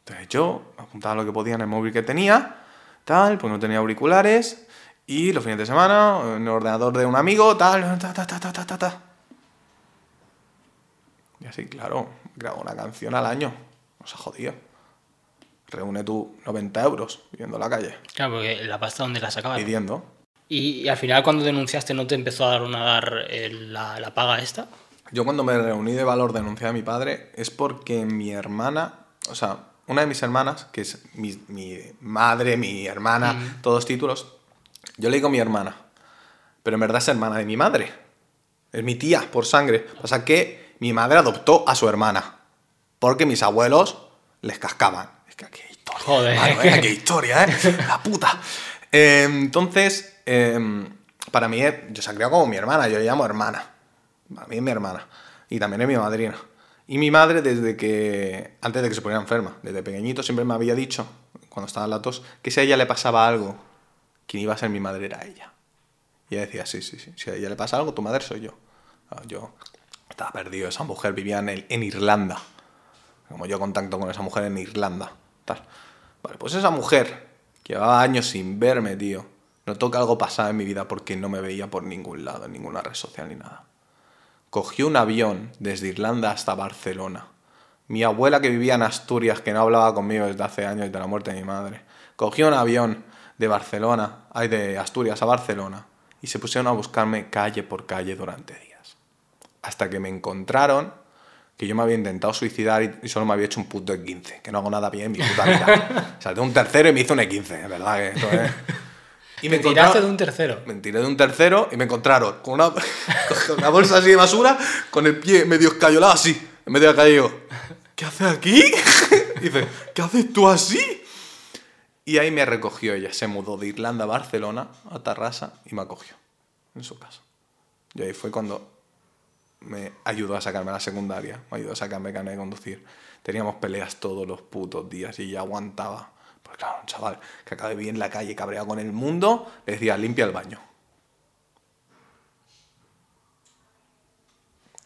Entonces yo apuntaba lo que podía en el móvil que tenía, tal, pues no tenía auriculares, y los fines de semana en el ordenador de un amigo, tal, ta, ta, ta, ta, ta, ta, ta. Y así, claro, grabo una canción al año. No se jodía. Reúne tú 90 euros viviendo en la calle, Claro, porque la pasta donde la sacabas. pidiendo. ¿Y, y al final cuando denunciaste no te empezó a dar una dar la, la paga esta? Yo cuando me reuní de valor denunciar a mi padre es porque mi hermana, o sea, una de mis hermanas, que es mi, mi madre, mi hermana, todos títulos, yo le digo mi hermana, pero en verdad es hermana de mi madre. Es mi tía por sangre. Pasa que mi madre adoptó a su hermana, porque mis abuelos les cascaban. Es que aquí hay historia. Joder. hermano, ¿eh? Aquí hay historia, ¿eh? La puta. Eh, entonces, eh, para mí, eh, yo se ha criado como mi hermana, yo le llamo hermana. Para mí es mi hermana. Y también es mi madrina. Y mi madre, desde que. Antes de que se pusiera enferma, desde pequeñito, siempre me había dicho, cuando estaba en la tos, que si a ella le pasaba algo, quien iba a ser mi madre era ella. Y ella decía, sí, sí, sí. Si a ella le pasa algo, tu madre soy yo. Ah, Yo estaba perdido. Esa mujer vivía en, en Irlanda. Como yo contacto con esa mujer en Irlanda. Tal. Vale, pues esa mujer, que llevaba años sin verme, tío, notó que algo pasaba en mi vida porque no me veía por ningún lado, en ninguna red social ni nada. Cogió un avión desde Irlanda hasta Barcelona. Mi abuela que vivía en Asturias, que no hablaba conmigo desde hace años desde la muerte de mi madre, cogió un avión de Barcelona, ay, de Asturias a Barcelona, y se pusieron a buscarme calle por calle durante días. Hasta que me encontraron que yo me había intentado suicidar y, solo me había hecho un puto E15, que no hago nada bien en mi puta vida. Salté un tercero y me hizo un E15, es verdad que esto es... Y Me tiraste de un tercero. me tiré de un tercero y me encontraron con una, con una bolsa así de basura, con el pie medio escayolado así, en medio de la calle. Digo, ¿qué haces aquí? Y dice, ¿qué haces tú así? Y ahí me recogió ella. Se mudó de Irlanda a Barcelona, a Tarrasa, y me acogió en su casa. Y ahí fue cuando me ayudó a sacarme la secundaria, me ayudó a sacarme carne de conducir. Teníamos peleas todos los putos días y ella aguantaba. Porque claro, un chaval que acaba de vivir en la calle cabreado con el mundo, le decía, limpia el baño.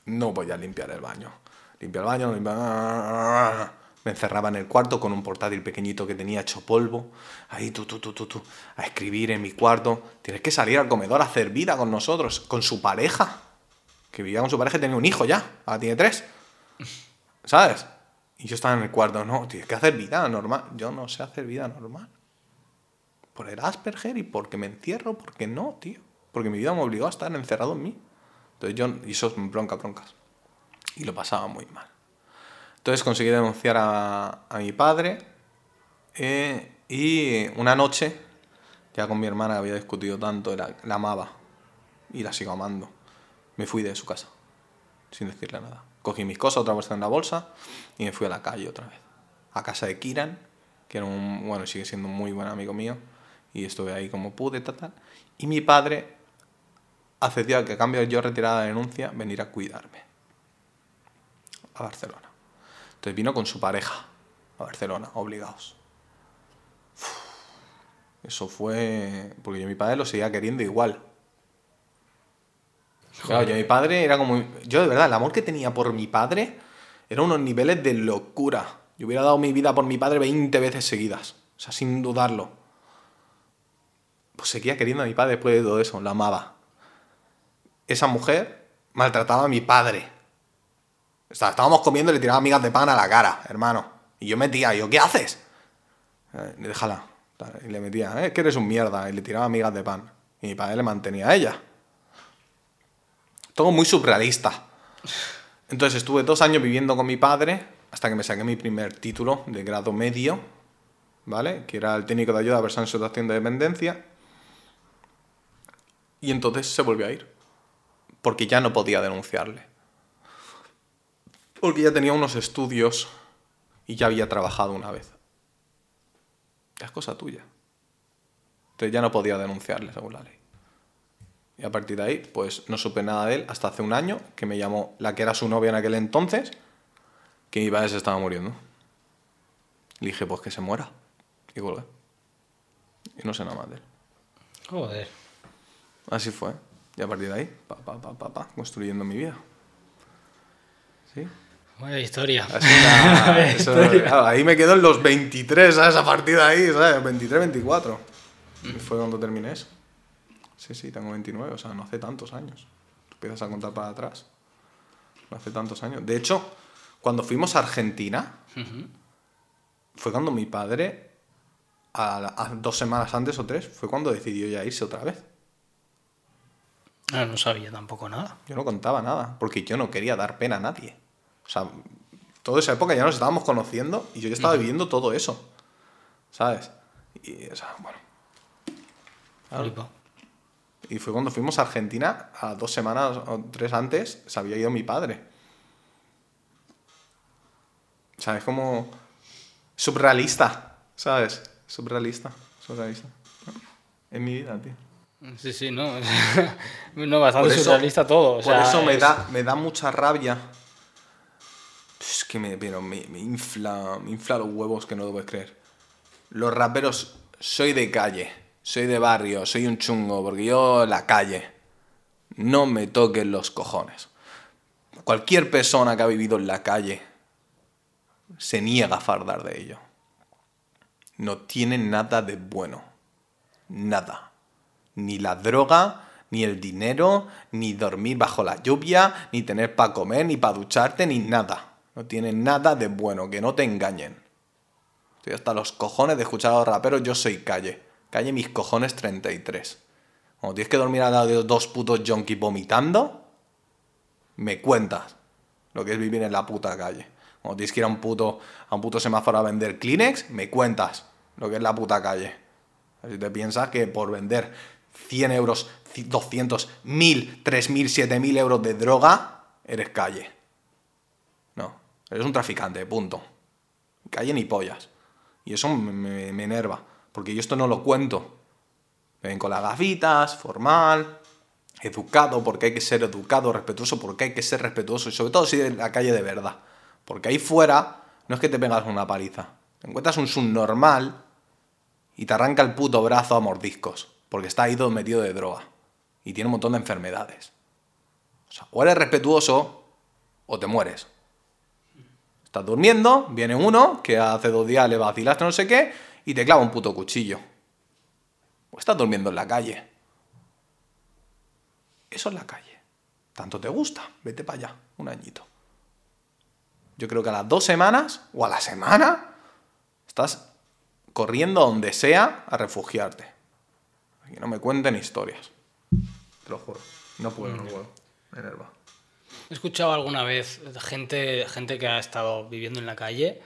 No voy a limpiar el baño. Limpia el baño, limpia... Me encerraba en el cuarto con un portátil pequeñito que tenía hecho polvo. Ahí tú, tú, tú, tú, tú, a escribir en mi cuarto. Tienes que salir al comedor a hacer vida con nosotros, con su pareja. Que vivía con su pareja y tenía un hijo ya. Ahora tiene tres. ¿Sabes? Y yo estaba en el cuarto. No, tienes que hacer vida normal. Yo no sé hacer vida normal. Por el Asperger y porque me encierro, porque no, tío. Porque mi vida me obligó a estar encerrado en mí. Entonces yo, y eso es bronca, broncas. Y lo pasaba muy mal. Entonces conseguí denunciar a, a mi padre. eh, y una noche, ya con mi hermana había discutido tanto, la, la amaba. Y la sigo amando. Me fui de su casa. Sin decirle nada. Cogí mis cosas, otra vez en la bolsa. Y me fui a la calle otra vez. A casa de Kiran, que era un, bueno, sigue siendo un muy buen amigo mío. Y estuve ahí como pude, tal, tal. Y mi padre accedió a que a cambio de yo retirar la denuncia, venir a cuidarme a Barcelona. Entonces vino con su pareja a Barcelona, obligados. Eso fue. Porque yo mi padre lo seguía queriendo igual. Claro, yo mi padre era como. Yo de verdad, el amor que tenía por mi padre era unos niveles de locura. Yo hubiera dado mi vida por mi padre 20 veces seguidas. O sea, sin dudarlo. Pues seguía queriendo a mi padre después de todo eso, la amaba. Esa mujer maltrataba a mi padre. O sea, estábamos comiendo y le tiraba migas de pan a la cara, hermano. Y yo metía, yo, ¿qué haces? Eh, déjala. Y le metía, "Eh, es que eres un mierda. Y le tiraba migas de pan. Y mi padre le mantenía a ella. Todo muy surrealista. Entonces estuve dos años viviendo con mi padre hasta que me saqué mi primer título de grado medio, ¿vale? Que era el técnico de ayuda a personas en situación de dependencia. Y entonces se volvió a ir. Porque ya no podía denunciarle. Porque ya tenía unos estudios y ya había trabajado una vez. Es cosa tuya. Entonces ya no podía denunciarle según la ley. Y a partir de ahí, pues no supe nada de él hasta hace un año que me llamó la que era su novia en aquel entonces, que mi padre se estaba muriendo. Le dije, pues que se muera. Y colgué. Y no sé nada más de él. Joder. Así fue. Y a partir de ahí, pa, pa, pa, pa, pa, construyendo mi vida. ¿Sí? Buena historia. Una- eso- claro, ahí me quedo en los 23, ¿sabes? A partir de ahí, ¿sabes? 23, 24. Y fue cuando terminé eso. Sí, sí, tengo 29, o sea, no hace tantos años. Tú empiezas a contar para atrás. No hace tantos años. De hecho, cuando fuimos a Argentina, fue cuando mi padre, a, a dos semanas antes o tres, fue cuando decidió ya irse otra vez. Ah, no sabía tampoco nada. Yo no contaba nada, porque yo no quería dar pena a nadie. O sea, toda esa época ya nos estábamos conociendo y yo ya estaba viviendo todo eso. ¿Sabes? Y, o sea, bueno. Claro. Y fue cuando fuimos a Argentina, a dos semanas o tres antes, se había ido mi padre. ¿Sabes? Como subrealista, ¿sabes? Subrealista, surrealista. En mi vida, tío. Sí, sí, no. no, bastante Por eso- surrealista todo. o Por eso me es- da, me da mucha rabia. Es que me, pero me, me infla, me infla los huevos que no puedes creer. Los raperos, soy de calle, soy de barrio, soy un chungo, porque yo la calle. No me toquen los cojones. Cualquier persona que ha vivido en la calle se niega a fardar de ello. No tiene nada de bueno. Nada. Ni la droga, ni el dinero, ni dormir bajo la lluvia, ni tener para comer, ni para ducharte, ni nada. No tiene nada de bueno, que no te engañen. Estoy hasta los cojones de escuchar a los raperos, yo soy calle. Calle mis cojones 33. Cuando tienes que dormir al lado de dos putos junkies vomitando, me cuentas lo que es vivir en la puta calle. Cuando tienes que ir a un puto, a un puto semáforo a vender Kleenex, me cuentas lo que es la puta calle. Si te piensas que por vender 100 euros, 200, 1000, 3000, 7000 euros de droga, eres calle. No, eres un traficante, punto. Calle ni pollas. Y eso me- me enerva, porque yo esto no lo cuento. Me ven con las gafitas, formal, educado, porque hay que ser educado, respetuoso, porque hay que ser respetuoso, y sobre todo si en la calle de verdad. Porque ahí fuera no es que te pegas una paliza. Te encuentras un subnormal y te arranca el puto brazo a mordiscos, porque está ahí todo metido de droga y tiene un montón de enfermedades. O sea, o eres respetuoso o te mueres. Estás durmiendo, viene uno que hace dos días le vacilaste no sé qué y te clava un puto cuchillo. O estás durmiendo en la calle. Eso es la calle. Tanto te gusta, vete para allá, un añito. Yo creo que a las dos semanas o a la semana estás corriendo a donde sea a refugiarte. Que no me cuenten historias. Te lo juro. No puedo, no puedo. Me enerva. He escuchado alguna vez gente, gente que ha estado viviendo en la calle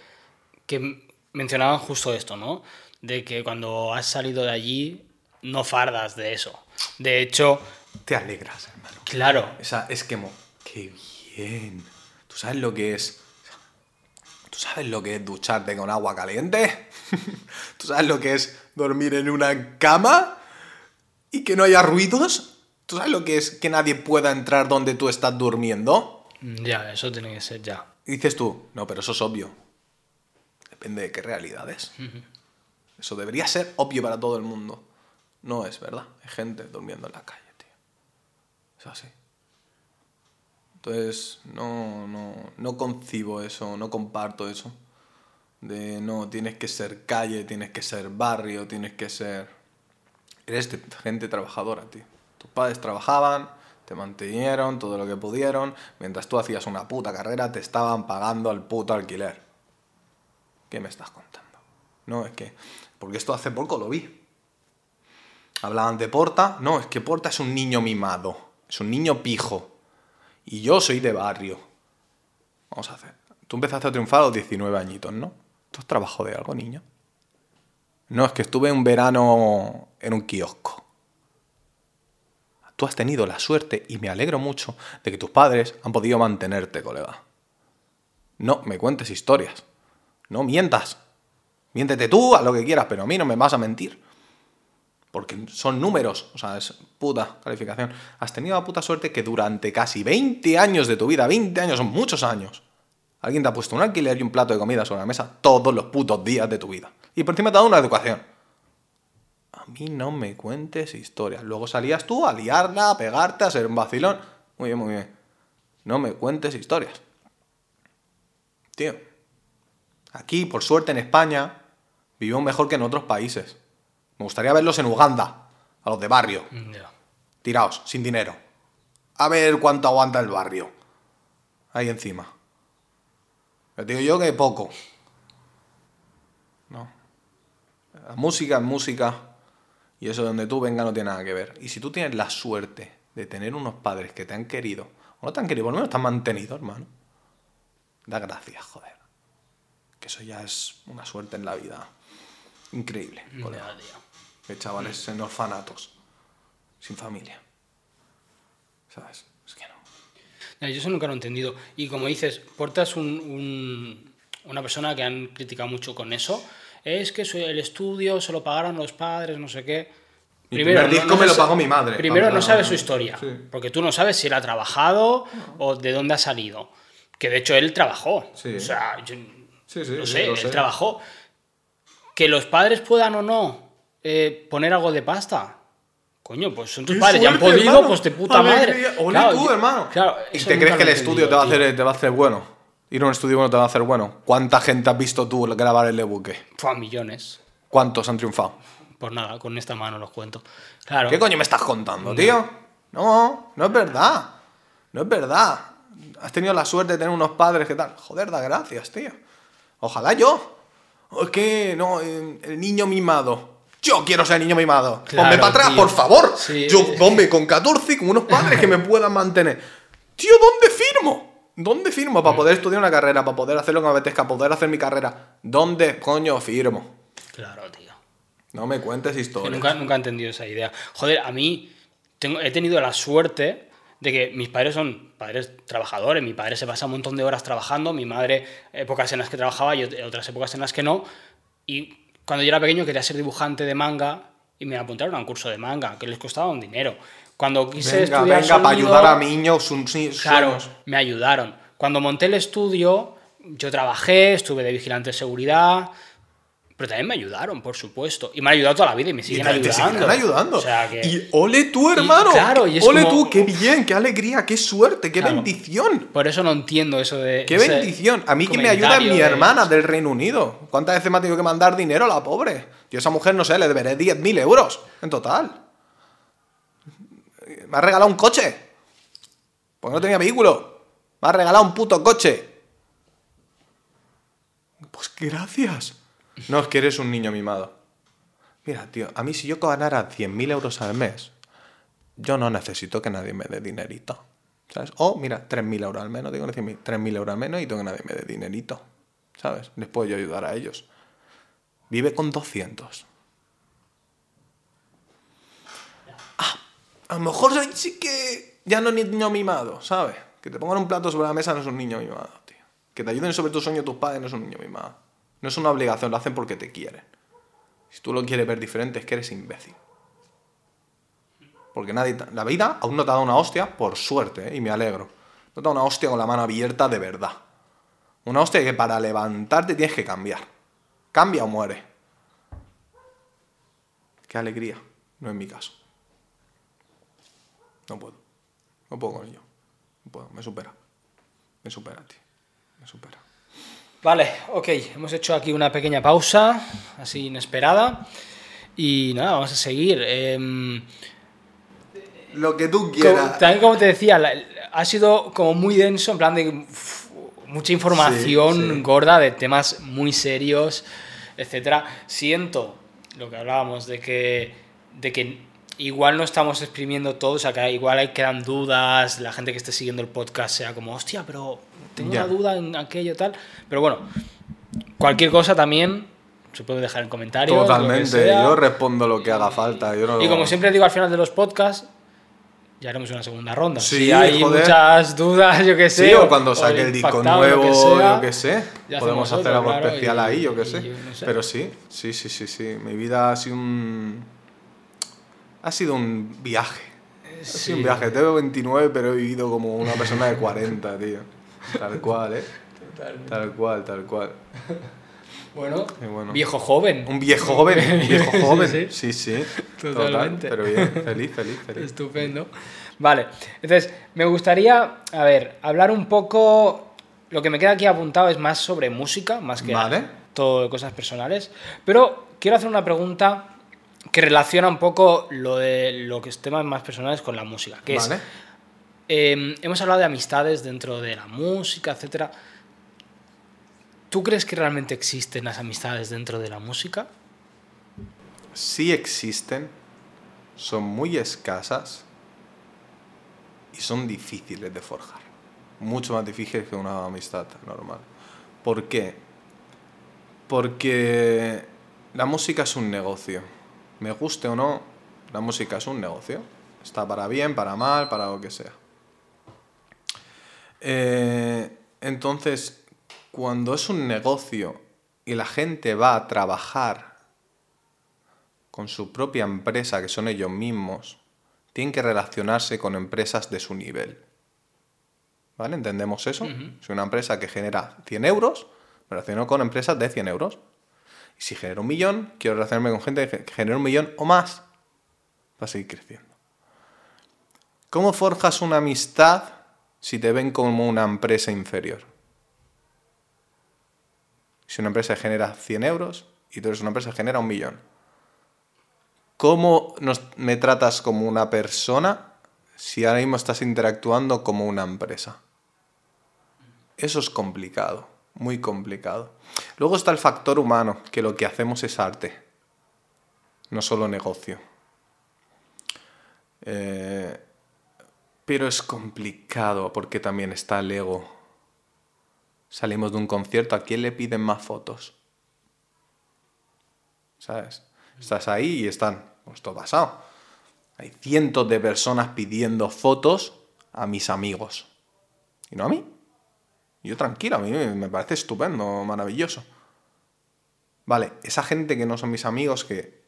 que mencionaban justo esto, ¿no? De que cuando has salido de allí no fardas de eso. De hecho, Te alegras, hermano. claro, Esa, es que... ¡Qué bien! ¿Tú sabes lo que es... ¿Tú sabes lo que es ducharte con agua caliente? ¿Tú sabes lo que es dormir en una cama y que no haya ruidos? ¿Tú sabes lo que es que nadie pueda entrar donde tú estás durmiendo? ya, eso tiene que ser ya. Y dices tú, no, pero eso es obvio. Depende de qué realidades. Eso debería ser obvio para todo el mundo. No es, ¿verdad? Hay gente durmiendo en la calle, tío. Es así. Entonces, no, no, no concibo eso, no comparto eso. De no, tienes que ser calle, tienes que ser barrio, tienes que ser... Eres gente trabajadora, tío. Tus padres trabajaban, te mantenieron todo lo que pudieron, mientras tú hacías una puta carrera te estaban pagando el puto alquiler. ¿Qué me estás contando? No, es que... Porque esto hace poco lo vi. Hablaban de Porta. No, es que Porta es un niño mimado. Es un niño pijo. Y yo soy de barrio. Vamos a hacer. Tú empezaste a triunfar a los 19 añitos, ¿no? ¿Tú has trabajado de algo, niño? No, es que estuve un verano en un kiosco. Tú has tenido la suerte, y me alegro mucho, de que tus padres han podido mantenerte, colega. No me cuentes historias. No mientas. Miéntete tú a lo que quieras, pero a mí no me vas a mentir. Porque son números, o sea, es puta calificación. Has tenido la puta suerte que durante casi 20 años de tu vida, 20 años son muchos años, alguien te ha puesto un alquiler y un plato de comida sobre la mesa todos los putos días de tu vida. Y por encima te ha dado una educación. A mí no me cuentes historias. Luego salías tú a liarla, a pegarte, a ser un vacilón. Muy bien, muy bien. No me cuentes historias. Tío, aquí, por suerte, en España, vivimos mejor que en otros países. Me gustaría verlos en Uganda, a los de barrio, Ya. tirados, sin dinero. A ver cuánto aguanta el barrio. Ahí encima. Te digo yo que poco. No. La música es música. Y eso de donde tú vengas no tiene nada que ver. Y si tú tienes la suerte de tener unos padres que te han querido, o no te han querido, por lo menos te han mantenido, hermano. Da gracias, joder. Que eso ya es una suerte en la vida. Increíble, colega. De chavales en orfanatos, sin familia. ¿Sabes? Es que no. Yo eso nunca lo he entendido. Y como dices, Porta es un- un- una persona que han criticado mucho con eso. Es que el estudio se lo pagaron los padres, no sé qué. Mi primer disco me lo pagó mi madre. Primero, no sabes su historia. Sí. Porque tú no sabes si él ha trabajado o de dónde ha salido. Que de hecho él trabajó. Sí. O sea, yo Sí, sí, no sí, sé, lo él sé. trabajó. Que los padres puedan o no eh, poner algo de pasta. Coño, pues son tus ¡Qué padres, ya han podido, hermano! pues de puta Alegría. madre. Ole Claro, tú, yo- hermano. claro, ¿Y te crees lo que el estudio te va, a hacer, te va a hacer bueno? Ir a un estudio bueno te va a hacer bueno. ¿Cuánta gente has visto tú grabar el e-buque? Fue a millones. ¿Cuántos han triunfado? Por nada, con esta mano los cuento. Claro. ¿Qué coño me estás contando, tío? No, no es verdad. No es verdad. Has tenido la suerte de tener unos padres que tal. Joder, da gracias, tío. Ojalá yo. Es que, no, el el niño mimado. Yo quiero ser niño mimado. Claro, ponme para atrás, tío. por favor. Sí. Yo, ponme con 14 y con unos padres que me puedan mantener. Tío, ¿dónde firmo? ¿Dónde firmo para poder estudiar una carrera, para poder hacer lo que me apetezca, para poder hacer mi carrera? ¿Dónde coño firmo? Claro, tío. No me cuentes historias. nunca, nunca he entendido esa idea. Joder, a mí tengo, he tenido la suerte de que mis padres son padres trabajadores. Mi padre se pasa un montón de horas trabajando, mi madre épocas en las que trabajaba y ot- otras épocas en las que no. Y cuando yo era pequeño quería ser dibujante de manga y me apuntaron a un curso de manga que les costaba un dinero. Cuando quise Venga, estudiar venga, para sonido- ayudar a niños. sus- sus Claro, me ayudaron. Cuando monté el estudio, yo trabajé, estuve de vigilante de seguridad, pero también me ayudaron, por supuesto. Y me han ayudado toda la vida y me Y siguen te, te ayudando. seguirán ayudando. O sea que... Y ole tú, hermano. claro, y es ole como- tú, qué bien, qué alegría, qué suerte, qué Claro. bendición. Por eso no entiendo eso de... Qué bendición. A mí que me ayuda mi de- hermana del Reino Unido. ¿Cuántas veces me ha tenido que mandar dinero a la pobre? Yo a esa mujer, no sé, le deberé 10.000 euros en total. Me ha regalado un coche. Porque no tenía vehículo. Me ha regalado un puto coche. Pues gracias. No, es que eres un niño mimado. Mira, tío, a mí si yo ganara 100.000 euros al mes, yo no necesito que nadie me dé dinerito. ¿Sabes? O, mira, 3.000 euros al menos, digo 100.000, 3.000 euros al menos y tengo que nadie me dé dinerito. ¿Sabes? Les puedo yo ayudar a ellos. Vive con 200. Ah, a lo mejor sí que ya no es niño mimado, ¿sabes? Que te pongan un plato sobre la mesa no es un niño mimado, tío. Que te ayuden sobre tu sueño tus padres no es un niño mimado. No es una obligación, lo hacen porque te quieren. Si tú lo quieres ver diferente, es que eres imbécil. Porque nadie. La vida aún no te ha dado una hostia, por suerte, ¿eh? y me alegro. No te ha dado una hostia con la mano abierta de verdad. Una hostia que para levantarte tienes que cambiar. Cambia o muere. Qué alegría. No es mi caso. No puedo. No puedo con ello. No puedo. Me supera. Me supera, tío. Me supera. Vale, ok, hemos hecho aquí una pequeña pausa, así inesperada. Y nada, vamos a seguir. Em, Lo que tú quieras. también como te decía, la- ha sido como muy denso, en plan de uf, mucha información Sí, sí. gorda de temas muy serios, etcétera. Siento lo que hablábamos de que, de que igual no estamos exprimiendo todo, o sea, que igual hay, quedan dudas, la gente que esté siguiendo el podcast sea como, hostia, pero tengo Ya. una duda en aquello tal. Pero bueno, cualquier cosa también se puede dejar en comentarios. lo Totalmente. Yo respondo lo que haga falta. Yo no Y como siempre digo al final de los podcasts, ya haremos una segunda ronda. Sí, si hay joder. muchas dudas, yo qué sé. Sí, o cuando saque el disco impactado, lo nuevo, que sea, yo qué sé. Podemos hacer algo claro, especial y- ahí, yo qué sé. no sé. Pero sí, sí, sí, sí, sí. Mi vida ha sido un. Ha sido un viaje. Ha Sí. un viaje. Tengo 29, pero he vivido como una persona de 40, tío. Tal cual, ¿eh? Tal cual, tal cual. Bueno, bueno. viejo joven. Un viejo joven, un viejo Sí, joven. sí. Sí, sí. Totalmente. Total, pero bien, feliz, feliz, feliz. Estupendo. Vale, entonces me gustaría, a ver, hablar un poco. Lo que me queda aquí apuntado es más sobre música, más que Vale. todo de cosas personales. Pero quiero hacer una pregunta que relaciona un poco lo de lo que es temas más personales con la música. Que es, Vale. Eh, hemos hablado de amistades dentro de la música, etcétera. ¿Tú crees que realmente existen las amistades dentro de la música? Sí existen, son muy escasas y son difíciles de forjar. Mucho más difíciles que una amistad normal. ¿Por qué? Porque la música es un negocio. Me guste o no, la música es un negocio. Está para bien, para mal, para lo que sea. Eh, entonces, cuando es un negocio y la gente va a trabajar con su propia empresa, que son ellos mismos, tienen que relacionarse con empresas de su nivel. ¿Vale? ¿Entendemos eso? Si una empresa que genera 100 euros, relaciono con empresas de 100 euros. Y si genero un millón, quiero relacionarme con gente que genera un millón o más para seguir creciendo. ¿Cómo forjas una amistad si te ven como una empresa inferior? Si una empresa genera 100 euros y tú eres una empresa que genera un millón. ¿Cómo me tratas como una persona si ahora mismo estás interactuando como una empresa? Eso es complicado, muy complicado. Luego está el factor humano, que lo que hacemos es arte, no solo negocio. Eh, pero es complicado porque también está el ego. Salimos de un concierto, ¿a quién le piden más fotos? ¿Sabes? Estás ahí y están, pues todo pasado. Hay cientos de personas pidiendo fotos a mis amigos. Y no a mí. Yo tranquilo, a mí me parece estupendo, maravilloso. Vale, esa gente que no son mis amigos, que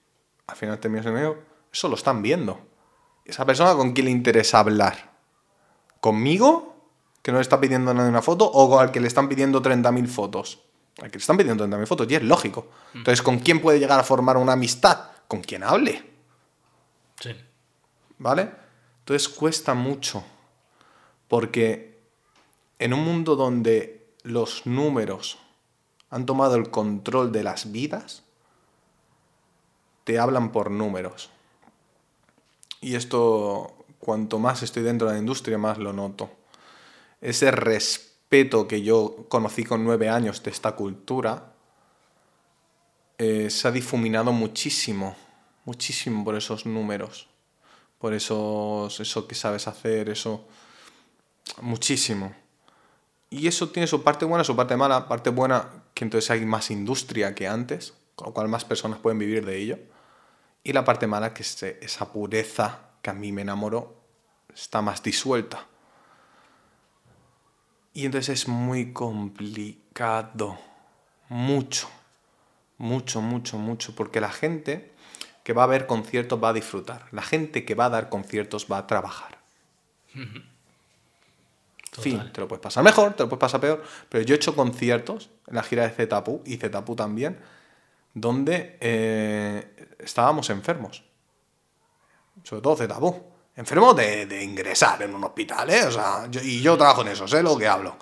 al final terminan siendo eso lo están viendo. Esa persona con quién le interesa hablar. ¿Conmigo? Que no le está pidiendo nadie una foto, o al que le están pidiendo 30.000 fotos. Al que le están pidiendo 30.000 fotos, y es lógico. Mm. Entonces, ¿con quién puede llegar a formar una amistad? Con quien hable. Sí. ¿Vale? Entonces cuesta mucho. Porque en un mundo donde los números han tomado el control de las vidas, te hablan por números. Y esto, cuanto más estoy dentro de la industria, más lo noto. Ese respeto que yo conocí con nueve años de esta cultura, eh, se ha difuminado muchísimo, muchísimo por esos números, por esos, eso que sabes hacer, eso, muchísimo. Y eso tiene su parte buena, su parte mala. Parte buena, que entonces hay más industria que antes, con lo cual más personas pueden vivir de ello. Y la parte mala, que es esa pureza que a mí me enamoró, está más disuelta. Y entonces es muy complicado, mucho mucho, mucho, mucho, porque la gente que va a ver conciertos va a disfrutar, la gente que va a dar conciertos va a trabajar. Fin, te lo puedes pasar mejor, te lo puedes pasar peor, pero yo he hecho conciertos en la gira de Zetapu y Zetapu también, donde eh, estábamos enfermos. Sobre todo Zetapu. Enfermos de, ingresar en un hospital, ¿eh? O sea, y yo trabajo en eso, sé lo que hablo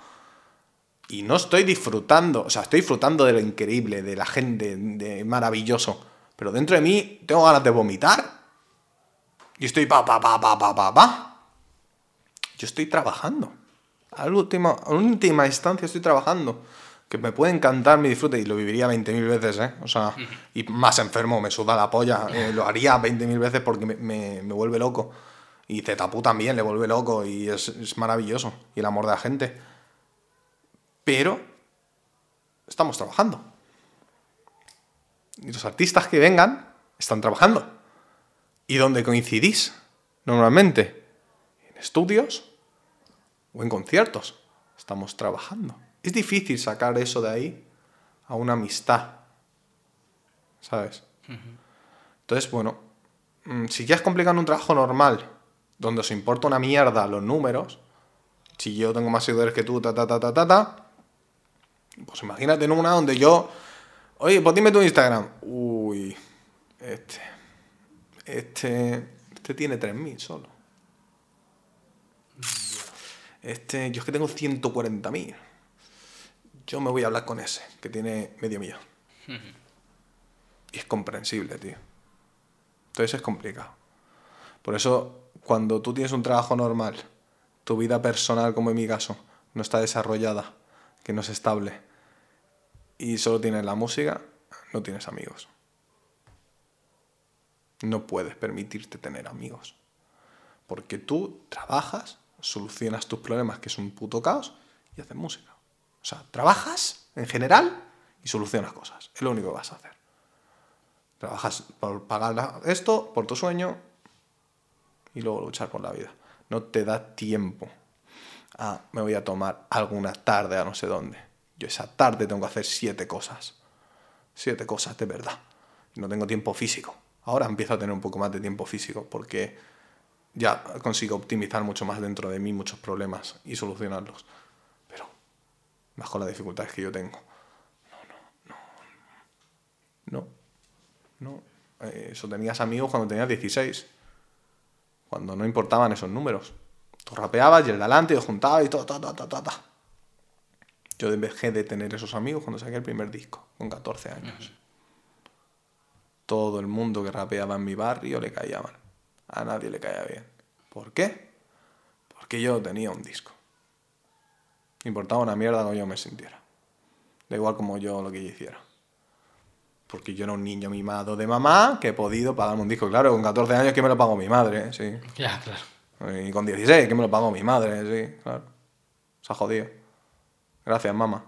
y no estoy disfrutando, o sea, estoy disfrutando de lo increíble, de la gente, de maravilloso, pero dentro de mí tengo ganas de vomitar. Y estoy pa, pa, pa, pa, pa, pa, pa. Yo estoy trabajando. A última, a última instancia estoy trabajando. Que me puede encantar mi disfrute y lo viviría 20.000 veces, ¿eh? O sea, y más enfermo, me suda la polla. Eh, lo haría 20.000 veces porque me, me, me, vuelve loco. Y Zetapu también le vuelve loco y es, es maravilloso. Y el amor de la gente pero estamos trabajando. Y los artistas que vengan están trabajando. ¿Y dónde coincidís? Normalmente, en estudios o en conciertos. Estamos trabajando. Es difícil sacar eso de ahí a una amistad. ¿Sabes? Entonces, bueno, mm, si ya es complicado un trabajo normal, donde os importa una mierda los números, si yo tengo más seguidores que tú, ta, ta, ta, ta, ta, ta, pues imagínate en una donde yo. Oye, pues dime tu Instagram. Uy. Este. Este. Este tiene 3.000 solo. Este. Yo es que tengo 140.000. Yo me voy a hablar con ese, que tiene medio millón. Y es comprensible, tío. Entonces es complicado. Por eso, cuando tú tienes un trabajo normal, tu vida personal, como en mi caso, no está desarrollada, que no es estable, y solo tienes la música, no tienes amigos. No puedes permitirte tener amigos. Porque tú trabajas solucionas tus problemas, que es un puto caos, y haces música. O sea, trabajas en general y solucionas cosas. Es lo único que vas a hacer. Trabajas por pagar esto, por tu sueño, y luego luchar por la vida. No te da tiempo a, me voy a tomar alguna tarde a no sé dónde. Yo esa tarde tengo que hacer siete cosas. Siete cosas de verdad. No tengo tiempo físico. Ahora empiezo a tener un poco más de tiempo físico porque ya consigo optimizar mucho más dentro de mí muchos problemas y solucionarlos. Pero bajo las dificultades que yo tengo. No, no, no. No. No. Eh, eso tenías amigos cuando tenías 16 cuando no importaban esos números. Tú rapeabas y el delante y juntabas y todo, todo, todo, todo, Yo dejé de tener esos amigos cuando saqué el primer disco, con 14 años. Todo el mundo que rapeaba en mi barrio le caía mal. A nadie le caía bien. ¿Por qué? Porque yo tenía un disco. Importaba una mierda como yo me sintiera. Da igual como yo lo que yo hiciera. Porque yo era un niño mimado de mamá que he podido pagarme un disco. Claro, con 14 años que me lo pagó mi madre, sí. Ya, claro. Y con 16 que me lo pagó mi madre, sí, claro. Se ha jodido. Gracias, mamá.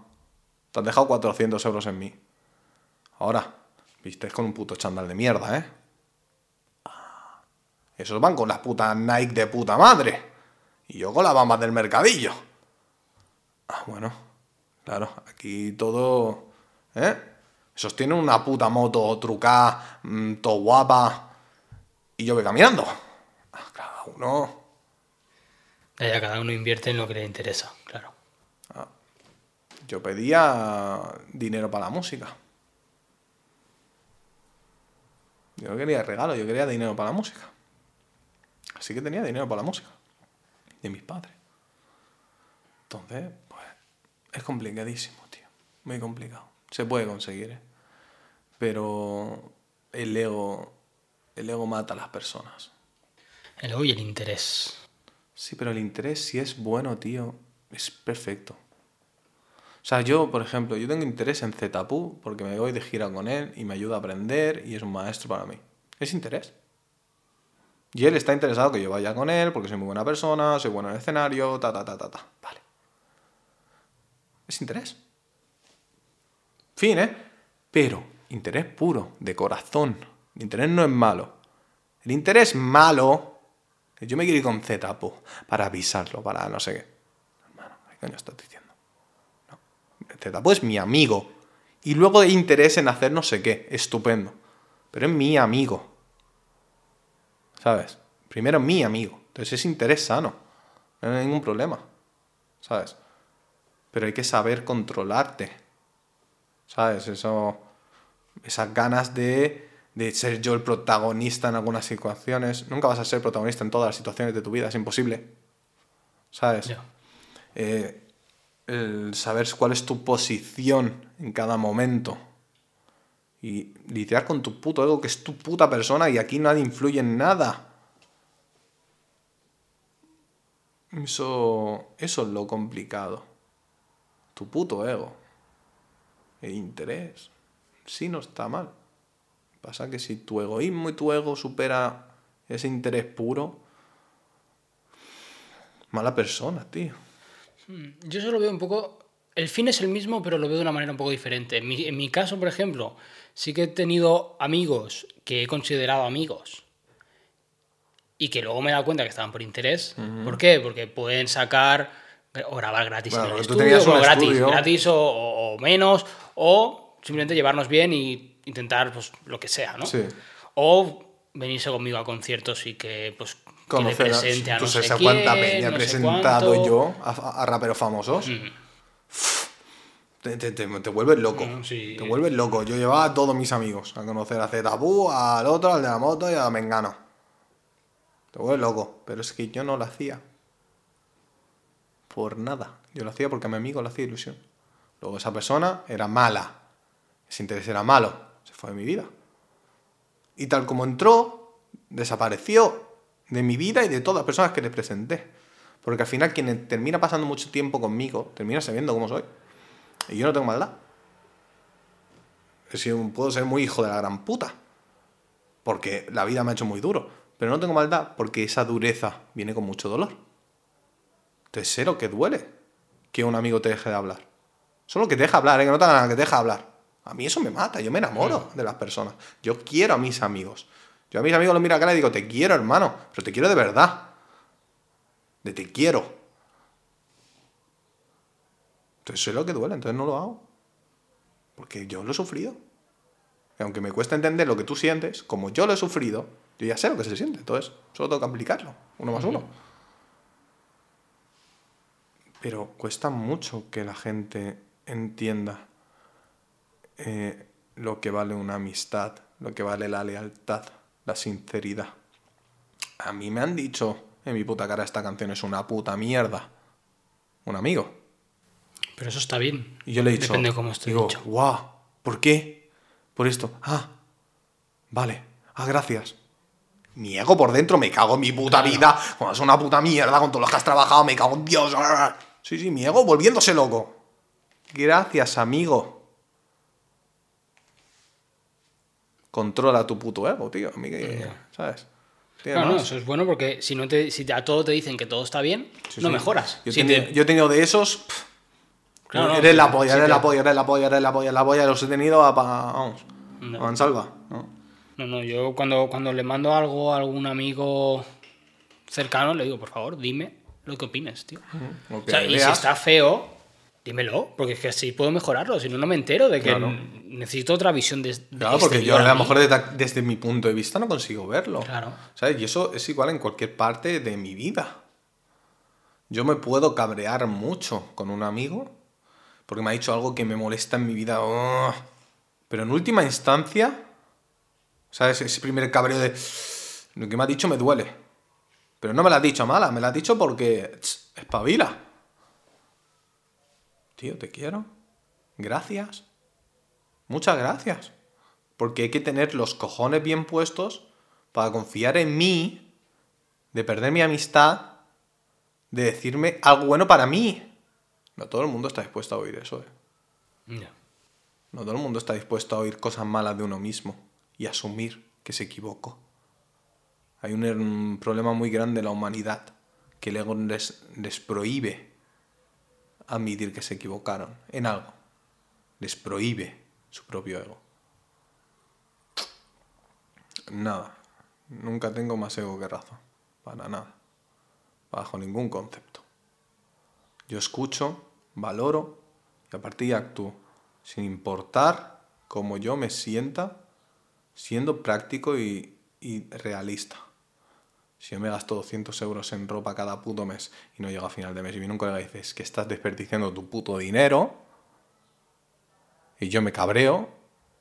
Te has dejado 400 euros en mí. Ahora, viste con un puto chándal de mierda, ¿eh? Esos van con las putas Nike de puta madre. Y yo con las bambas del mercadillo. Ah, bueno. Claro, aquí todo... ¿Eh? Sostiene una puta moto trucada, mmm, todo guapa, y yo voy caminando. Ah, cada uno. Ya, cada uno invierte en lo que le interesa, claro. Ah, yo pedía dinero para la música. Yo no quería regalo, yo quería dinero para la música. Así que tenía dinero para la música. De mis padres. Entonces, pues, es complicadísimo, tío. Muy complicado. Se puede conseguir, ¿eh? pero el ego, el ego mata a las personas. El ego y el interés. Sí, pero el interés, si es bueno, tío, es perfecto. O sea, yo, por ejemplo, yo tengo interés en Zetapu porque me voy de gira con él y me ayuda a aprender y es un maestro para mí. Es interés. Y él está interesado que yo vaya con él porque soy muy buena persona, soy bueno en el escenario, ta, ta, ta, ta, ta. Vale. Es interés. Fin, ¿eh? Pero interés puro, de corazón. El interés no es malo. El interés malo. Yo me quiero ir con Z, para avisarlo, para no sé qué. Hermano, ¿qué coño estás diciendo? No. Z es mi amigo. Y luego de interés en hacer no sé qué. Estupendo. Pero es mi amigo. ¿Sabes? Primero mi amigo. Entonces es interés sano. No hay ningún problema. ¿Sabes? Pero hay que saber controlarte. ¿Sabes? Eso esas ganas de, ser yo el protagonista en algunas situaciones. Nunca vas a ser protagonista en todas las situaciones de tu vida, es imposible. ¿Sabes? Eh, el saber cuál es tu posición en cada momento. Y lidiar con tu puto ego, que es tu puta persona y aquí nadie influye en nada. Eso, eso es lo complicado. Tu puto ego. El interés sí no está mal. Pasa que si tu egoísmo y tu ego supera ese interés puro, mala persona, tío. Hmm, yo solo veo un poco... El fin es el mismo, pero lo veo de una manera un poco diferente. En mi, caso, por ejemplo, sí que he tenido amigos que he considerado amigos y que luego me he dado cuenta que estaban por interés. ¿Por qué? Porque pueden sacar o grabar gratis en el estudio, o gratis, gratis o, o, menos, o simplemente llevarnos bien y intentar pues, lo que sea, ¿no? Sí. O venirse conmigo a conciertos y que pues presente a no pues sé cuánta peña he presentado yo a, raperos famosos. Te, te, te, vuelves loco. Te vuelves loco. Yo llevaba a todos mis amigos a conocer a Zetabu, al otro, al de la moto y a Mengano. Te vuelves loco. Pero es que yo no lo hacía. Por nada. Yo lo hacía porque a mi amigo le hacía ilusión. Luego esa persona era mala. Ese interés era malo, se fue de mi vida. Y tal como entró, desapareció de mi vida y de todas las personas que le presenté. Porque al final quien termina pasando mucho tiempo conmigo, termina sabiendo cómo soy. Y yo no tengo maldad. puedo ser muy hijo de la gran puta. Porque la vida me ha hecho muy duro. Pero no tengo maldad porque esa dureza viene con mucho dolor. Entonces sé lo que duele que un amigo te deje de hablar. Solo que te deja hablar, ¿eh? que no te haga nada, que te deja hablar. A mí eso me mata, yo me enamoro de las personas. Yo quiero a mis amigos. Yo a mis amigos los miro a cara y digo, te quiero, hermano, pero te quiero de verdad. De te quiero. Entonces sé lo que duele, entonces no lo hago. Porque yo lo he sufrido. Y aunque me cuesta entender lo que tú sientes, como yo lo he sufrido, yo ya sé lo que se siente. Entonces, solo tengo que aplicarlo. Uno más uno. Pero cuesta mucho que la gente entienda eh, lo que vale una amistad, lo que vale la lealtad, la sinceridad. A mí me han dicho en mi puta cara esta canción es una puta mierda. Un amigo. Pero eso está bien. Y yo le he dicho, Depende de cómo esté digo, dicho. guau, ¿por qué? Por esto. Ah, vale. Ah, gracias. Mi ego por dentro me cago en mi puta vida. Cuando es una puta mierda con todos los que has trabajado, me cago en Dios. Sí, sí, mi ego volviéndose loco. Gracias, amigo. Controla tu puto ego, tío. A mí que, ¿sabes? Tiene No, eso es bueno porque si, no te, si a todo te dicen que todo está bien, Sí, no sí. mejoras. Yo, he Si tenido, te- yo he tenido de esos. pff, Claro, no, eres la polla, eres la polla, eres la polla, eres la polla, la polla. Los he tenido a. vamos. No. A mansalva, ¿no? No, no, yo cuando, cuando le mando algo a algún amigo cercano, le digo, por favor, dime lo que opines, tío. O sea, y si está feo, dímelo, porque es que así puedo mejorarlo, si no, no me entero de que Claro. necesito otra visión de, de Claro, porque yo a lo mejor desde, desde mi punto de vista no consigo verlo. Claro. ¿Sabes? Y eso es igual en cualquier parte de mi vida. Yo me puedo cabrear mucho con un amigo porque me ha dicho algo que me molesta en mi vida. ¡oh! Pero en última instancia, ¿sabes? Ese primer cabreo de lo que me ha dicho me duele. Pero no me lo has dicho mala, me lo has dicho porque tss, espabila. Tío, te quiero. Gracias. Muchas gracias. Porque hay que tener los cojones bien puestos para confiar en mí, de perder mi amistad, de decirme algo bueno para mí. No todo el mundo está dispuesto a oír eso, ¿eh? No todo el mundo está dispuesto a oír cosas malas de uno mismo y asumir que se equivocó. Hay un, un problema muy grande en la humanidad que el ego les, les prohíbe admitir que se equivocaron en algo. Les prohíbe su propio ego. Nada. Nunca tengo más ego que razón. Para nada. Bajo ningún concepto. Yo escucho, valoro y a partir de ahí actúo. Sin importar cómo yo me sienta, siendo práctico y, y realista. Si yo me gasto 200 euros en ropa cada puto mes y no llego a final de mes y viene un colega y dice "Es que estás desperdiciando tu puto dinero y yo me cabreo,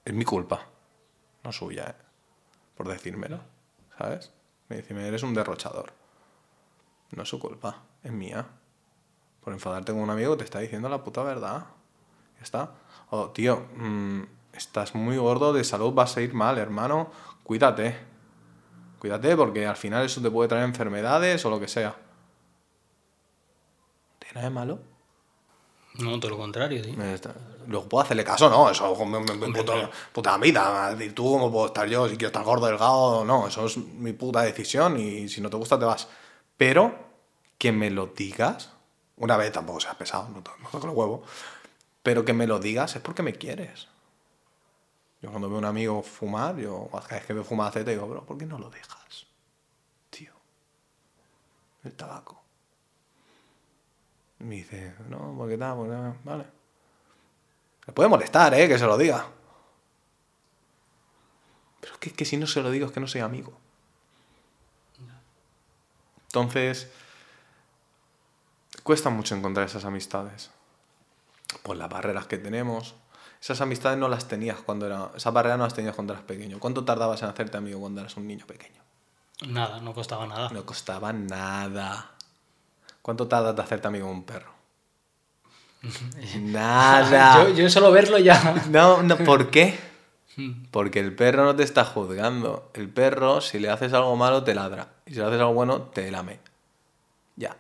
es mi culpa, no suya, ¿eh? por decírmelo, ¿sabes? Me dice, eres un derrochador. No es su culpa, es mía. Por enfadarte con un amigo te está diciendo la puta verdad. Ya está. O, tío, mm, estás muy gordo, de salud vas a ir mal, hermano. Cuídate. Cuídate porque al final eso te puede traer enfermedades o lo que sea. ¿Tiene nada de malo? No, todo lo contrario, tío. Luego puedo hacerle caso, ¿no? Eso es puta, puta vida. Tú cómo puedo estar yo, si quiero estar gordo, delgado, no. Eso es mi puta decisión y si no te gusta te vas. Pero que me lo digas, una vez tampoco seas pesado, no, no toques los huevos, pero que me lo digas es porque me quieres. Yo cuando veo a un amigo fumar, yo cada vez que veo fumar te digo, bro, ¿por qué no lo dejas? Tío. El tabaco. Y me dice, no, porque tal, porque tal, vale. Le puede molestar, ¿eh? Que se lo diga. Pero es que, que si no se lo digo es que no soy amigo. Entonces, cuesta mucho encontrar esas amistades. Por las barreras que tenemos. Esas amistades no las tenías cuando era... Esas barreras no las tenías cuando eras pequeño. ¿Cuánto tardabas en hacerte amigo cuando eras un niño pequeño? Nada, no costaba nada. No costaba nada. ¿Cuánto tardas de hacerte amigo de un perro? Nada. yo, yo solo verlo ya. No, no, ¿por qué? Porque el perro no te está juzgando. El perro, si le haces algo malo, te ladra. Y si le haces algo bueno, te lame. Ya.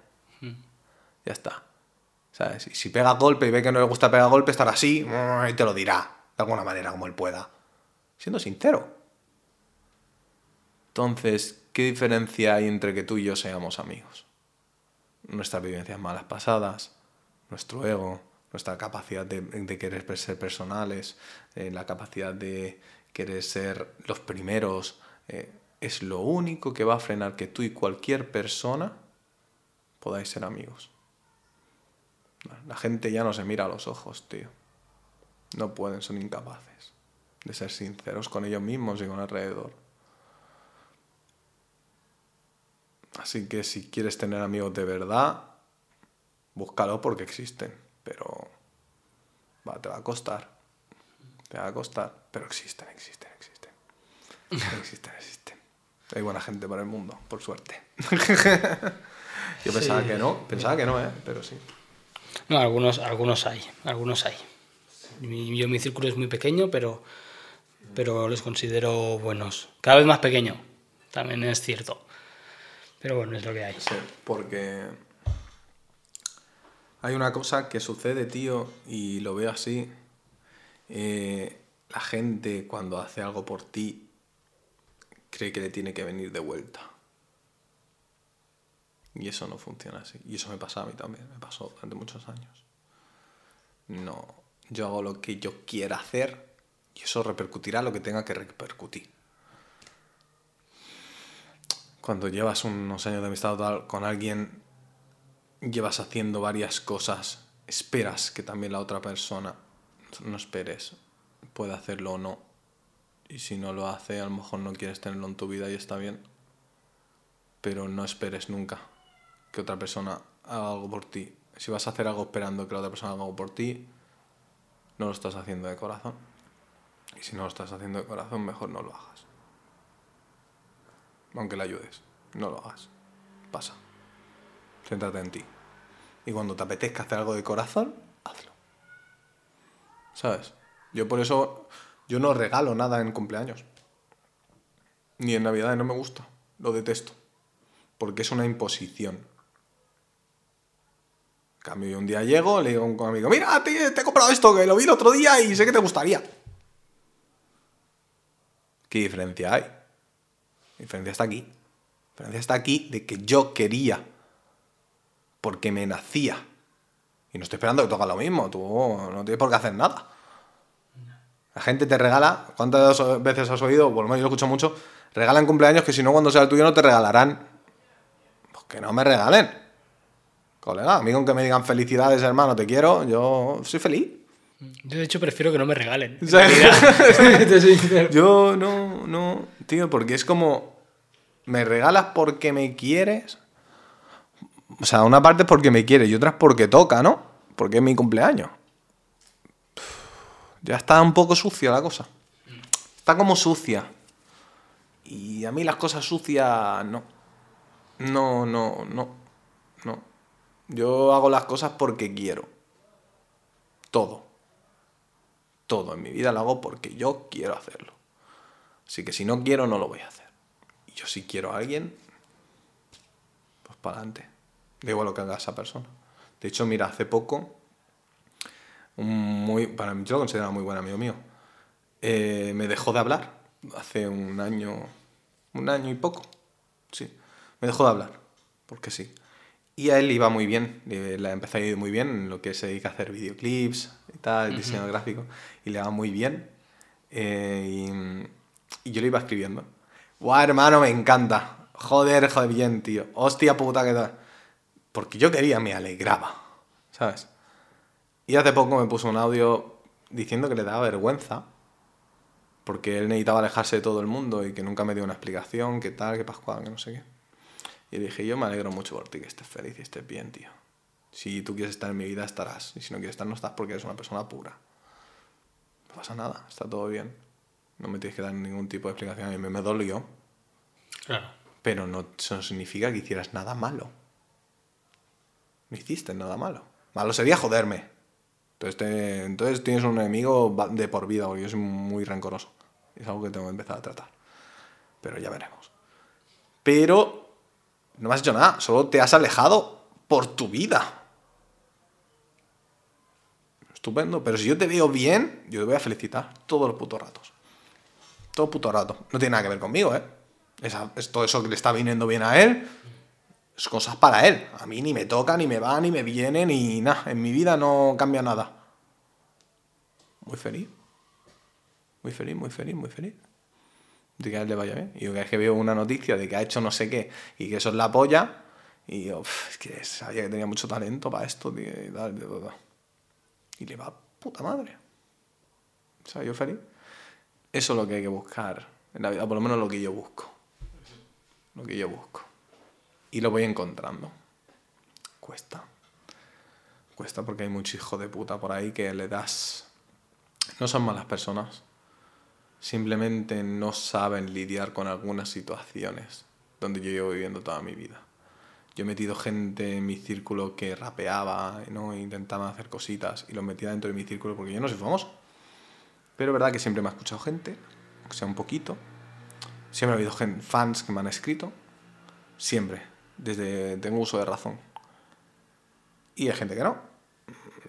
Ya está. ¿Sabes? Y si pega golpe y ve que no le gusta pegar golpe, estará así y te lo dirá. De alguna manera, como él pueda. Siendo sincero. Entonces, ¿qué diferencia hay entre que tú y yo seamos amigos? nuestras vivencias malas pasadas, nuestro ego, nuestra capacidad de, querer ser personales, eh, la capacidad de querer ser los primeros, eh, es lo único que va a frenar que tú y cualquier persona podáis ser amigos. La gente ya no se mira a los ojos, tío. No pueden, son incapaces de ser sinceros con ellos mismos y con alrededor. Así que si quieres tener amigos de verdad, búscalo porque existen, pero te va a costar. Te va a costar, pero existen, existen, existen. Existen, existen. Hay buena gente para el mundo, por suerte. Yo pensaba que no, pensaba que no, ¿eh? pero sí. No, algunos, algunos hay, algunos hay. Yo mi círculo es muy pequeño, pero, pero los considero buenos. Cada vez más pequeño, también es cierto. Pero bueno, es lo que hay. Porque hay una cosa que sucede, tío, y lo veo así. Eh, la gente cuando hace algo por ti cree que le tiene que venir de vuelta. Y eso no funciona así. Y eso me pasa a mí también, me pasó durante muchos años. No, yo hago lo que yo quiera hacer y eso repercutirá lo que tenga que repercutir. Cuando llevas unos años de amistad con alguien, llevas haciendo varias cosas, esperas que también la otra persona, no esperes, pueda hacerlo o no. Y si no lo hace, a lo mejor no quieres tenerlo en tu vida y está bien. Pero no esperes nunca que otra persona haga algo por ti. Si vas a hacer algo esperando que la otra persona haga algo por ti, no lo estás haciendo de corazón. Y si no lo estás haciendo de corazón, mejor no lo hagas. Aunque le ayudes, no lo hagas. Pasa. Céntrate en ti. Y cuando te apetezca hacer algo de corazón, hazlo. ¿Sabes? Yo por eso, yo no regalo nada en cumpleaños. Ni en Navidad, no me gusta. Lo detesto. Porque es una imposición cambio, yo un día llego, le digo a un amigo, mira, te, te, he comprado esto, que lo vi el otro día y sé que te gustaría. ¿Qué diferencia hay? La diferencia está aquí. La diferencia está aquí de que yo quería, porque me nacía. Y no estoy esperando que hagas lo mismo, tú no tienes por qué hacer nada. La gente te regala, ¿cuántas veces has oído? Menos yo lo escucho mucho, regalan cumpleaños que si no cuando sea el tuyo no te regalarán. Pues que no me regalen. Colega, a mí con que me digan felicidades, hermano, te quiero, yo soy feliz. Yo de hecho prefiero que no me regalen. yo no, no, tío, porque es como, me regalas porque me quieres. O sea, una parte es porque me quieres y otra es porque toca, ¿no? Porque es mi cumpleaños. Ya está un poco sucia la cosa. Está como sucia. Y a mí las cosas sucias no. No, no, no. No. Yo hago las cosas porque quiero. Todo. Todo en mi vida lo hago porque yo quiero hacerlo. Así que si no quiero, no lo voy a hacer. Y yo si quiero a alguien, pues para adelante. Da igual lo que haga esa persona. De hecho, mira, hace poco, muy, para mí yo lo considero muy buen amigo mío, eh, me dejó de hablar hace un año, un año y poco. Sí, me dejó de hablar, porque sí. Y a él iba muy bien, la empezó a ir muy bien en lo que se dedica a hacer videoclips y tal, diseño gráfico, y le va muy bien. Eh, y, yo le iba escribiendo. ¡Guau, hermano, me encanta! Joder, joder, bien, tío. Hostia puta, que tal. Porque yo quería, me alegraba, ¿sabes? Y hace poco me puso un audio diciendo que le daba vergüenza, porque él necesitaba alejarse de todo el mundo y que nunca me dio una explicación, qué tal, qué pascual, que no sé qué. Y dije, yo me alegro mucho por ti, que estés feliz y estés bien, tío. Si tú quieres estar en mi vida, estarás. Y si no quieres estar, no estás porque eres una persona pura. No pasa nada, está todo bien. No me tienes que dar ningún tipo de explicación. A mí me, me dolió. Claro. Pero no, eso no significa que hicieras nada malo. No hiciste nada malo. Malo sería joderme. Entonces, entonces tienes un enemigo de por vida, porque yo soy muy rencoroso. Es algo que tengo que empezar a tratar. Pero ya veremos. Pero no me has hecho nada, solo te has alejado por tu vida. Estupendo, pero si yo te veo bien, yo te voy a felicitar todos los putos ratos. Todo puto rato. No tiene nada que ver conmigo, ¿eh? Es, todo eso que le está viniendo bien a él, Es cosas para él. A mí ni me toca, ni me va, ni me viene, ni nada. En mi vida no cambia nada. Muy feliz. Muy feliz, muy feliz, muy feliz. De que a él le vaya bien. Y yo cada vez que veo una noticia de que ha hecho no sé qué y que eso es la polla, y yo, "Uf, es que sabía que tenía mucho talento para esto, tío, y tal, y tal". Y le va puta madre. O sea, yo feliz. Eso es lo que hay que buscar en la vida, por lo menos lo que yo busco. Lo que yo busco. Y lo voy encontrando. Cuesta. Cuesta porque hay mucho hijo de puta por ahí que le das... No son malas personas. Simplemente no saben lidiar con algunas situaciones donde yo llevo viviendo toda mi vida. Yo he metido gente en mi círculo que rapeaba, ¿no? E intentaba hacer cositas y los metía dentro de mi círculo porque yo no soy famoso. Pero es verdad que siempre me ha escuchado gente, aunque sea un poquito. Siempre ha habido fans que me han escrito. Siempre. Desde tengo uso de razón. Y hay gente que no.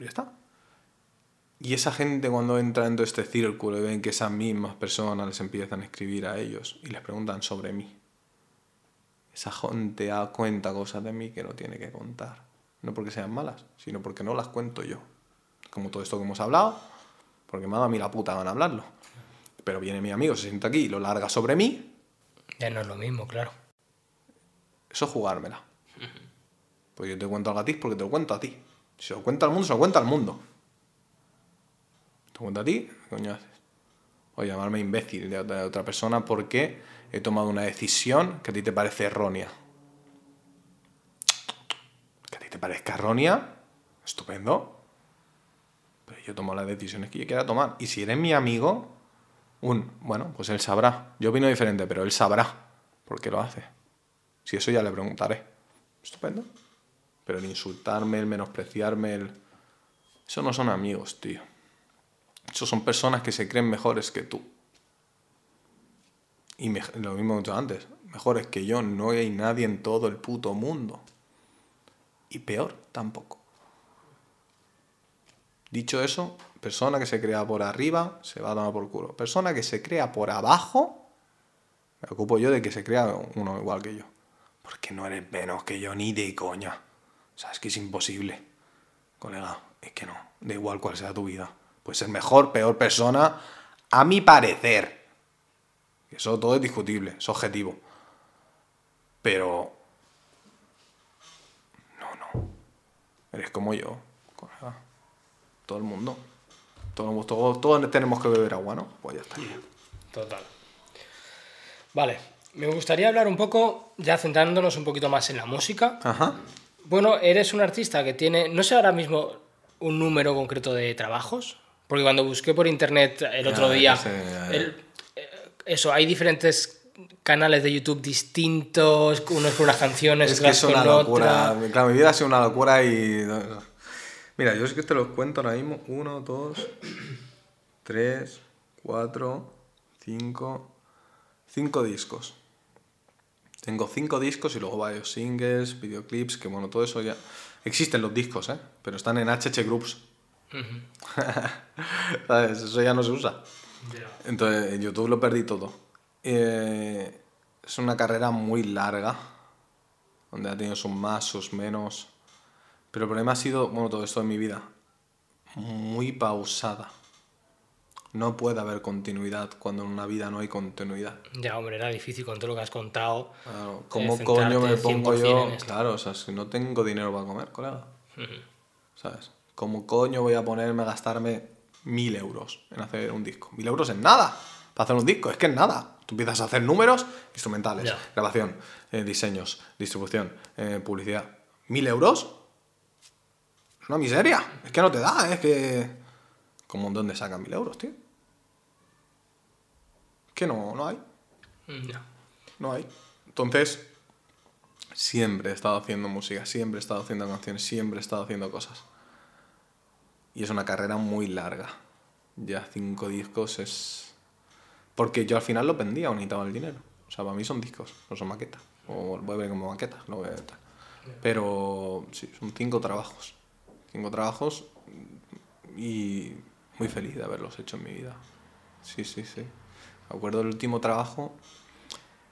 Ya está. Y esa gente cuando entra dentro de este círculo y ven que esas mismas personas les empiezan a escribir a ellos y les preguntan sobre mí. Esa gente da cuenta cosas de mí que no tiene que contar. No porque sean malas, sino porque no las cuento yo. Como todo esto que hemos hablado, porque me ha dado a mí la puta gana hablarlo. Pero viene mi amigo, se sienta aquí y lo larga sobre mí, Ya no es lo mismo, claro. eso es jugármela. Pues yo te cuento algo a ti porque te lo cuento a ti. Si lo cuento al mundo, se lo cuento al mundo. Te cuento a ti, ¿qué coño haces? O llamarme imbécil de otra persona porque he tomado una decisión que a ti te parece errónea. Que a ti te parezca errónea, estupendo. Pero yo tomo las decisiones que yo quiera tomar. Y si eres mi amigo, un, bueno, pues él sabrá. Yo opino diferente, pero él sabrá por qué lo hace. Si eso ya le preguntaré. Estupendo. Pero el insultarme, el menospreciarme, el... Eso no son amigos, tío. Son personas que se creen mejores que tú. Y me- lo mismo he dicho antes. Mejores que yo no hay nadie en todo el puto mundo. Y peor tampoco. Dicho eso, persona que se crea por arriba se va a tomar por culo. Persona que se crea por abajo, me ocupo yo de que se crea uno igual que yo. Porque no eres menos que yo ni de coña. O sea, es que es imposible. Colega, es que no. Da igual cuál sea tu vida. Puedes ser mejor, peor persona, a mi parecer. Eso todo es discutible, es objetivo. Pero... No, no. Eres como yo. Todo el mundo. Todos, todos, todos tenemos que beber agua, ¿no? Pues ya está. Total. Vale, me gustaría hablar un poco, ya centrándonos un poquito más en la música. Ajá. Bueno, eres un artista que tiene, no sé ahora mismo un número concreto de trabajos, porque cuando busqué por internet el otro día, sé, el- eh, eso, hay diferentes canales de YouTube distintos, unos con unas canciones, Es que es una con locura. otra. Claro, mi vida ha sido una locura y. Mira, yo es que te los cuento ahora mismo. Uno, dos, tres, cuatro, cinco. Cinco discos. Tengo cinco discos y luego varios singles, videoclips, que bueno, todo eso ya. Existen los discos, ¿eh? Pero están en HH Groups. ¿Sabes? Eso ya no se usa. Entonces, en YouTube lo perdí todo. Eh, es una carrera muy larga, donde ha tenido sus más, sus menos. Pero el problema ha sido, bueno, todo esto en mi vida, muy pausada. No puede haber continuidad cuando en una vida no hay continuidad. Ya, hombre, era difícil con todo lo que has contado. Claro, ¿Cómo coño me pongo 100% yo? Claro, o sea, si no tengo dinero para comer, colega. ¿Sabes? ¿Cómo coño voy a ponerme a gastarme mil euros en hacer un disco? Mil euros es nada para hacer un disco, es que es nada. Tú empiezas a hacer números instrumentales, grabación, eh, diseños, distribución, eh, publicidad. ¿Mil euros? Es una miseria. Es que no te da, es que... ¿Cómo dónde sacan mil euros, tío? Es que no, no hay. Mm, ya. No hay. Entonces, siempre he estado haciendo música, siempre he estado haciendo canciones, siempre he estado haciendo cosas. Y es una carrera muy larga. Ya cinco discos es... Porque yo al final lo vendía o necesitaba el dinero. O sea, para mí son discos, no son maquetas. O voy a ver como maquetas, no voy a ver tal. Pero sí, son cinco trabajos. Cinco trabajos y muy feliz de haberlos hecho en mi vida. Sí, sí, sí. Me acuerdo del último trabajo,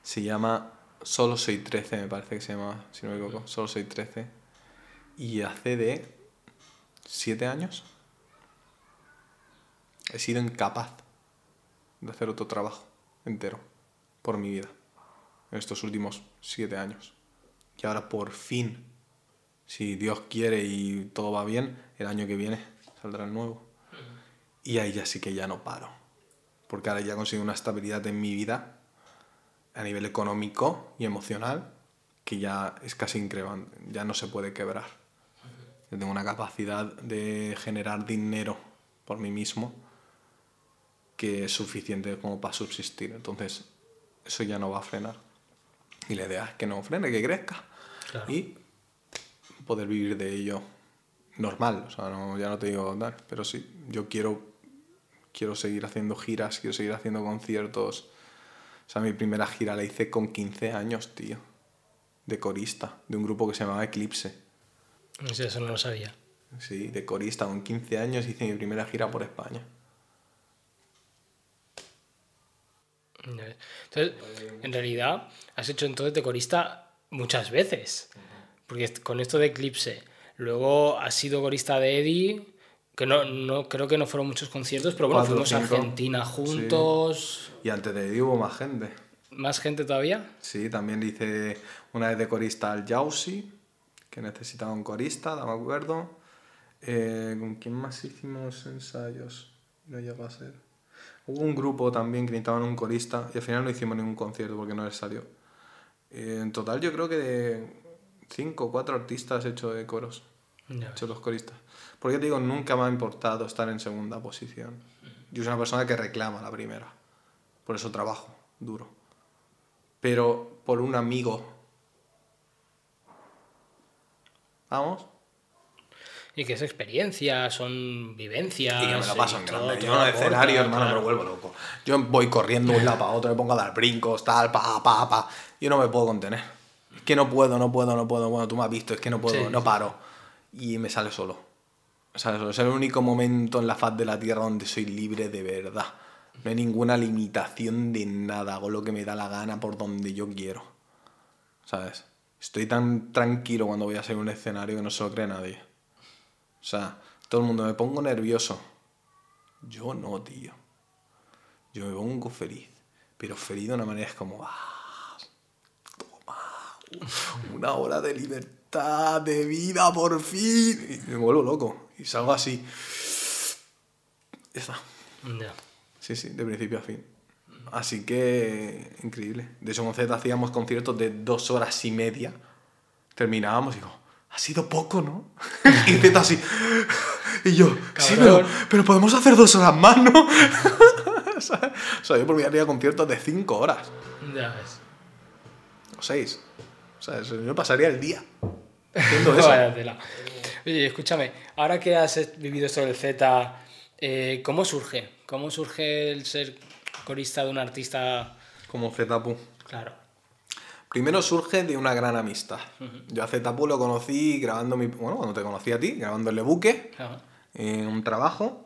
se llama Solo Soy 13, me parece que se llama, si no me equivoco. Solo Soy 13. Y hace de 7 años he sido incapaz de hacer otro trabajo entero por mi vida en estos últimos 7 años. Y ahora por fin, si Dios quiere y todo va bien, el año que viene saldrá el nuevo. Y ahí ya sí que ya no paro. Porque ahora ya consigo una estabilidad en mi vida a nivel económico y emocional que ya es casi increíble, ya no se puede quebrar. Yo tengo una capacidad de generar dinero por mí mismo que es suficiente como para subsistir. Entonces, eso ya no va a frenar. Y la idea es que no frene, que crezca. Y poder vivir de ello normal. O sea, no, ya no te digo dar, pero sí, yo quiero, quiero seguir haciendo giras, quiero seguir haciendo conciertos. O sea, mi primera gira la hice con 15 años, tío. De corista, de un grupo que se llamaba Eclipse. Eso no lo sabía. Sí, de corista, con 15 años hice mi primera gira por España. Entonces, en realidad, has hecho entonces de corista muchas veces. Porque con esto de Eclipse, luego has sido corista de Eddie, que no, no creo que no fueron muchos conciertos, pero bueno, fuimos a Argentina juntos. Y antes de Eddie hubo más gente. ¿Más gente todavía? Sí, también hice una vez de corista al Yausi, que necesitaba un corista, no me acuerdo. Eh, ¿Con quién más hicimos ensayos? No llegó a ser. Hubo un grupo también que necesitaban un corista y al final no hicimos ningún concierto porque no les salió. Eh, en total yo creo que de cinco o cuatro artistas he hecho de coros. He hecho los coristas. Porque te digo, nunca me ha importado estar en segunda posición. Yo soy una persona que reclama la primera. Por eso trabajo duro. Pero por un amigo. Vamos, y que es experiencia, son vivencias. Y que me lo paso en grande. Yo en el escenario, hermano, me lo vuelvo loco. Yo voy corriendo de un lado para otro, me pongo a dar brincos, tal, pa, pa, pa. Yo no me puedo contener. Es que no puedo, no puedo, no puedo. Bueno, tú me has visto, es que no puedo, no paro. Y me sale solo. sale solo. Es el único momento en la faz de la tierra donde soy libre de verdad. No hay ninguna limitación de nada. Hago lo que me da la gana por donde yo quiero. ¿Sabes? Estoy tan tranquilo cuando voy a salir un escenario que no se lo cree nadie. O sea, todo el mundo me pongo nervioso. Yo no, tío. Yo me pongo feliz. Pero feliz de una manera es como, ah, toma, una hora de libertad, de vida, por fin. Y me vuelvo loco. Y salgo así. Ya está. Sí, sí, de principio a fin. Así que, increíble. De hecho, con Z hacíamos conciertos de dos horas y media. Terminábamos y digo, ha sido poco, ¿no? y Z así. Y yo, sí, pero, podemos hacer dos horas más, ¿no? o sea, yo por mí haría conciertos de cinco horas. Ya ves. O seis. O sea, yo pasaría el día eso. Oye, escúchame, ahora que has vivido esto del Z, eh, ¿cómo surge? ¿Cómo surge el ser corista de un artista? Como Z-Pu. Claro. Primero surge de una gran amistad. Yo a Zetapu lo conocí grabando mi. Bueno, cuando te conocí a ti, grabando el buque en un trabajo.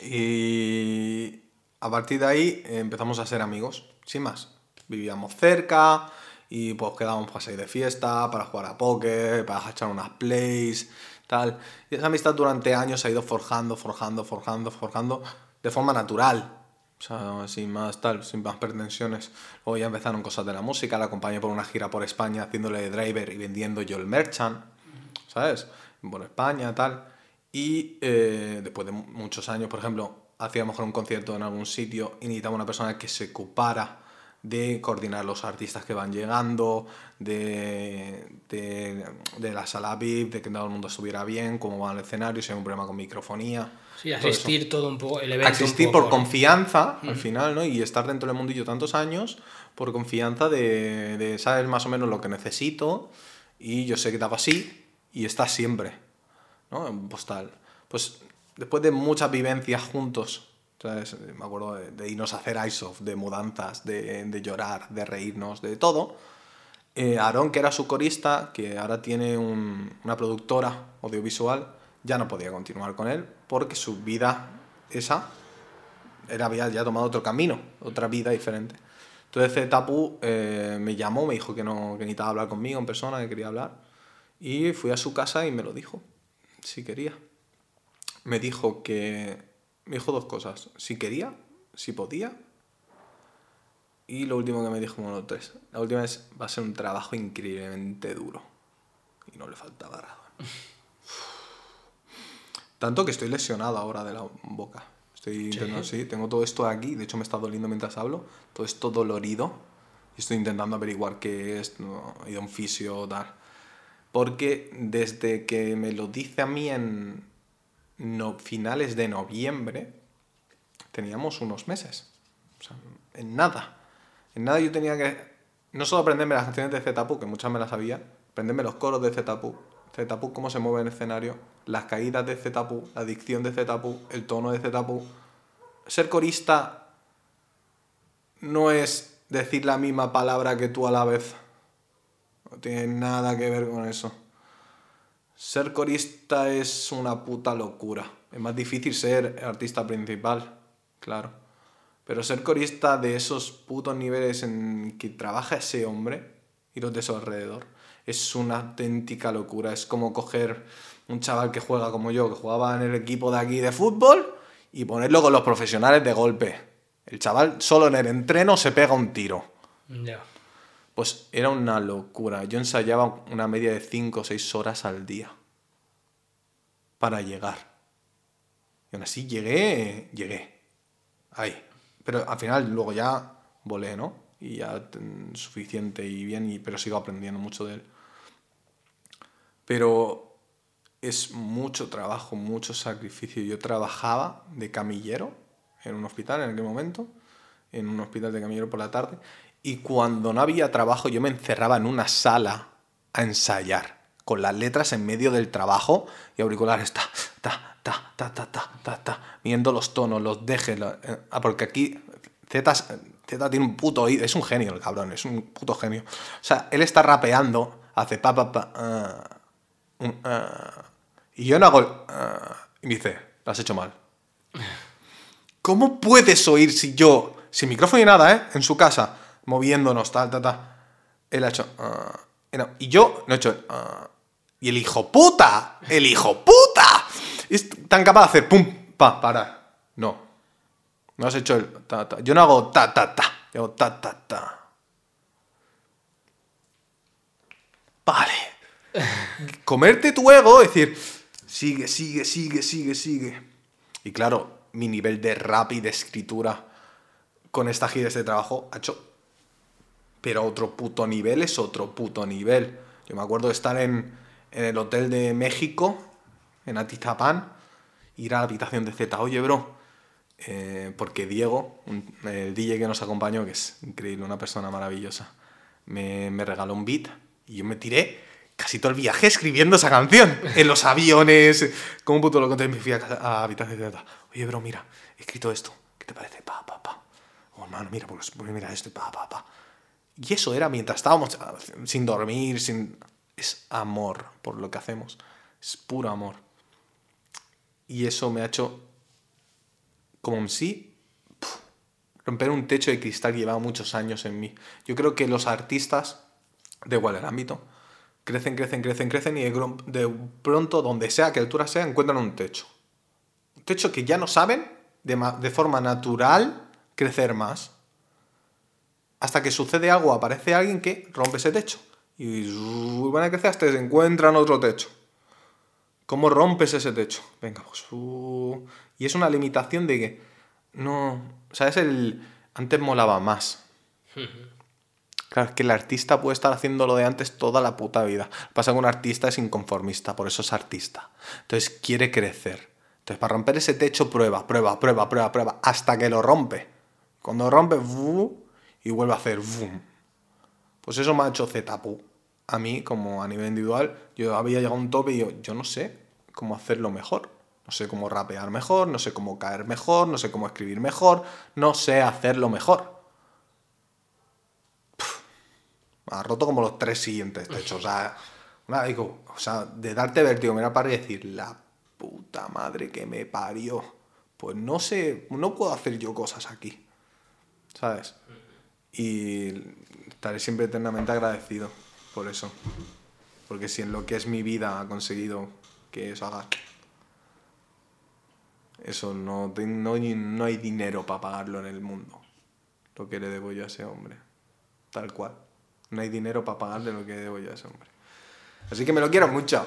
Y a partir de ahí empezamos a ser amigos, sin más. Vivíamos cerca y pues quedábamos para salir de fiesta, para jugar a póker, para echar unas plays, tal. Y esa amistad durante años se ha ido forjando, forjando, forjando, forjando de forma natural o sea, sin más tal, sin más pretensiones. Luego ya empezaron cosas de la música, la acompañé por una gira por España haciéndole de driver y vendiendo yo el merchant, ¿sabes? Por España, tal. Y eh, después de muchos años, por ejemplo, hacíamos un concierto en algún sitio y necesitaba una persona que se ocupara de coordinar los artistas que van llegando, de, de, la sala VIP, de que todo el mundo estuviera bien, cómo va el escenario, si hay un problema con microfonía. Sí, asistir todo, un poco, el evento. Asistir por confianza, al final, ¿no? Y estar dentro del mundillo tantos años por confianza de, de saber más o menos lo que necesito y yo sé que te hago así y estás siempre, ¿no? En postal. Pues después de muchas vivencias juntos me acuerdo de, irnos a hacer ice-off, de mudanzas, de, de, llorar, de reírnos, de todo. Eh, Aaron, que era su corista, que ahora tiene una productora audiovisual, ya no podía continuar con él porque su vida esa era, había ya tomado otro camino, otra vida diferente. Entonces Zetapu eh, me llamó, me dijo que, no, que necesitaba hablar conmigo en persona, que quería hablar. Y fui a su casa y me lo dijo, si quería. Me dijo que... Me dijo dos cosas, si quería, si podía. Y lo último que me dijo, bueno, tres. La última es, va a ser un trabajo increíblemente duro. Y no le faltaba razón. Tanto que estoy lesionado ahora de la boca. Estoy intentando, sí, tengo todo esto aquí, de hecho me está doliendo mientras hablo, todo esto dolorido. Y estoy intentando averiguar qué es, no, he ido a un fisio, tal. Porque desde que me lo dice a mí en no, finales de noviembre, teníamos unos meses. O sea, en nada. En nada yo tenía que no solo aprenderme las canciones de Zetapu, que muchas me las sabía, aprenderme los coros de Zetapu, Zetapu cómo se mueve en el escenario, las caídas de Zetapu, la dicción de Zetapu, el tono de Zetapu. Ser corista no es decir la misma palabra que tú a la vez. No tiene nada que ver con eso. Ser corista es una puta locura. Es más difícil ser artista principal, claro. Pero ser corista de esos putos niveles en que trabaja ese hombre y los de su alrededor es una auténtica locura. Es como coger un chaval que juega como yo, que jugaba en el equipo de aquí de fútbol, y ponerlo con los profesionales de golpe. El chaval solo en el entreno se pega un tiro. Pues era una locura. Yo ensayaba una media de 5 o 6 horas al día para llegar. Y aún así llegué, llegué. Ahí. Pero al final luego ya volé, ¿no? Y ya suficiente y bien, y, pero sigo aprendiendo mucho de él. Pero es mucho trabajo, mucho sacrificio. Yo trabajaba de camillero en un hospital en aquel momento, en un hospital de camillero por la tarde, y cuando no había trabajo yo me encerraba en una sala a ensayar, con las letras en medio del trabajo y auriculares, ta, ta, ta, ta, ta, ta, ta, ta, viendo los tonos, los dejes, eh, ah, porque aquí Z, Z tiene un puto oído, es un genio el cabrón, es un puto genio. O sea, él está rapeando, hace pa, pa, pa, ah, ah, y yo no hago, y me dice, lo has hecho mal. ¿Cómo puedes oír si yo, sin micrófono ni nada, ¿eh? En su casa, moviéndonos, tal, tal, tal. Él ha hecho, y yo no he hecho, y el hijo puta, el hijo puta, es tan capaz de hacer pum, pa, para. No. No has hecho el ta, ta. Yo no hago ta, ta, ta. Yo hago ta, ta, ta. Vale. Comerte tu ego, decir, sigue, sigue, sigue, sigue, sigue. Y claro, mi nivel de rap y de escritura con esta gira, este trabajo, ha hecho. Pero otro puto nivel es otro puto nivel. Yo me acuerdo de estar en, el hotel de México, en Atizapán, ir a la habitación de Z. Oye, bro, eh, porque Diego, el DJ que nos acompañó, que es increíble, una persona maravillosa, me, me regaló un beat y yo me tiré casi todo el viaje escribiendo esa canción. En los aviones, como un puto loco. Entonces me fui a, habitación. Oye, bro, mira, he escrito esto. ¿Qué te parece? Pa, pa, pa. Oh, hermano, mira, pues, pues mira esto, pa, pa, pa. Y eso era mientras estábamos ah, sin dormir, sin es amor por lo que hacemos. Es puro amor. Y eso me ha hecho, como en sí, romper un techo de cristal que llevaba muchos años en mí. Yo creo que los artistas, de igual el ámbito, crecen, crecen, crecen, crecen y de pronto, donde sea, que altura sea, encuentran un techo. Un techo que ya no saben de, forma natural crecer más. Hasta que sucede algo, aparece alguien que rompe ese techo y van a crecer hasta que se encuentran otro techo. ¿Cómo rompes ese techo? Venga, pues. y es una limitación de que no. O sea, es el. Antes molaba más. Claro, es que el artista puede estar haciendo lo de antes toda la puta vida. Pasa que un artista es inconformista, por eso es artista. Entonces quiere crecer. Entonces, para romper ese techo, prueba, prueba, prueba, prueba, prueba, hasta que lo rompe. Cuando rompe, y vuelve a hacer. Pues eso me ha hecho Zetapu. A mí, como a nivel individual, yo había llegado a un tope y yo, yo no sé cómo hacerlo mejor. No sé cómo rapear mejor, no sé cómo caer mejor, no sé cómo escribir mejor, no sé hacerlo mejor. me ha roto como los tres siguientes techos. O sea, una, digo, o sea, de darte vértigo, mira para y decir, la puta madre que me parió. Pues no sé, no puedo hacer yo cosas aquí. ¿Sabes? Y estaré siempre eternamente agradecido por eso. Porque si en lo que es mi vida ha conseguido que eso haga... Eso no, no, no hay dinero para pagarlo en el mundo. Lo que le debo yo a ese hombre. Tal cual. No hay dinero para pagarle lo que debo yo a ese hombre. Así que me lo quiero mucho.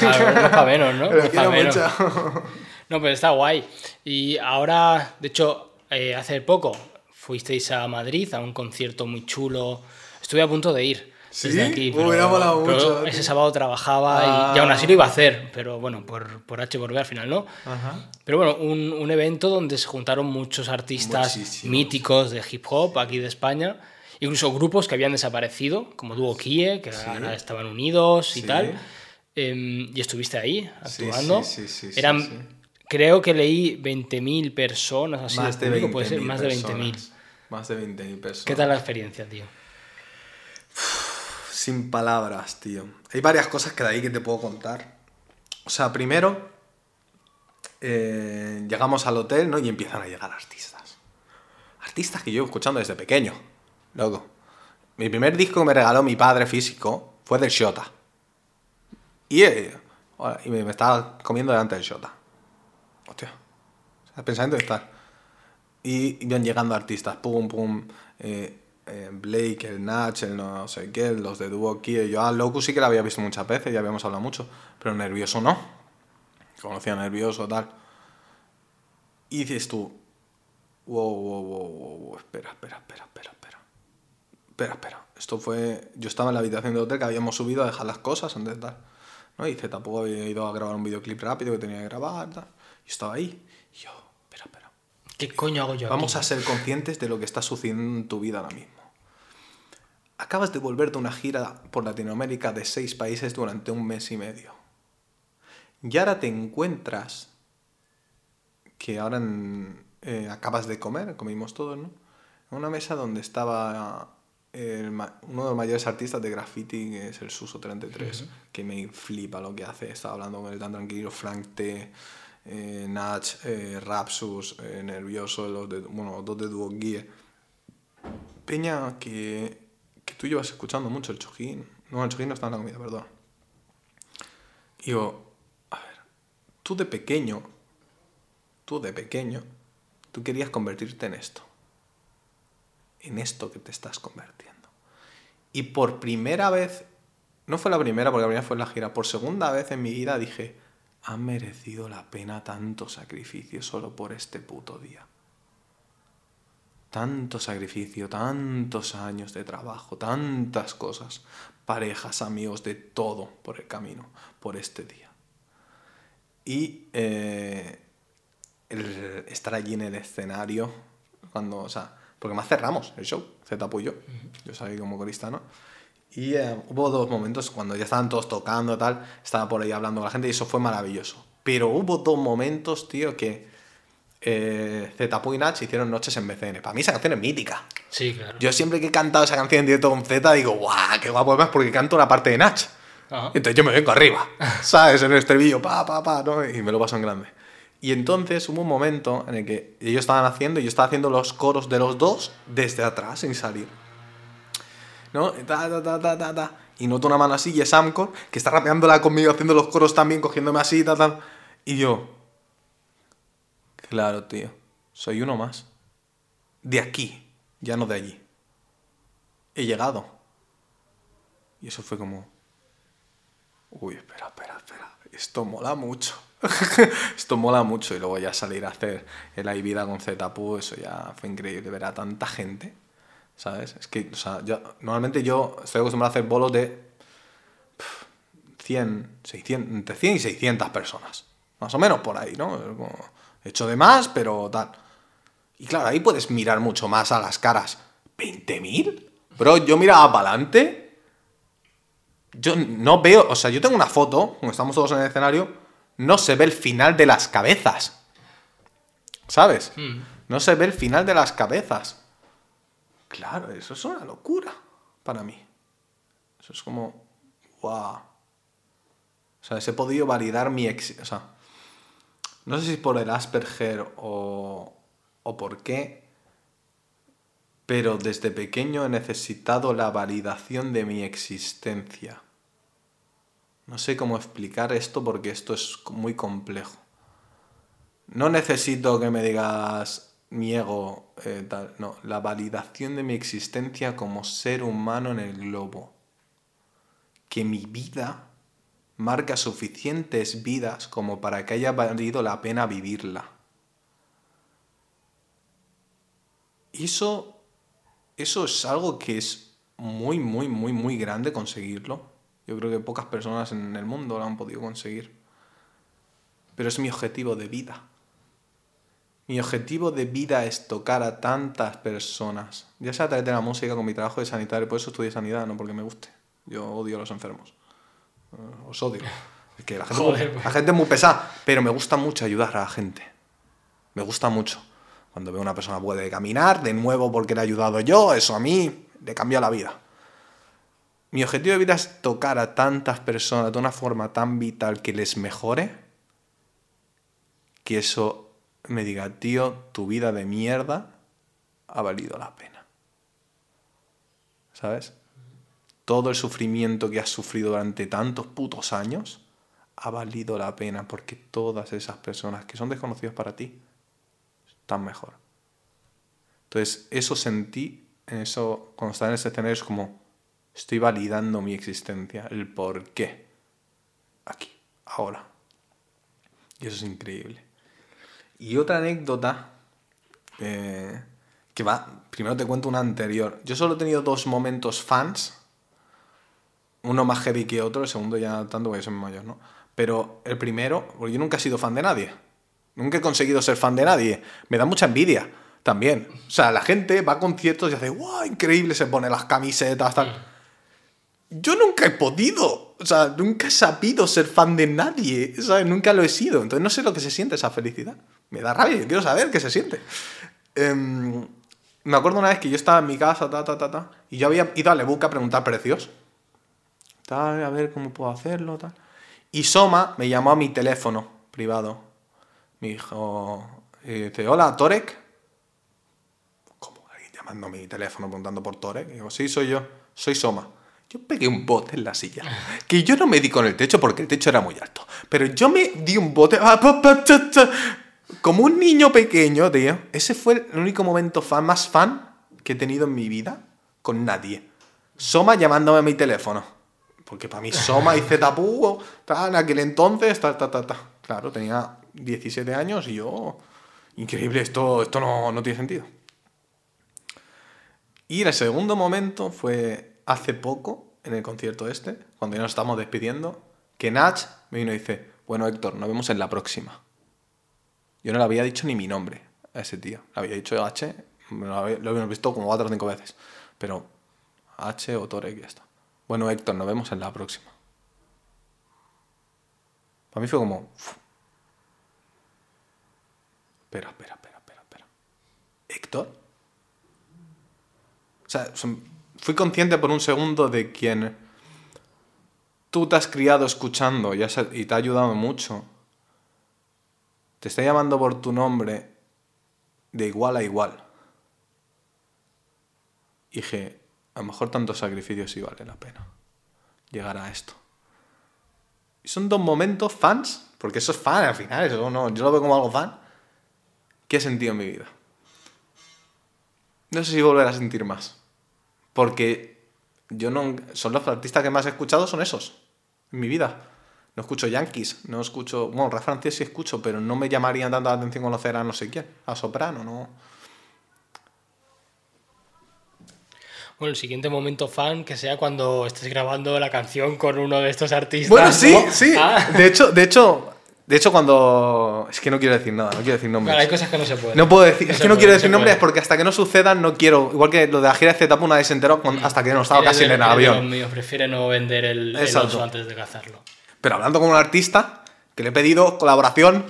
Claro, para menos, ¿no? Me lo es quiero mucho. No, pero está guay. Y ahora, de hecho, eh, hace poco fuisteis a Madrid a un concierto muy chulo. Estuve a punto de ir. ¿Sí? desde aquí, pero mucho, ese sábado trabajaba y- Ah. y, aún así lo iba a hacer, pero bueno, por, por H por B al final no. Ajá. Pero bueno, un, un evento donde se juntaron muchos artistas míticos de hip hop aquí de España, incluso grupos que habían desaparecido, como Dúo Kie, que ahora estaban unidos y Sí. tal. Em, y estuviste ahí actuando. sí, sí, sí, Eran, creo que leí 20.000 personas, así Más de público, 20.000 puede ser, más de 20.000. personas. Más de 20.000 personas. ¿Qué tal la experiencia, tío? Sin palabras, tío. Hay varias cosas que de ahí que te puedo contar. O sea, primero, eh, llegamos al hotel, ¿no? Y empiezan a llegar artistas. Artistas que yo llevo escuchando desde pequeño. Loco. Mi primer disco que me regaló mi padre físico fue del Shota. Y, eh, me, estaba comiendo delante del Shota. Hostia. O sea, el pensamiento de. Y iban llegando artistas, pum, pum, eh, eh, Blake, el Natch, el no sé qué, los de Duo Kie. Yo a Locus sí que la había visto muchas veces, ya habíamos hablado mucho, pero Nervioso no. Conocía Nervioso, tal. Y dices tú, wow, wow, wow, wow, wow, espera, espera, espera, espera, espera. Espera. Esto fue. Yo estaba en la habitación de hotel que habíamos subido a dejar las cosas antes de tal. ¿no? Y dice, tampoco había ido a grabar un videoclip rápido que tenía que grabar, tal. Yo estaba ahí. Y yo, espera, espera. ¿Qué coño hago yo Vamos aquí? a ser conscientes de lo que está sucediendo en tu vida ahora mismo. Acabas de volver de una gira por Latinoamérica de seis países durante un mes y medio. Y ahora te encuentras que ahora en- eh, acabas de comer, comimos todos, ¿no? En una mesa donde estaba el uno de los mayores artistas de graffiti, que es el Suso 33, que me flipa lo que hace. Estaba hablando con él tan tranquilo, Frank T, eh, Natch, eh, Rapsus, eh, Nervioso, los de, bueno, los dos de Duo Guie. Peña que, que tú llevas escuchando mucho, el Chojín. No, el Chojín no está en la comida, perdón. Y yo, a ver, tú de pequeño, tú de pequeño, tú querías convertirte en esto. En esto que te estás convirtiendo. Y por primera vez, no fue la primera, porque la primera fue la gira, por segunda vez en mi vida dije, ha merecido la pena tanto sacrificio solo por este puto día. Tanto sacrificio, tantos años de trabajo, tantas cosas, parejas, amigos, de todo por el camino, por este día. Y eh, estar allí en el escenario, cuando, o sea, porque más cerramos el show, Z yo, yo salí como corista, ¿no? Y eh, hubo dos momentos cuando ya estaban todos tocando tal, estaba por ahí hablando con la gente y eso fue maravilloso. Pero hubo dos momentos, tío, que eh, y Nach hicieron noches en BCN. Para mí esa canción es mítica. Sí, claro. Yo siempre que he cantado esa canción en directo con Z digo, guau, qué guapo además porque canto la parte de Nach. Entonces yo me vengo arriba, ¿sabes? En el estribillo, pa, pa, pa, ¿no? Y me lo paso en grande. Y entonces hubo un momento en el que ellos estaban haciendo, y yo estaba haciendo los coros de los dos desde atrás, sin salir. ¿No? Ta, ta, ta, ta, ta, ta. Y noto una mano así, y es Amcor, que está rapeándola conmigo, haciendo los coros también, cogiéndome así, tal, tal. Y yo, claro, tío, soy uno más. De aquí, ya no de allí. He llegado. Y eso fue como, uy, espera, espera, espera, esto mola mucho. esto mola mucho. Y luego ya salir a hacer el vida con Zetapu, eso ya fue increíble ver a tanta gente. ¿Sabes? Es que, o sea, yo, normalmente yo estoy acostumbrado a hacer bolos de pf, 100, 600, entre 100 y 600 personas. Más o menos por ahí, ¿no? He hecho de más, pero tal. Y claro, ahí puedes mirar mucho más a las caras. ¿20.000? Bro, yo miraba para adelante. Yo no veo, o sea, yo tengo una foto, como estamos todos en el escenario, no se ve el final de las cabezas. ¿Sabes? Mm. No se ve el final de las cabezas. Claro, eso es una locura para mí. Eso es como, wow. O sea, he podido validar mi éxito. O sea, no sé si por el Asperger o, o por qué. pero desde pequeño he necesitado la validación de mi existencia. No sé cómo explicar esto porque esto es muy complejo. No necesito que me digas mi ego, eh, tal, no, la validación de mi existencia como ser humano en el globo. Que mi vida marca suficientes vidas como para que haya valido la pena vivirla. Eso, eso es algo que es muy, muy, muy, muy grande conseguirlo. Yo creo que pocas personas en el mundo lo han podido conseguir. Pero es mi objetivo de vida. Mi objetivo de vida es tocar a tantas personas, ya sea a través de la música, con mi trabajo de sanitario, por eso estudié sanidad, no porque me guste. Yo odio a los enfermos. Eh, Os odio. Es que la gente, Joder, pues. la gente es muy pesada, pero me gusta mucho ayudar a la gente. Me gusta mucho. Cuando veo una persona puede caminar de nuevo porque le he ayudado yo, eso a mí le cambió la vida. Mi objetivo de vida es tocar a tantas personas de una forma tan vital que les mejore, que eso me diga, tío, tu vida de mierda ha valido la pena. ¿Sabes? Todo el sufrimiento que has sufrido durante tantos putos años ha valido la pena porque todas esas personas que son desconocidas para ti están mejor. Entonces, eso sentí, en eso, cuando estaba en ese escenario, es como, estoy validando mi existencia, el por qué. Aquí, ahora. Y eso es increíble. Y otra anécdota, eh, que va, primero te cuento una anterior. Yo solo he tenido dos momentos fans, uno más heavy que otro, el segundo ya tanto porque soy mayor, ¿no? Pero el primero, porque yo nunca he sido fan de nadie. Nunca he conseguido ser fan de nadie. Me da mucha envidia también. O sea, la gente va a conciertos y hace, ¡guau! Increíble, se pone las camisetas, tal. Yo nunca he podido. O sea, nunca he sabido ser fan de nadie. ¿sabes? Nunca lo he sido. Entonces no sé lo que se siente esa felicidad. Me da rabia, yo quiero saber qué se siente. Em, me acuerdo una vez que yo estaba en mi casa, ta, ta, ta, ta, y yo había ido a Lebuca a preguntar precios. Tal, a ver cómo puedo hacerlo, tal. Y Soma me llamó a mi teléfono privado. Me dijo, dice, hola, Torek. ¿Cómo? Alguien llamando a mi teléfono preguntando por Torek. Digo, sí, soy yo, soy Soma. Yo pegué un bote en la silla. Que yo no me di con el techo porque el techo era muy alto. Pero yo me di un bote. ah, Como un niño pequeño, tío. Ese fue el único momento fan, más fan que he tenido en mi vida con nadie. Soma llamándome a mi teléfono. Porque para mí Soma y Zetapu, tal, en aquel entonces, ta, ta, ta, ta. Claro, tenía 17 años y yo... Increíble, esto, esto no, no tiene sentido. Y el segundo momento fue hace poco, en el concierto este, cuando ya nos estamos despidiendo, que Nach me vino y dice, bueno Héctor, nos vemos en la próxima. Yo no le había dicho ni mi nombre a ese tío. Le había dicho H, lo, había- lo habíamos visto como cuatro o cinco veces. Pero H o Torek ya está. Bueno Héctor, nos vemos en la próxima. Para mí fue como... Espera, espera, espera, espera, espera. ¿Héctor? O sea, son- fui consciente por un segundo de quien tú te has criado escuchando y, te ha ayudado mucho. Te está llamando por tu nombre de igual a igual. Dije, a lo mejor tantos sacrificios sí vale la pena llegar a esto. Y son dos momentos fans, porque eso es fan al final, eso no, yo lo veo como algo fan, que he sentido en mi vida. No sé si volver a sentir más. Porque yo no. Son los artistas que más he escuchado, son esos. En mi vida. No escucho Yankees, no escucho. Bueno, rap francés sí escucho, pero no me llamaría tanto la atención conocer a no sé quién. A Soprano, no. Bueno, el siguiente momento fan que sea cuando estés grabando la canción con uno de estos artistas. Bueno, sí, ¿no? sí. Ah, De hecho, de hecho. De hecho, cuando. Es que no quiero decir nada, no quiero decir nombres. claro, hay cosas que no se pueden. No puedo decir, es que no puede, quiero decir nombres puede. porque hasta que no sucedan no quiero. Igual que lo de la gira de Zetapu nadie se enteró con- hasta que no estaba casi en el avión. míos, prefiere no vender el, el oso antes de cazarlo. Pero hablando con un artista que le he pedido colaboración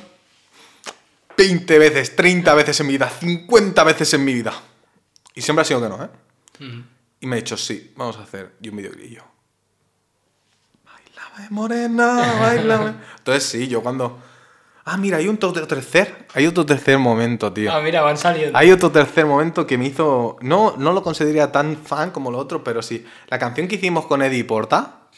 20 veces, 30 veces en mi vida, 50 veces en mi vida. Y siempre ha sido que no, ¿eh? Ujú. Y me ha dicho, sí, vamos a hacer y un videoclip. Bailame morena, bailame. Entonces sí, yo cuando Ah, mira, hay un otro tercer. Hay otro tercer momento, tío. Ah, mira, van saliendo. Hay otro tercer momento que me hizo. No, no lo consideraría tan fan como lo otro, pero sí. La canción que hicimos con Eddie Porta.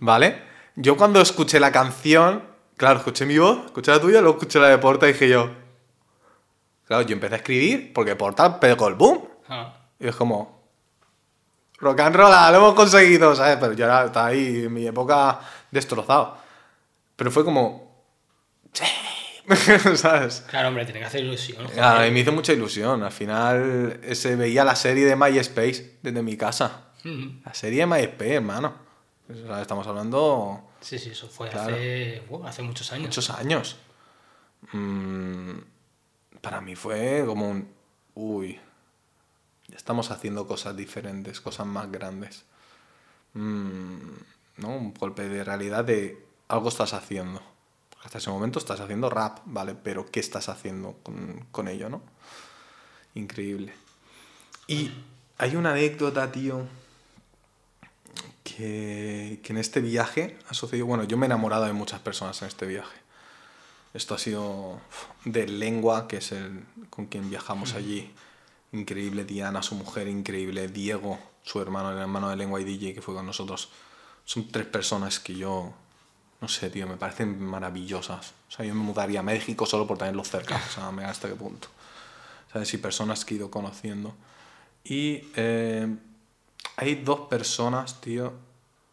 ¿vale? Yo cuando escuché la canción, claro, escuché mi voz, escuché la tuya, luego escuché la de Porta y dije yo. Claro, yo empecé a escribir porque Porta pegó el boom. Ah. Y es como. Rock and roll, lo hemos conseguido, ¿sabes? Pero yo era, estaba ahí en mi época destrozado. Pero fue como. ¿Sabes? Claro, hombre, tiene que hacer ilusión. joder. Ah, y me hizo mucha ilusión. Al final se veía la serie de MySpace desde mi casa. La serie de MySpace, hermano. O sea, estamos hablando Sí, sí, eso fue Claro. hace, uh, hace muchos años. muchos años. Mm, para mí fue como un... Uy, ya estamos haciendo cosas diferentes, cosas más grandes. Mm, ¿no? Un golpe de realidad de algo estás haciendo. Hasta ese momento estás haciendo rap, ¿vale? Pero ¿qué estás haciendo con, con ello, no? Increíble. Y hay una anécdota, tío, que, que en este viaje ha sucedido... Bueno, yo me he enamorado de muchas personas en este viaje. Esto ha sido de Lengua, que es el con quien viajamos allí. Increíble Diana, su mujer, increíble Diego, su hermano, el hermano de Lengua y DJ que fue con nosotros. Son tres personas que yo, no sé, tío, me parecen maravillosas. O sea, yo me mudaría a México solo por tenerlos cerca. O sea, me hasta qué punto. ¿Sabes? Y personas que he ido conociendo. Y eh, hay dos personas, tío.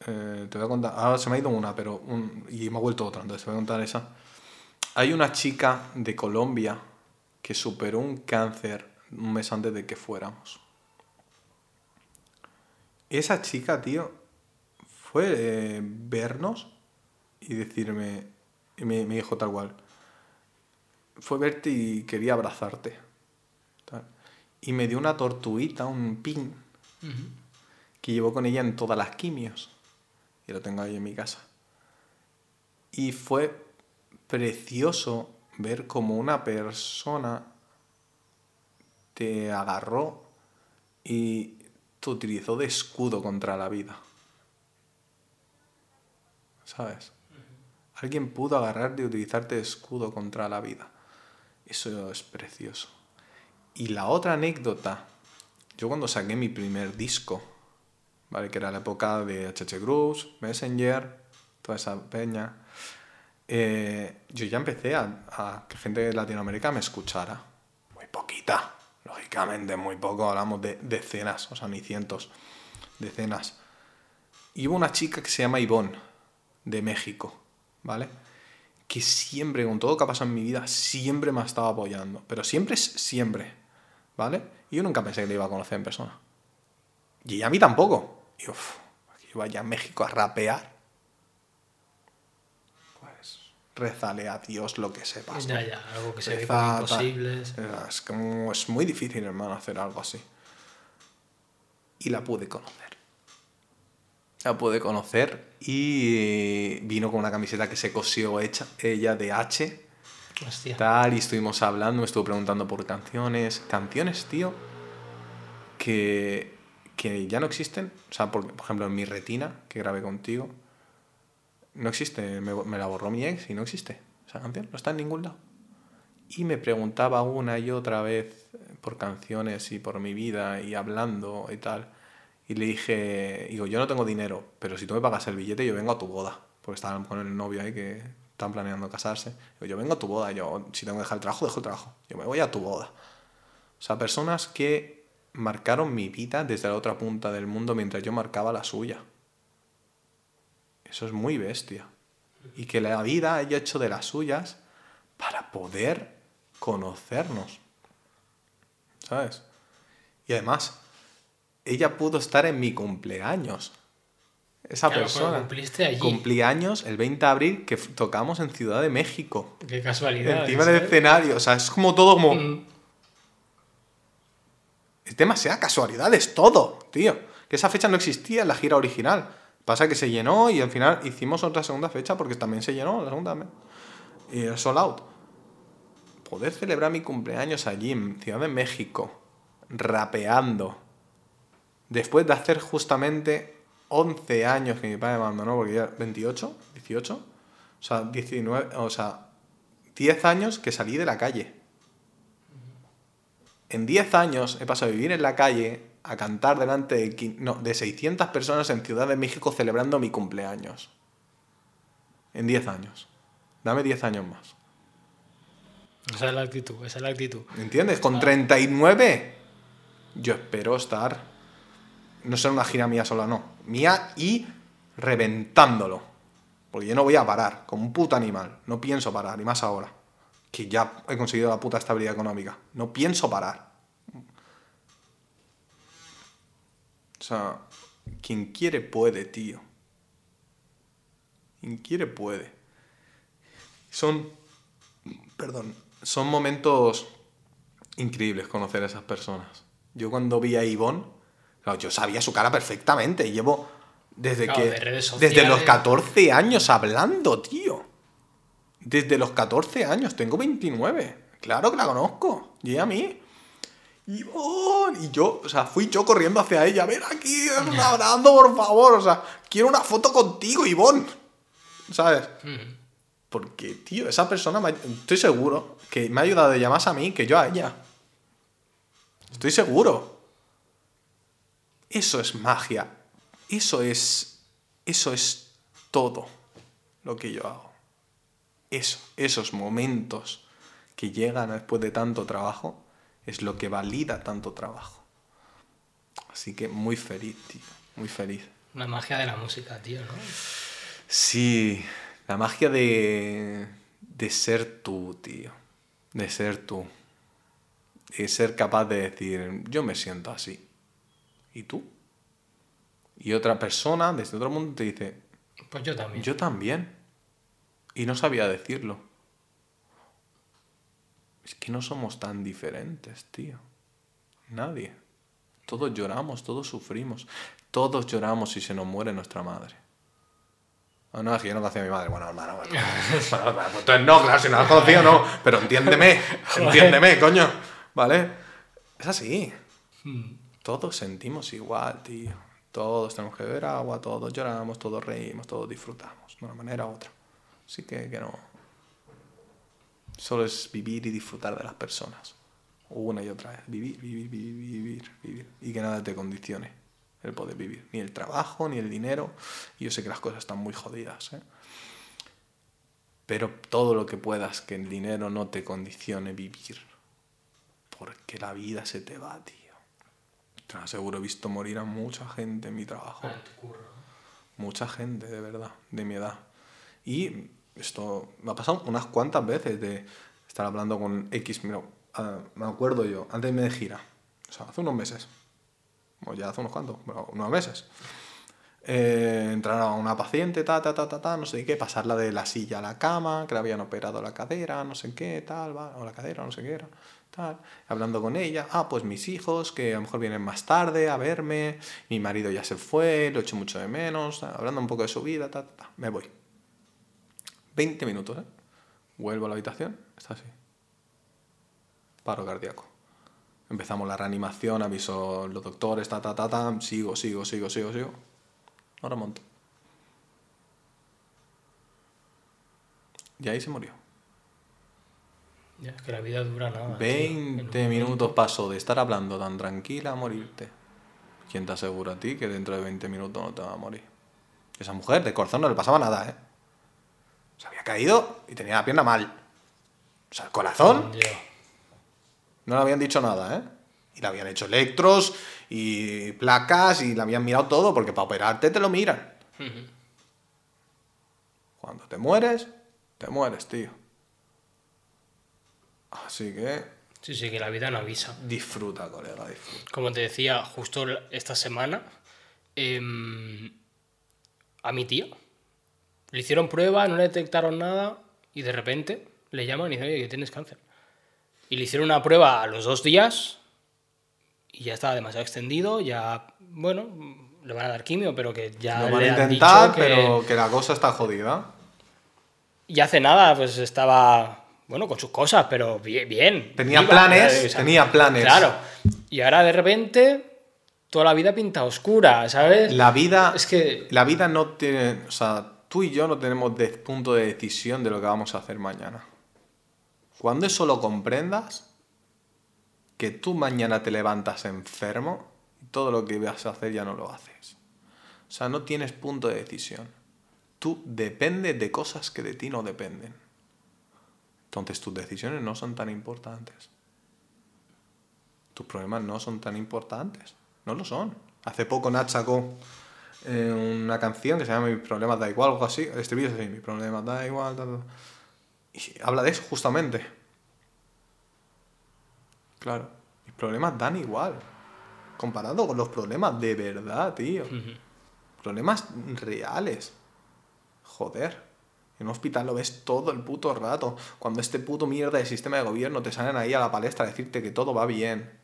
eh, te voy a contar. Ahora se me ha ido una, pero. un- y me ha vuelto otra, entonces te voy a contar esa. Hay una chica de Colombia que superó un cáncer un mes antes de que fuéramos. Esa chica, tío, fue eh, vernos y decirme, y me, me dijo tal cual, fue verte y quería abrazarte. tal. Y me dio una tortuguita, un pin, que llevó con ella en todas las quimios. Y lo tengo ahí en mi casa. Y fue precioso ver como una persona te agarró y te utilizó de escudo contra la vida. ¿Sabes? Alguien pudo agarrarte y utilizarte de escudo contra la vida. Eso es precioso. Y la otra anécdota, yo cuando saqué mi primer disco, ¿vale? Que era la época de HH Groups, Messenger, toda esa peña, eh, yo ya empecé a, a que gente de Latinoamérica me escuchara. Muy poquita, lógicamente, muy poco, hablamos de decenas, o sea, ni cientos, decenas. Y hubo una chica que se llama Ivonne, de México, ¿vale? Que siempre, con todo lo que ha pasado en mi vida, siempre me ha estado apoyando. Pero siempre es siempre, ¿vale? Y yo nunca pensé que le iba a conocer en persona. Y a mí tampoco. Y uff, que vaya a México a rapear. Pues, rézale a Dios lo que sepas. Ya, ya, algo que se ve Reza, como tal. imposible. Es como, es muy difícil, hermano, hacer algo así. Y la pude conocer. La pude conocer y vino con una camiseta que se cosió hecha, ella de H, Hostia. tal, y estuvimos hablando, me estuvo preguntando por canciones. Canciones, tío, que, que ya no existen. O sea, por, por ejemplo, en mi retina, que grabé contigo, no existe. Me, me la borró mi ex y no existe. Esa canción no está en ningún lado. Y me preguntaba una y otra vez por canciones y por mi vida y hablando y tal. Y le dije, digo, yo no tengo dinero, pero si tú me pagas el billete, yo vengo a tu boda. Porque estaban con el novio ahí que están planeando casarse. Digo, yo vengo a tu boda. Yo, si tengo que dejar el trabajo, dejo el trabajo. Yo me voy a tu boda. O sea, personas que marcaron mi vida desde la otra punta del mundo mientras yo marcaba la suya. Eso es muy bestia. Y que la vida haya hecho de las suyas para poder conocernos. ¿Sabes? Y además, ella pudo estar en mi cumpleaños. Esa Claro, persona. cumpliste allí. Cumplí años el 20 de abril que tocamos en Ciudad de México. Qué casualidad. Encima del escenario. O sea, es como todo como. Mm. Es demasiada casualidad, es todo, tío. Que esa fecha no existía en la gira original. Pasa que se llenó y al final hicimos otra segunda fecha porque también se llenó la segunda. Y era sold out. Poder celebrar mi cumpleaños allí en Ciudad de México, rapeando, después de hacer justamente 11 años que mi padre me abandonó, porque ya 28, 18, o sea, 19, o sea, 10 años que salí de la calle. En 10 años he pasado a vivir en la calle a cantar delante de, no, de 600 personas en Ciudad de México celebrando mi cumpleaños. En 10 años. Dame 10 años más. Esa es la actitud, esa es la actitud. ¿Entiendes? Con 39 yo espero estar, no ser una gira mía sola, no. Mía y reventándolo. Porque yo no voy a parar, como un puto animal. No pienso parar, y más ahora. Que ya he conseguido la puta estabilidad económica. No pienso parar. O sea, quien quiere puede, tío. Quien quiere puede. Son, perdón, son momentos increíbles conocer a esas personas. Yo cuando vi a Ivonne, claro, yo sabía su cara perfectamente. Llevo desde Claro, que de redes desde los sociales. 14 años hablando, tío. Desde los 14 años, tengo 29. Claro que la conozco. Y a mí. Ivonne. Y yo, o sea, fui yo corriendo hacia ella. Ven aquí, abrazo, por favor. O sea, quiero una foto contigo, Ivonne. ¿Sabes? Porque, tío, esa persona, me ha- estoy seguro que me ha ayudado ella más a mí que yo a ella. Estoy seguro. Eso es magia. Eso es. Eso es todo lo que yo hago. Eso, esos momentos que llegan después de tanto trabajo, es lo que valida tanto trabajo. Así que muy feliz, tío. Muy feliz. La magia de la música, tío, ¿no? Sí, la magia de, de ser tú, tío. De ser tú. De ser capaz de decir, yo me siento así. ¿Y tú? Y otra persona desde otro mundo te dice, Pues yo también. yo también. Y no sabía decirlo. Es que no somos tan diferentes, tío. Nadie. Todos lloramos, todos sufrimos. Todos lloramos si se nos muere nuestra madre. Ah, no, es que yo no conocía a mi madre. Bueno, hermano, bueno. Bueno, bueno, pues entonces no, claro, si no la has conocido, no. Pero entiéndeme, entiéndeme, coño. ¿Vale? Es así. Todos sentimos igual, tío. Todos tenemos que beber agua, todos lloramos, todos reímos, todos disfrutamos, de una manera u otra. Así que, que no. Solo es vivir y disfrutar de las personas. Una y otra vez. Vivir, vivir, vivir, vivir, vivir. Y que nada te condicione el poder vivir. Ni el trabajo, ni el dinero. Y yo sé que las cosas están muy jodidas, ¿eh? Pero todo lo que puedas que el dinero no te condicione vivir. Porque la vida se te va, tío. Te lo aseguro, he visto morir a mucha gente en mi trabajo. Mucha gente, de verdad, de mi edad. Y esto me ha pasado unas cuantas veces de estar hablando con X. Mira, ah, me acuerdo yo, antes irme de gira, o sea, hace unos meses, o ya hace unos cuantos, bueno, unos meses, eh, entrar a una paciente, ta, ta, ta, ta, ta, no sé qué, pasarla de la silla a la cama, que le habían operado la cadera, no sé qué, tal, va, o la cadera, no sé qué era, tal, hablando con ella, ah, pues mis hijos, que a lo mejor vienen más tarde a verme, mi marido ya se fue, lo echo mucho de menos, hablando un poco de su vida, ta, ta, ta, me voy. 20 minutos, ¿eh? Vuelvo a la habitación, está así. Paro cardíaco. Empezamos la reanimación, aviso los doctores, ta, ta, ta, ta, sigo, sigo, sigo, sigo, sigo. Ahora monto. Y ahí se murió. Ya, es que la vida dura nada. tío. En 20 un minutos pasó de estar hablando tan tranquila a morirte. ¿Quién te asegura a ti que dentro de 20 minutos no te va a morir? Esa mujer de corazón no le pasaba nada, ¿eh? Se había caído y tenía la pierna mal. O sea, el corazón no le habían dicho nada, ¿eh? Y le habían hecho electros y placas y le habían mirado todo porque para operarte te lo miran. Cuando te mueres, te mueres, tío. Así que Sí, sí, que la vida no avisa. disfruta, colega, disfruta. Como te decía, justo esta semana, em, a mi tío le hicieron prueba, no le detectaron nada y de repente le llaman y dicen, oye, que tienes cáncer. Y le hicieron una prueba a los dos días y ya estaba demasiado extendido, ya, bueno, le van a dar quimio, pero que ya Lo van le a han intentar, dicho que- pero que la cosa está jodida. Y hace nada, pues estaba, bueno, con sus cosas, pero bien. bien Tenía viva, planes, tenía planes. Claro. Y ahora de repente, toda la vida pinta oscura, ¿sabes? La vida, Es que. la vida no tiene, o sea, tú y yo no tenemos de- punto de decisión de lo que vamos a hacer mañana. Cuando eso lo comprendas, que tú mañana te levantas enfermo, todo lo que vas a hacer ya no lo haces. O sea, no tienes punto de decisión. Tú dependes de cosas que de ti no dependen. Entonces tus decisiones no son tan importantes. Tus problemas no son tan importantes. No lo son. Hace poco Nat sacó eh, una canción que se llama Mis problemas da igual, algo así. Este vídeo es así, Mis problemas da igual. Y habla de eso justamente. Claro, mis problemas dan igual. Comparado con los problemas de verdad, tío. Problemas reales. Joder. En un hospital lo ves todo el puto rato. Cuando este puto mierda de sistema de gobierno te salen ahí a la palestra a decirte que todo va bien.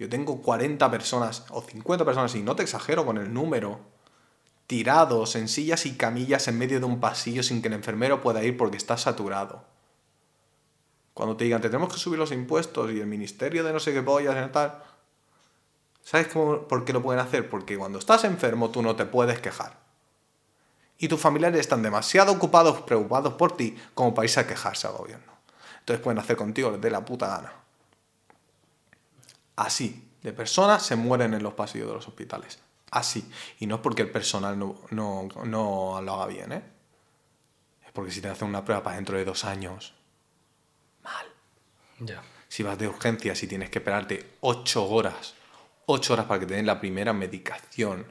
Yo tengo 40 personas o 50 personas, y no te exagero con el número, tirados en sillas y camillas en medio de un pasillo sin que el enfermero pueda ir porque está saturado. Cuando te digan, te tenemos que subir los impuestos y el ministerio de no sé qué pollas y tal. ¿Sabes cómo, por qué lo pueden hacer? Porque cuando estás enfermo tú no te puedes quejar. Y tus familiares están demasiado ocupados, preocupados por ti, como para irse a quejarse al gobierno. Entonces pueden hacer contigo les dé la puta gana. Así, de personas se mueren en los pasillos de los hospitales. Así. Y no es porque el personal no, no, no lo haga bien, ¿eh? Es porque si te hacen una prueba para dentro de dos años, mal. Ya. Si vas de urgencias y tienes que esperarte ocho horas, ocho horas para que te den la primera medicación,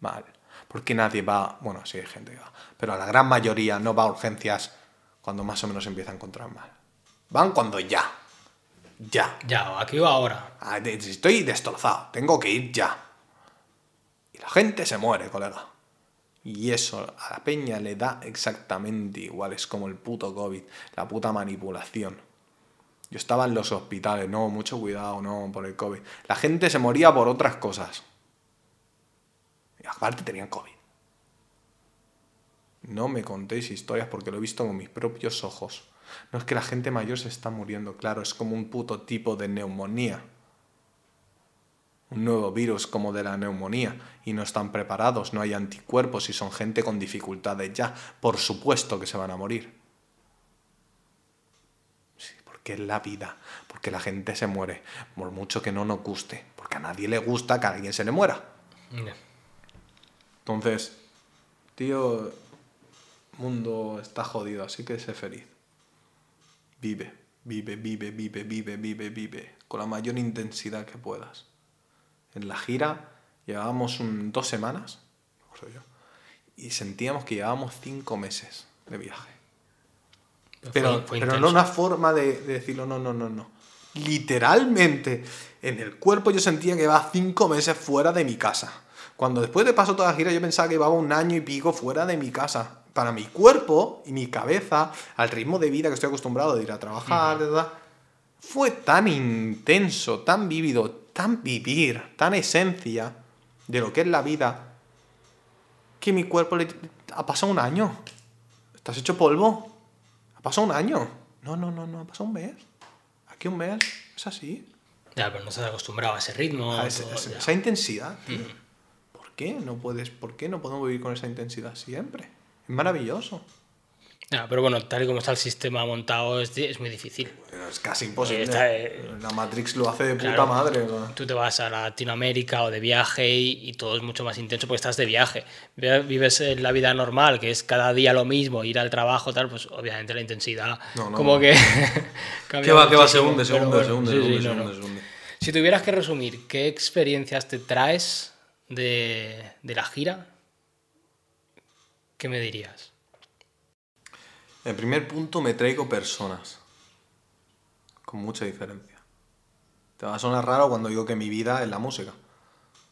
mal. Porque nadie va, bueno, sí hay gente que va, pero la gran mayoría no va a urgencias cuando más o menos empieza a encontrar mal. Van cuando ya. Ya. Ya, aquí o ahora. Ah, Estoy destrozado, tengo que ir ya. Y la gente se muere, colega. Y eso a la peña le da exactamente igual, es como el puto COVID, la puta manipulación. Yo estaba en los hospitales, no, mucho cuidado, no, por el COVID. La gente se moría por otras cosas. Y aparte tenían COVID. No me contéis historias porque lo he visto con mis propios ojos. No es que la gente mayor se está muriendo, claro, es como un puto tipo de neumonía. Un nuevo virus como de la neumonía y no están preparados, no hay anticuerpos y son gente con dificultades ya. Por supuesto que se van a morir. Sí, porque es la vida, porque la gente se muere, por mucho que no nos guste, porque a nadie le gusta que a alguien se le muera. Entonces, tío, mundo está jodido, así que sé feliz. Vive, vive, vive, vive, vive, vive, vive, con la mayor intensidad que puedas. En la gira llevábamos un- dos semanas, yo, y sentíamos que llevábamos cinco meses de viaje. Pero, fue, fue pero no una forma de, de decirlo, no, no, no, no. Literalmente, en el cuerpo yo sentía que llevaba cinco meses fuera de mi casa. Cuando después de paso toda la gira yo pensaba que llevaba un año y pico fuera de mi casa. Para mi cuerpo y mi cabeza, al ritmo de vida que estoy acostumbrado de ir a trabajar, ¿verdad? fue tan intenso, tan vívido, tan vivir, tan esencia de lo que es la vida, que mi cuerpo le ha pasado un año. ¿Estás hecho polvo? ¿Ha pasado un año? No, no, no, no, ha pasado un mes. Aquí un mes, es así. Ya, pero no estás acostumbrado a ese ritmo. A ese- todo, ese- ya. esa intensidad, tío. ¿Por qué no puedes, por qué no podemos vivir con esa intensidad siempre? Es maravilloso. Ya, pero bueno, tal y como está el sistema montado, es, muy difícil. Es casi imposible. Eh, la Matrix lo hace de puta Claro. madre. ¿no? Tú te vas a Latinoamérica o de viaje y, y todo es mucho más intenso porque estás de viaje. Ve- Vives la vida normal, que es cada día lo mismo, ir al trabajo, tal, pues obviamente la intensidad No, no. como que ¿Qué va, qué va? Se hunde, se hunde, hunde. Si tuvieras que resumir, ¿qué experiencias te traes de, de la gira? ¿Qué me dirías? En primer punto me traigo personas. Con mucha diferencia. Te va a sonar raro cuando digo que mi vida es la música.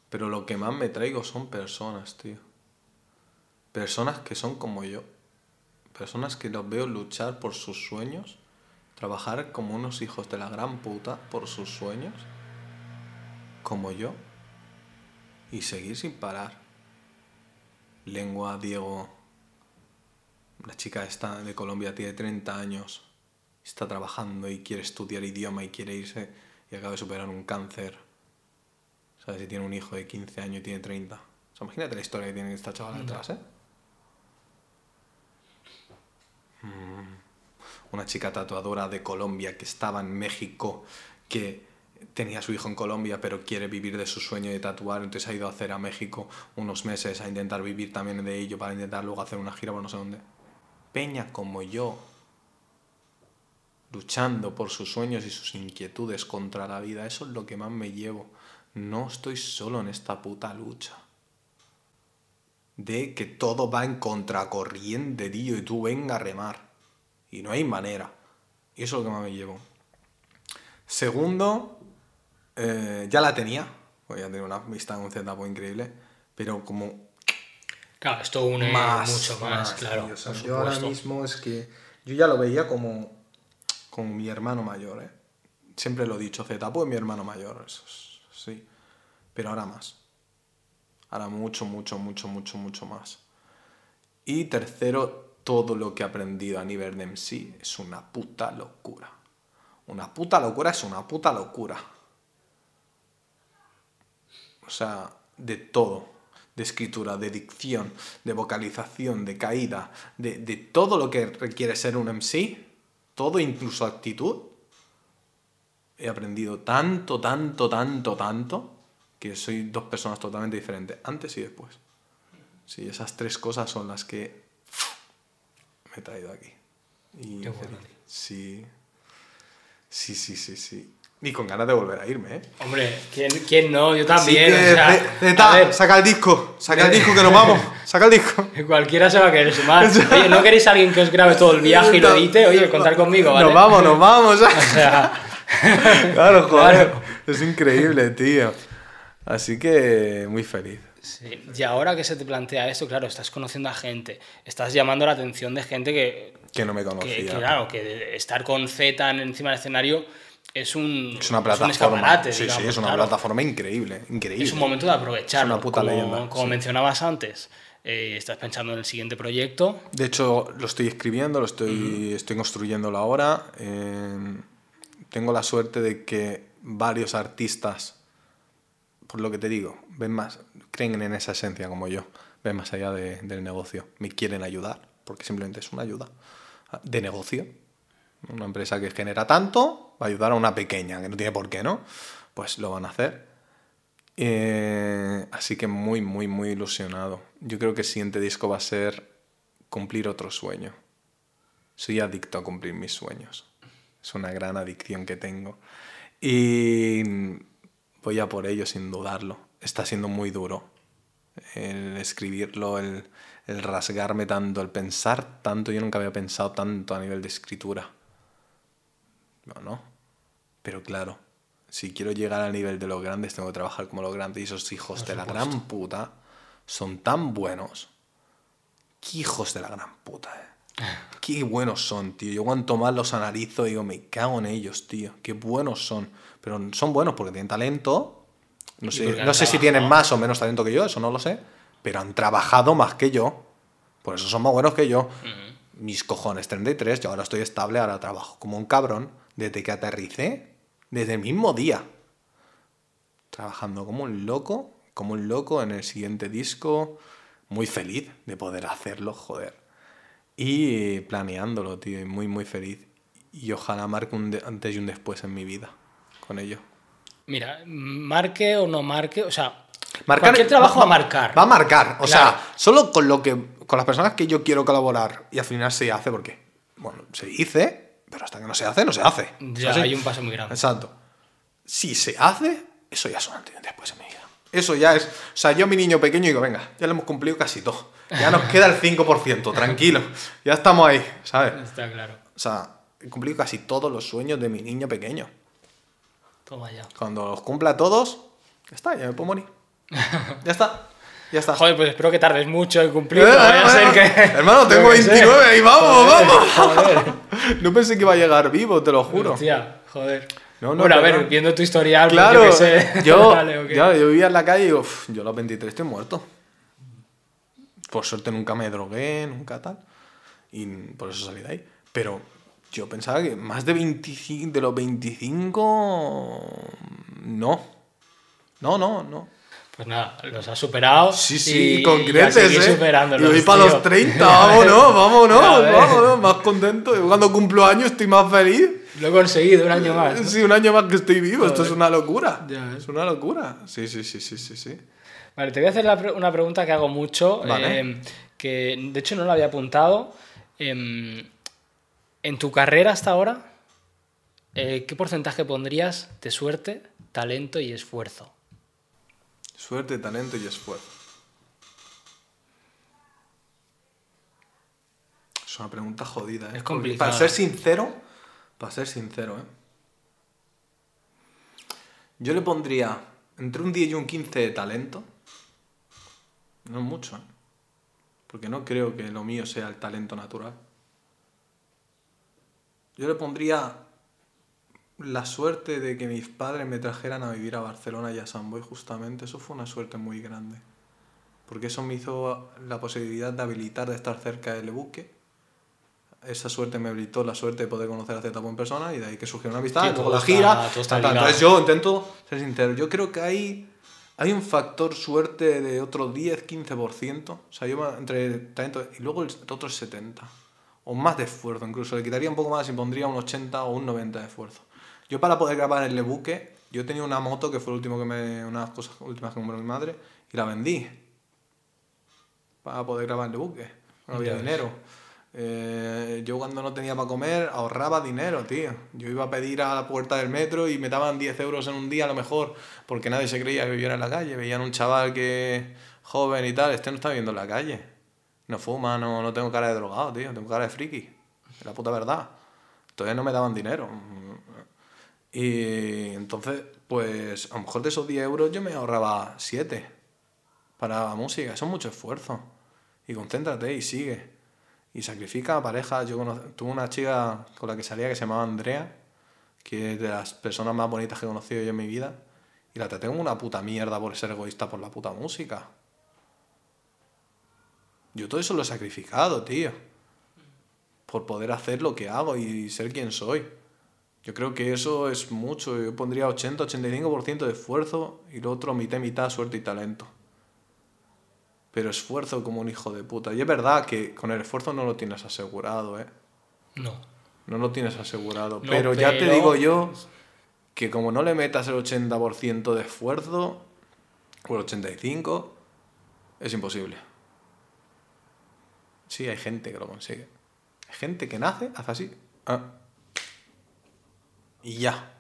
Pero lo que más me traigo son personas, tío. Personas que son como yo. Personas que los veo luchar por sus sueños. Trabajar como unos hijos de la gran puta por sus sueños. Como yo. Y seguir sin parar. Lengua, Diego, la chica esta de Colombia tiene 30 años, está trabajando y quiere estudiar idioma y quiere irse y acaba de superar un cáncer. ¿Sabes? Si tiene un hijo de 15 años y tiene 30. O sea, imagínate la historia que tiene esta chavala detrás, ¿eh? Mm. una chica tatuadora de Colombia que estaba en México, que tenía a su hijo en Colombia, pero quiere vivir de su sueño de tatuar, entonces ha ido a hacer a México unos meses a intentar vivir también de ello, para intentar luego hacer una gira por no sé dónde. Peña como yo, luchando por sus sueños y sus inquietudes contra la vida, eso es lo que más me llevo. No estoy solo en esta puta lucha. De que todo va en contracorriente, tío, y tú venga a remar. Y no hay manera. Y eso es lo que más me llevo. Segundo, eh, ya la tenía. Pues ya tenía una vista en un Z increíble. Pero como Claro, esto une más, mucho más, claro. tío. O sea, por yo ahora mismo es que yo ya lo veía como, como mi hermano mayor, ¿eh? Siempre lo he dicho, Z, pues mi hermano mayor, eso es- sí. Pero ahora más. Ahora mucho, mucho, mucho, mucho, mucho más. Y tercero, todo lo que he aprendido a nivel de MC es una puta locura. Una puta locura es una puta locura. O sea, de todo. De escritura, de dicción, de vocalización, de caída, de, de todo lo que requiere ser un MC, todo, incluso actitud. He aprendido tanto, tanto, tanto, tanto, que soy dos personas totalmente diferentes, antes y después. Sí, esas tres cosas son las que me he traído aquí. Y Qué bueno. Sí. Sí, sí, sí, sí. Y con ganas de volver a irme, ¿eh? Hombre, ¿quién, quién no? Yo también. O sea, Zeta, saca el disco, saca el disco que nos vamos, saca el disco. cualquiera se va a querer sumar. Oye, ¿no queréis a alguien que os grabe todo el viaje y lo edite? Oye, contar conmigo, ¿vale? Nos vamos, nos vamos. O sea, claro, joder. Claro. Es increíble, tío. Así que muy feliz. sí. Y ahora que se te plantea esto, claro, estás conociendo a gente, estás llamando la atención de gente que, Que no me conocía. que, claro, que estar con Z en- encima del escenario es un, Es una un plataforma. escaparate, sí, digamos, sí, es una claro. plataforma increíble, increíble. Es un momento de aprovecharlo. Es una puta como, leyenda, Como sí. mencionabas antes, eh, estás pensando en el siguiente proyecto. De hecho, lo estoy escribiendo, lo estoy, estoy construyéndolo ahora. Eh, tengo la suerte de que varios artistas, por lo que te digo, ven más, creen en esa esencia como yo, ven más allá de- del negocio, me quieren ayudar, porque simplemente es una ayuda de negocio. Una empresa que genera tanto va a ayudar a una pequeña, que no tiene por qué, ¿no? Pues lo van a hacer. Eh, así que muy, muy, muy ilusionado. Yo creo que el siguiente disco va a ser cumplir otro sueño. Soy adicto a cumplir mis sueños. Es una gran adicción que tengo. Y voy a por ello sin dudarlo. Está siendo muy duro el escribirlo, el, el rasgarme tanto, el pensar tanto. Yo nunca había pensado tanto a nivel de escritura. No, no. Pero claro, si quiero llegar al nivel de los grandes, tengo que trabajar como los grandes. Y esos hijos de la gran puta son tan buenos. Qué hijos de la gran puta, eh. Qué buenos son, tío. Yo cuanto más los analizo, digo, me cago en ellos, tío. Qué buenos son. Pero son buenos porque tienen talento. No sé, no sé si tienen más o menos talento que yo, eso no lo sé. Pero han trabajado más que yo. Por eso son más buenos que yo. Mis cojones, 33. Yo ahora estoy estable, ahora trabajo como un cabrón. Desde que aterricé, desde el mismo día. Trabajando como un loco, como un loco en el siguiente disco. Muy feliz de poder hacerlo, joder. Y planeándolo, tío, y muy, muy feliz. Y ojalá marque un antes y un después en mi vida con ello. Mira, marque o no marque, o sea, Marcar- cualquier trabajo va a marcar. Va a marcar. O Claro. sea, solo con lo que. Con las personas que yo quiero colaborar y al final se hace porque. Bueno, se dice, pero hasta que no se hace, no se hace. Ya hay un paso muy grande. Exacto. Si se hace, eso ya es un antes después en mi vida. Eso ya es. O sea, yo, mi niño pequeño, digo, venga, ya lo hemos cumplido casi todo. Ya nos queda el 5%, tranquilo. Ya estamos ahí, ¿sabes? Está claro. O sea, he cumplido casi todos los sueños de mi niño pequeño. Toma ya. Cuando los cumpla todos, ya está, ya me puedo morir. Ya está. Ya está. Joder, pues espero que tardes mucho en Eh, cumplirlo. A ser que... Hermano, tengo Yo qué sé. 29 y vamos, vamos. Joder. No pensé que iba a llegar vivo, te lo juro. Hostia, joder. No, no, bueno, a ver, no. viendo tu historial, pues Claro, yo sé. yo, Vale, ya, yo vivía en la calle y digo, "Uf, yo a los 23 estoy muerto. Por suerte nunca me drogué, nunca tal. Y por eso salí de ahí. Pero yo pensaba que más de 25, de los 25, no. No, no, no. Pues nada, los has superado. Sí, sí, y, con y creces, ¿eh? superándolos, Y voy para los 30, vámonos, vámonos, vámonos, más contento. Cuando cumplo años estoy más feliz. Lo he conseguido un año más. ¿no? Sí, un año más que estoy vivo, esto es una locura. Ya. Es una locura. Sí, sí, sí, sí, sí, sí. Vale, te voy a hacer pre- una pregunta que hago mucho, Vale. eh, que de hecho no la había apuntado. Em, en tu carrera hasta ahora, eh, ¿qué porcentaje pondrías de suerte, talento y esfuerzo? Suerte, talento y esfuerzo. Es una pregunta jodida, ¿eh? Porque complicada. Para ser sincero, para ser sincero, ¿eh? Yo le pondría entre un 10 y un 15 de talento. No mucho, ¿eh? Porque no creo que lo mío sea el talento natural. Yo le pondría la suerte de que mis padres me trajeran a vivir a Barcelona y a San Boi justamente, eso fue una suerte muy grande. Porque eso me hizo la posibilidad de habilitar de estar cerca del buque. Esa suerte me habilitó la suerte de poder conocer a Zetapo en persona y de ahí que surgió una amistad, Sí, luego la está- gira. está ligado. Entonces yo intento ser sincero, yo creo que hay, hay un factor suerte de otro 10-15%, o sea, yo entre talento y luego el otro es 70%, o más de esfuerzo incluso, le quitaría un poco más y pondría un 80 o un 90 de esfuerzo. Yo para poder grabar en el buque, yo tenía una moto que fue el último que me, una de las cosas últimas que compró mi madre y la vendí para poder grabar en el buque, no había dinero. Eh, yo cuando no tenía para comer ahorraba dinero, tío. Yo iba a pedir a la puerta del metro y me daban 10 euros en un día a lo mejor, porque nadie se creía que viviera en la calle. Veían un chaval que joven y tal, este no está viviendo en la calle. No fuma, no, no tengo cara de drogado, tío. Tengo cara de friki. Es la puta verdad. Entonces no me daban dinero. Y entonces, pues a lo mejor de esos 10 euros yo me ahorraba 7 para la música. Eso es mucho esfuerzo. Y concéntrate y sigue. Y sacrifica a pareja. Yo tuve una chica con la que salía que se llamaba Andrea, que es de las personas más bonitas que he conocido yo en mi vida. Y la traté como una puta mierda por ser egoísta por la puta música. Yo todo eso lo he sacrificado, tío. Por poder hacer lo que hago y ser quien soy. Yo creo que eso es mucho. Yo pondría 80-85% de esfuerzo y lo otro mitad, mitad, suerte y talento. Pero esfuerzo como un hijo de puta. Y es verdad que con el esfuerzo no lo tienes asegurado, ¿eh? No. No lo tienes asegurado. No, pero, ya te pero- digo yo que como no le metas el 80% de esfuerzo, o el 85%, es imposible. Sí, hay gente que lo consigue. Hay gente que nace, hace así. ah, y ya.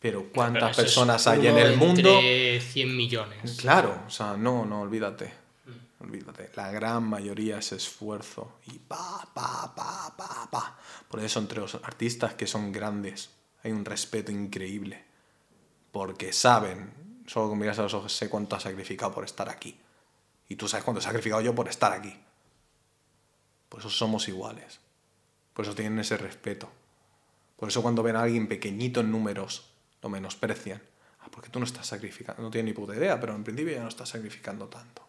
Pero ¿cuántas personas hay en el mundo? Entre 100 millones. Claro, o sea, no, no, olvídate. Olvídate. La gran mayoría es esfuerzo. Y pa, pa, pa, pa, pa. Por eso entre los artistas que son grandes hay un respeto increíble. Porque saben, solo con mirarse a los ojos, sé cuánto ha sacrificado por estar aquí. Y tú sabes cuánto he sacrificado yo por estar aquí. Por eso somos iguales. Por eso tienen ese respeto. Por eso cuando ven a alguien pequeñito en números, lo menosprecian. Ah, porque tú no estás sacrificando, no tienes ni puta idea, pero en principio ya no estás sacrificando tanto.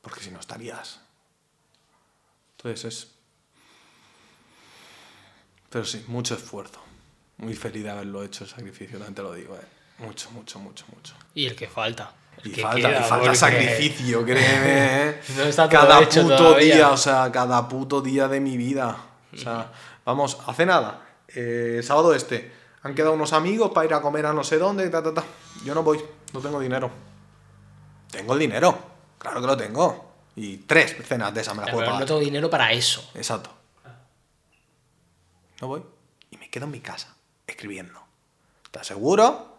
Porque si no estarías. Entonces es... Pero sí, mucho esfuerzo. Muy feliz de haberlo hecho el sacrificio, también te lo digo, ¿eh? Mucho, mucho, mucho, mucho. Y el que falta. El Y que falta, queda, y falta porque- sacrificio, créeme. ¿eh? No está todo cada hecho puto todavía. día, o sea, cada puto día de mi vida. O sea, vamos, hace nada. Eh, sábado este. Han quedado unos amigos para ir a comer a no sé dónde. Ta, ta, ta. Yo no voy, no tengo dinero. Tengo el dinero, claro que lo tengo. Y tres cenas de esas me las puedo no pagar. tengo dinero para eso. Exacto. No voy. Y me quedo en mi casa, escribiendo. Te aseguro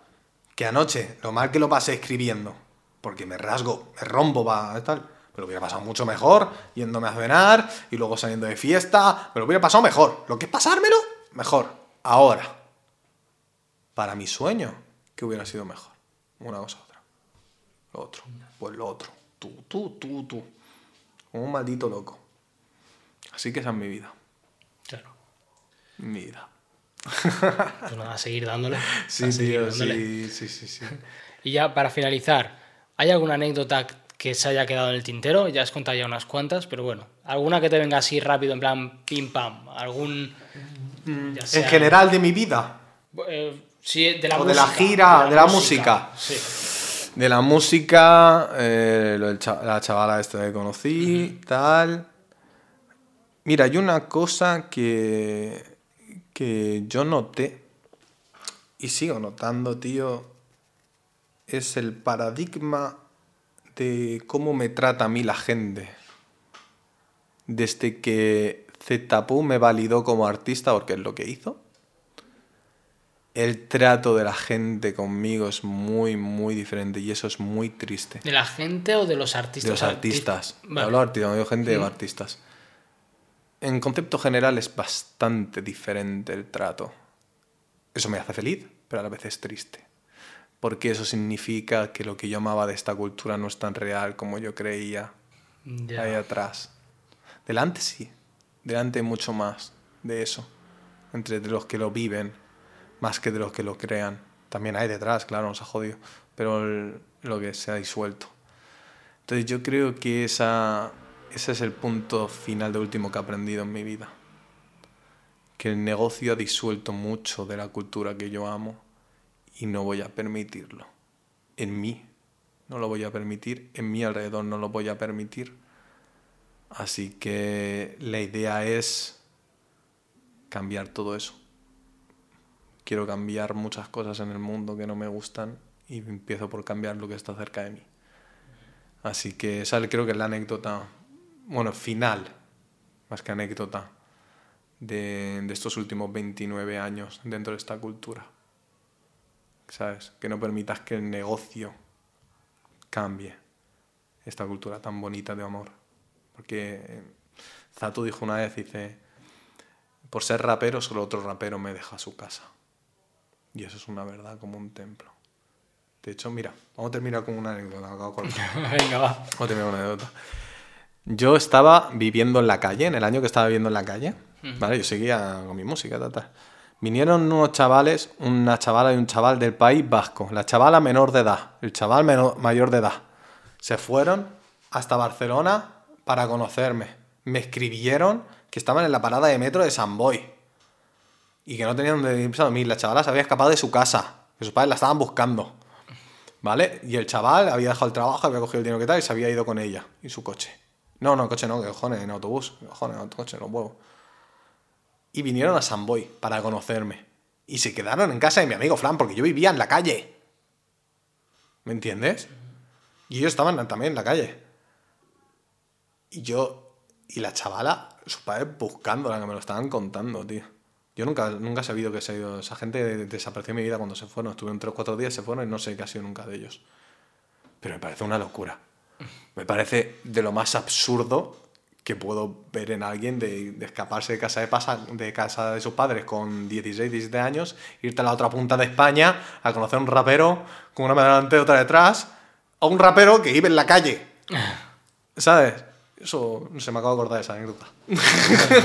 que anoche, lo mal que lo pasé escribiendo, porque me rasgo, me rompo para tal, me lo hubiera pasado mucho mejor yéndome a cenar y luego saliendo de fiesta, me lo hubiera pasado mejor. Lo que es pasármelo, mejor. Ahora, para mi sueño, ¿qué hubiera sido mejor? Una cosa otra. Lo otro. Pues lo otro. Tú, tú, tú, tú. Como un maldito loco. Así que esa es mi vida. Claro. Mi vida. Pues nada, a seguir dándole. Sí, a seguir tío, dándole. sí, sí, sí, sí. Y ya para finalizar, ¿hay alguna anécdota que se haya quedado en el tintero? Ya has contado ya unas cuantas, pero bueno, alguna que te venga así rápido, en plan pim pam, algún... ya En general de mi vida. Eh, sí, de la O de la gira, de la música. Sí. De la música, eh, lo del cha- la chavala esta que conocí, tal. Mira, hay una cosa que, que yo noté y sigo notando, tío, es el paradigma de cómo me trata a mí la gente. Desde que Zetapu me validó como artista, porque es lo que hizo, el trato de la gente conmigo es muy, muy diferente y eso es muy triste. ¿De la gente o de los artistas? De los artistas. Vale. Hablo de artistas, no digo gente, Mm. artistas. En concepto general es bastante diferente el trato. Eso me hace feliz, pero a la vez es triste. Porque eso significa que lo que yo amaba de esta cultura no es tan real como yo creía Ya. ahí atrás. Delante sí, delante mucho más de eso. Entre de los que lo viven, más que de los que lo crean. También hay detrás, claro, nos ha jodido. Pero lo que se ha disuelto. Entonces yo creo que esa, ese es el punto final de último que he aprendido en mi vida. Que el negocio ha disuelto mucho de la cultura que yo amo y no voy a permitirlo. En mí no lo voy a permitir, en mi alrededor no lo voy a permitir. Así que la idea es cambiar todo eso. Quiero cambiar muchas cosas en el mundo que no me gustan y empiezo por cambiar lo que está cerca de mí. Así que esa creo que es la anécdota, bueno, final, más que anécdota, de, de estos últimos 29 años dentro de esta cultura. ¿Sabes? Que no permitas que el negocio cambie esta cultura tan bonita de amor. Porque eh, Zato dijo una vez, dice, por ser rapero, solo otro rapero me deja su casa. Y eso es una verdad como un templo. De hecho, mira, vamos a terminar con una anécdota. Venga, va. Vamos a terminar con una anécdota. Yo estaba viviendo en la calle, en el año que estaba viviendo en la calle, ¿vale? Yo seguía con mi música, tal, tal. Vinieron unos chavales, una chavala y un chaval del País Vasco. La chavala menor de edad, el chaval menor- mayor de edad. Se fueron hasta Barcelona para conocerme. Me escribieron que estaban en la parada de metro de San Boy y que no tenían donde irse a dormir. La chavala se había escapado de su casa, que sus padres la estaban buscando. ¿Vale? Y el chaval había dejado el trabajo, había cogido el dinero que tal y se había ido con ella y su coche. No, no, coche no, que cojones, en autobús. Cojones, en coche, los huevos. Y vinieron a San Boy para conocerme. Y se quedaron en casa de mi amigo Flan, porque yo vivía en la calle. ¿Me entiendes? Y ellos estaban también en la calle. Y yo, y la chavala, sus padres buscándola, que me lo estaban contando, tío. Yo nunca, nunca he sabido que se ha ido. Esa gente desapareció en mi vida cuando se fueron. Estuvieron tres o cuatro días, se fueron y no sé qué ha sido nunca de ellos. Pero me parece una locura. Me parece de lo más absurdo que puedo ver en alguien de, de escaparse de casa de, pasa- de casa de sus padres con 16, 17 años, irte a la otra punta de España a conocer a un rapero con una mano delante y otra detrás, a un rapero que vive en la calle. ¿Sabes? Eso se me acaba de acordar de esa anécdota.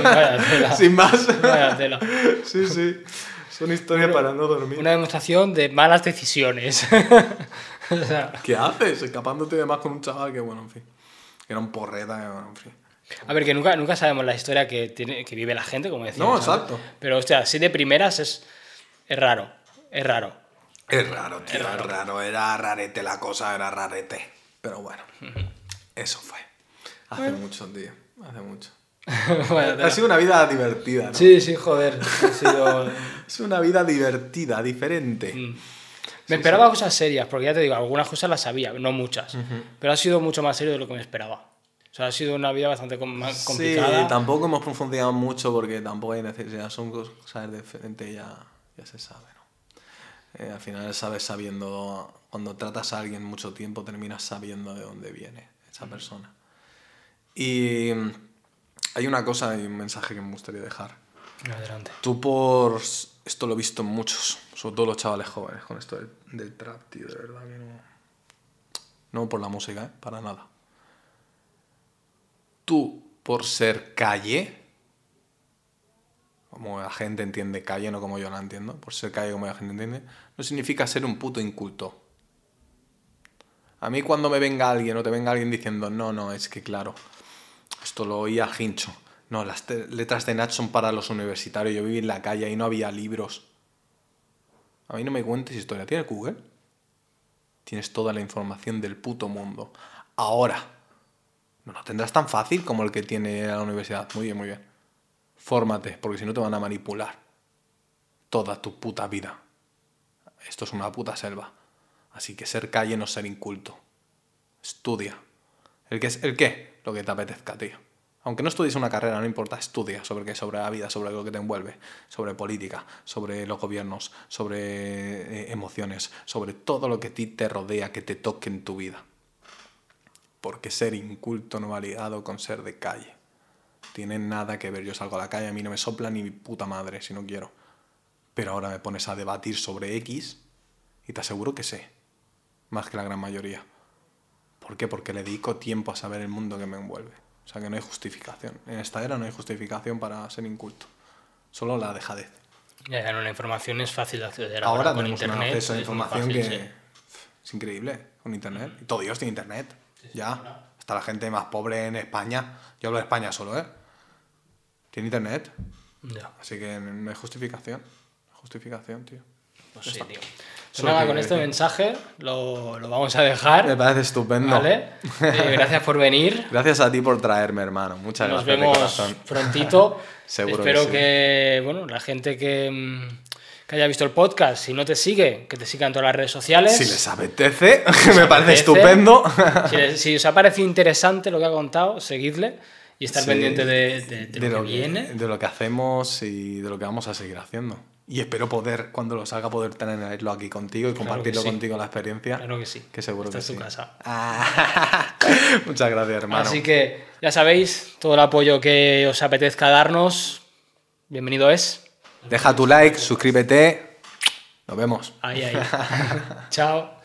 Vaya tela. Sin más. Vaya tela. Sí, sí. Son historias para no dormir. Una demostración de malas decisiones. O sea, ¿Qué haces? Escapándote de más con un chaval que, bueno, en fin. Que era un porreta, que, bueno, en fin. a ver, que nunca, nunca sabemos la historia que, tiene, que vive la gente, como decíamos. No, exacto. Pero, hostia, así de primeras es, es raro. Es raro. Es raro, tío, es raro. Era rarete la cosa, era rarete. Pero bueno, eso fue. Hace mucho, tío. Hace mucho. Ha sido una vida divertida, ¿no? Sí, sí, joder. Ha sido... Es una vida divertida, diferente. Me esperaba cosas serias, porque ya te digo, algunas cosas las sabía, no muchas. Pero ha sido mucho más serio de lo que me esperaba. O sea, ha sido una vida bastante com- más complicada. Sí, tampoco hemos profundizado mucho porque tampoco hay necesidad. Son cosas diferentes ya, ya se sabe, ¿no? Eh, al final sabes sabiendo, cuando tratas a alguien mucho tiempo, terminas sabiendo de dónde viene esa persona. Y mm, hay una cosa y un mensaje que me gustaría dejar. Adelante. Tú por... Esto lo he visto en muchos, sobre todo los chavales jóvenes, con esto del, del trap, tío, de verdad que no... No por la música, ¿eh? Para nada. Tú, por ser calle, como la gente entiende calle, no como yo la entiendo, por ser calle como la gente entiende, no significa ser un puto inculto. A mí cuando me venga alguien o te venga alguien diciendo, no, no, es que claro, esto lo oía Hincho. No, las letras de Nach son para los universitarios. Yo viví en la calle y no había libros. A mí no me cuentes historia. ¿Tienes Google? tienes toda la información del puto mundo. Ahora, no lo tendrás tan fácil como el que tiene la universidad. Muy bien, muy bien. Fórmate, porque si no te van a manipular toda tu puta vida. Esto es una puta selva. Así que ser calle no ser inculto. Estudia. ¿El qué es el qué? Lo que te apetezca, tío. Aunque no estudies una carrera, no importa, estudia sobre qué, sobre la vida, sobre lo que te envuelve, sobre política, sobre los gobiernos, sobre eh, emociones, sobre todo lo que a ti te rodea, que te toque en tu vida. Porque ser inculto no va ligado con ser de calle. Tiene nada que ver. Yo salgo a la calle, a mí no me sopla ni mi puta madre si no quiero. Pero ahora me pones a debatir sobre X y te aseguro que sé. Más que la gran mayoría. ¿Por qué? Porque le dedico tiempo a saber el mundo que me envuelve. O sea que no hay justificación. En esta era no hay justificación para ser inculto. Solo la dejadez. Ya, ya, no, la información es fácil de acceder. Ahora, con tenemos un internet. acceso a información fácil, que sí. es increíble con internet. Y todo Dios tiene internet. Ya. Hasta la gente más pobre en España. Yo hablo de España solo, ¿eh? Tiene internet. Ya, Así que no hay justificación. Justificación, tío. Pues sí, tío. Pues nada, que- con este que- mensaje lo, lo vamos a dejar. Me parece estupendo. ¿Vale? Eh, gracias por venir. Gracias a ti por traerme, hermano. Muchas Nos gracias. de vemos prontito. Seguro Espero que que, sí. bueno, la gente que, mm, que haya visto el podcast, si no te sigue, que te siga en todas las redes sociales. Si les apetece, Si me parece apetece, estupendo. Si, les- si os ha parecido interesante lo que ha contado, seguidle y estar Sí, pendiente de, de- de lo que viene. de lo que hacemos y de lo que vamos a seguir haciendo. Y espero poder, cuando lo salga, poder tenerlo aquí contigo y compartirlo sí. contigo la experiencia. Claro que sí. Que seguro Esta que es tu casa. Ah, Muchas gracias, hermano. Así que ya sabéis, todo el apoyo que os apetezca darnos, bienvenido es. Deja tu like, suscríbete. Nos vemos. Ahí, ahí. Chao.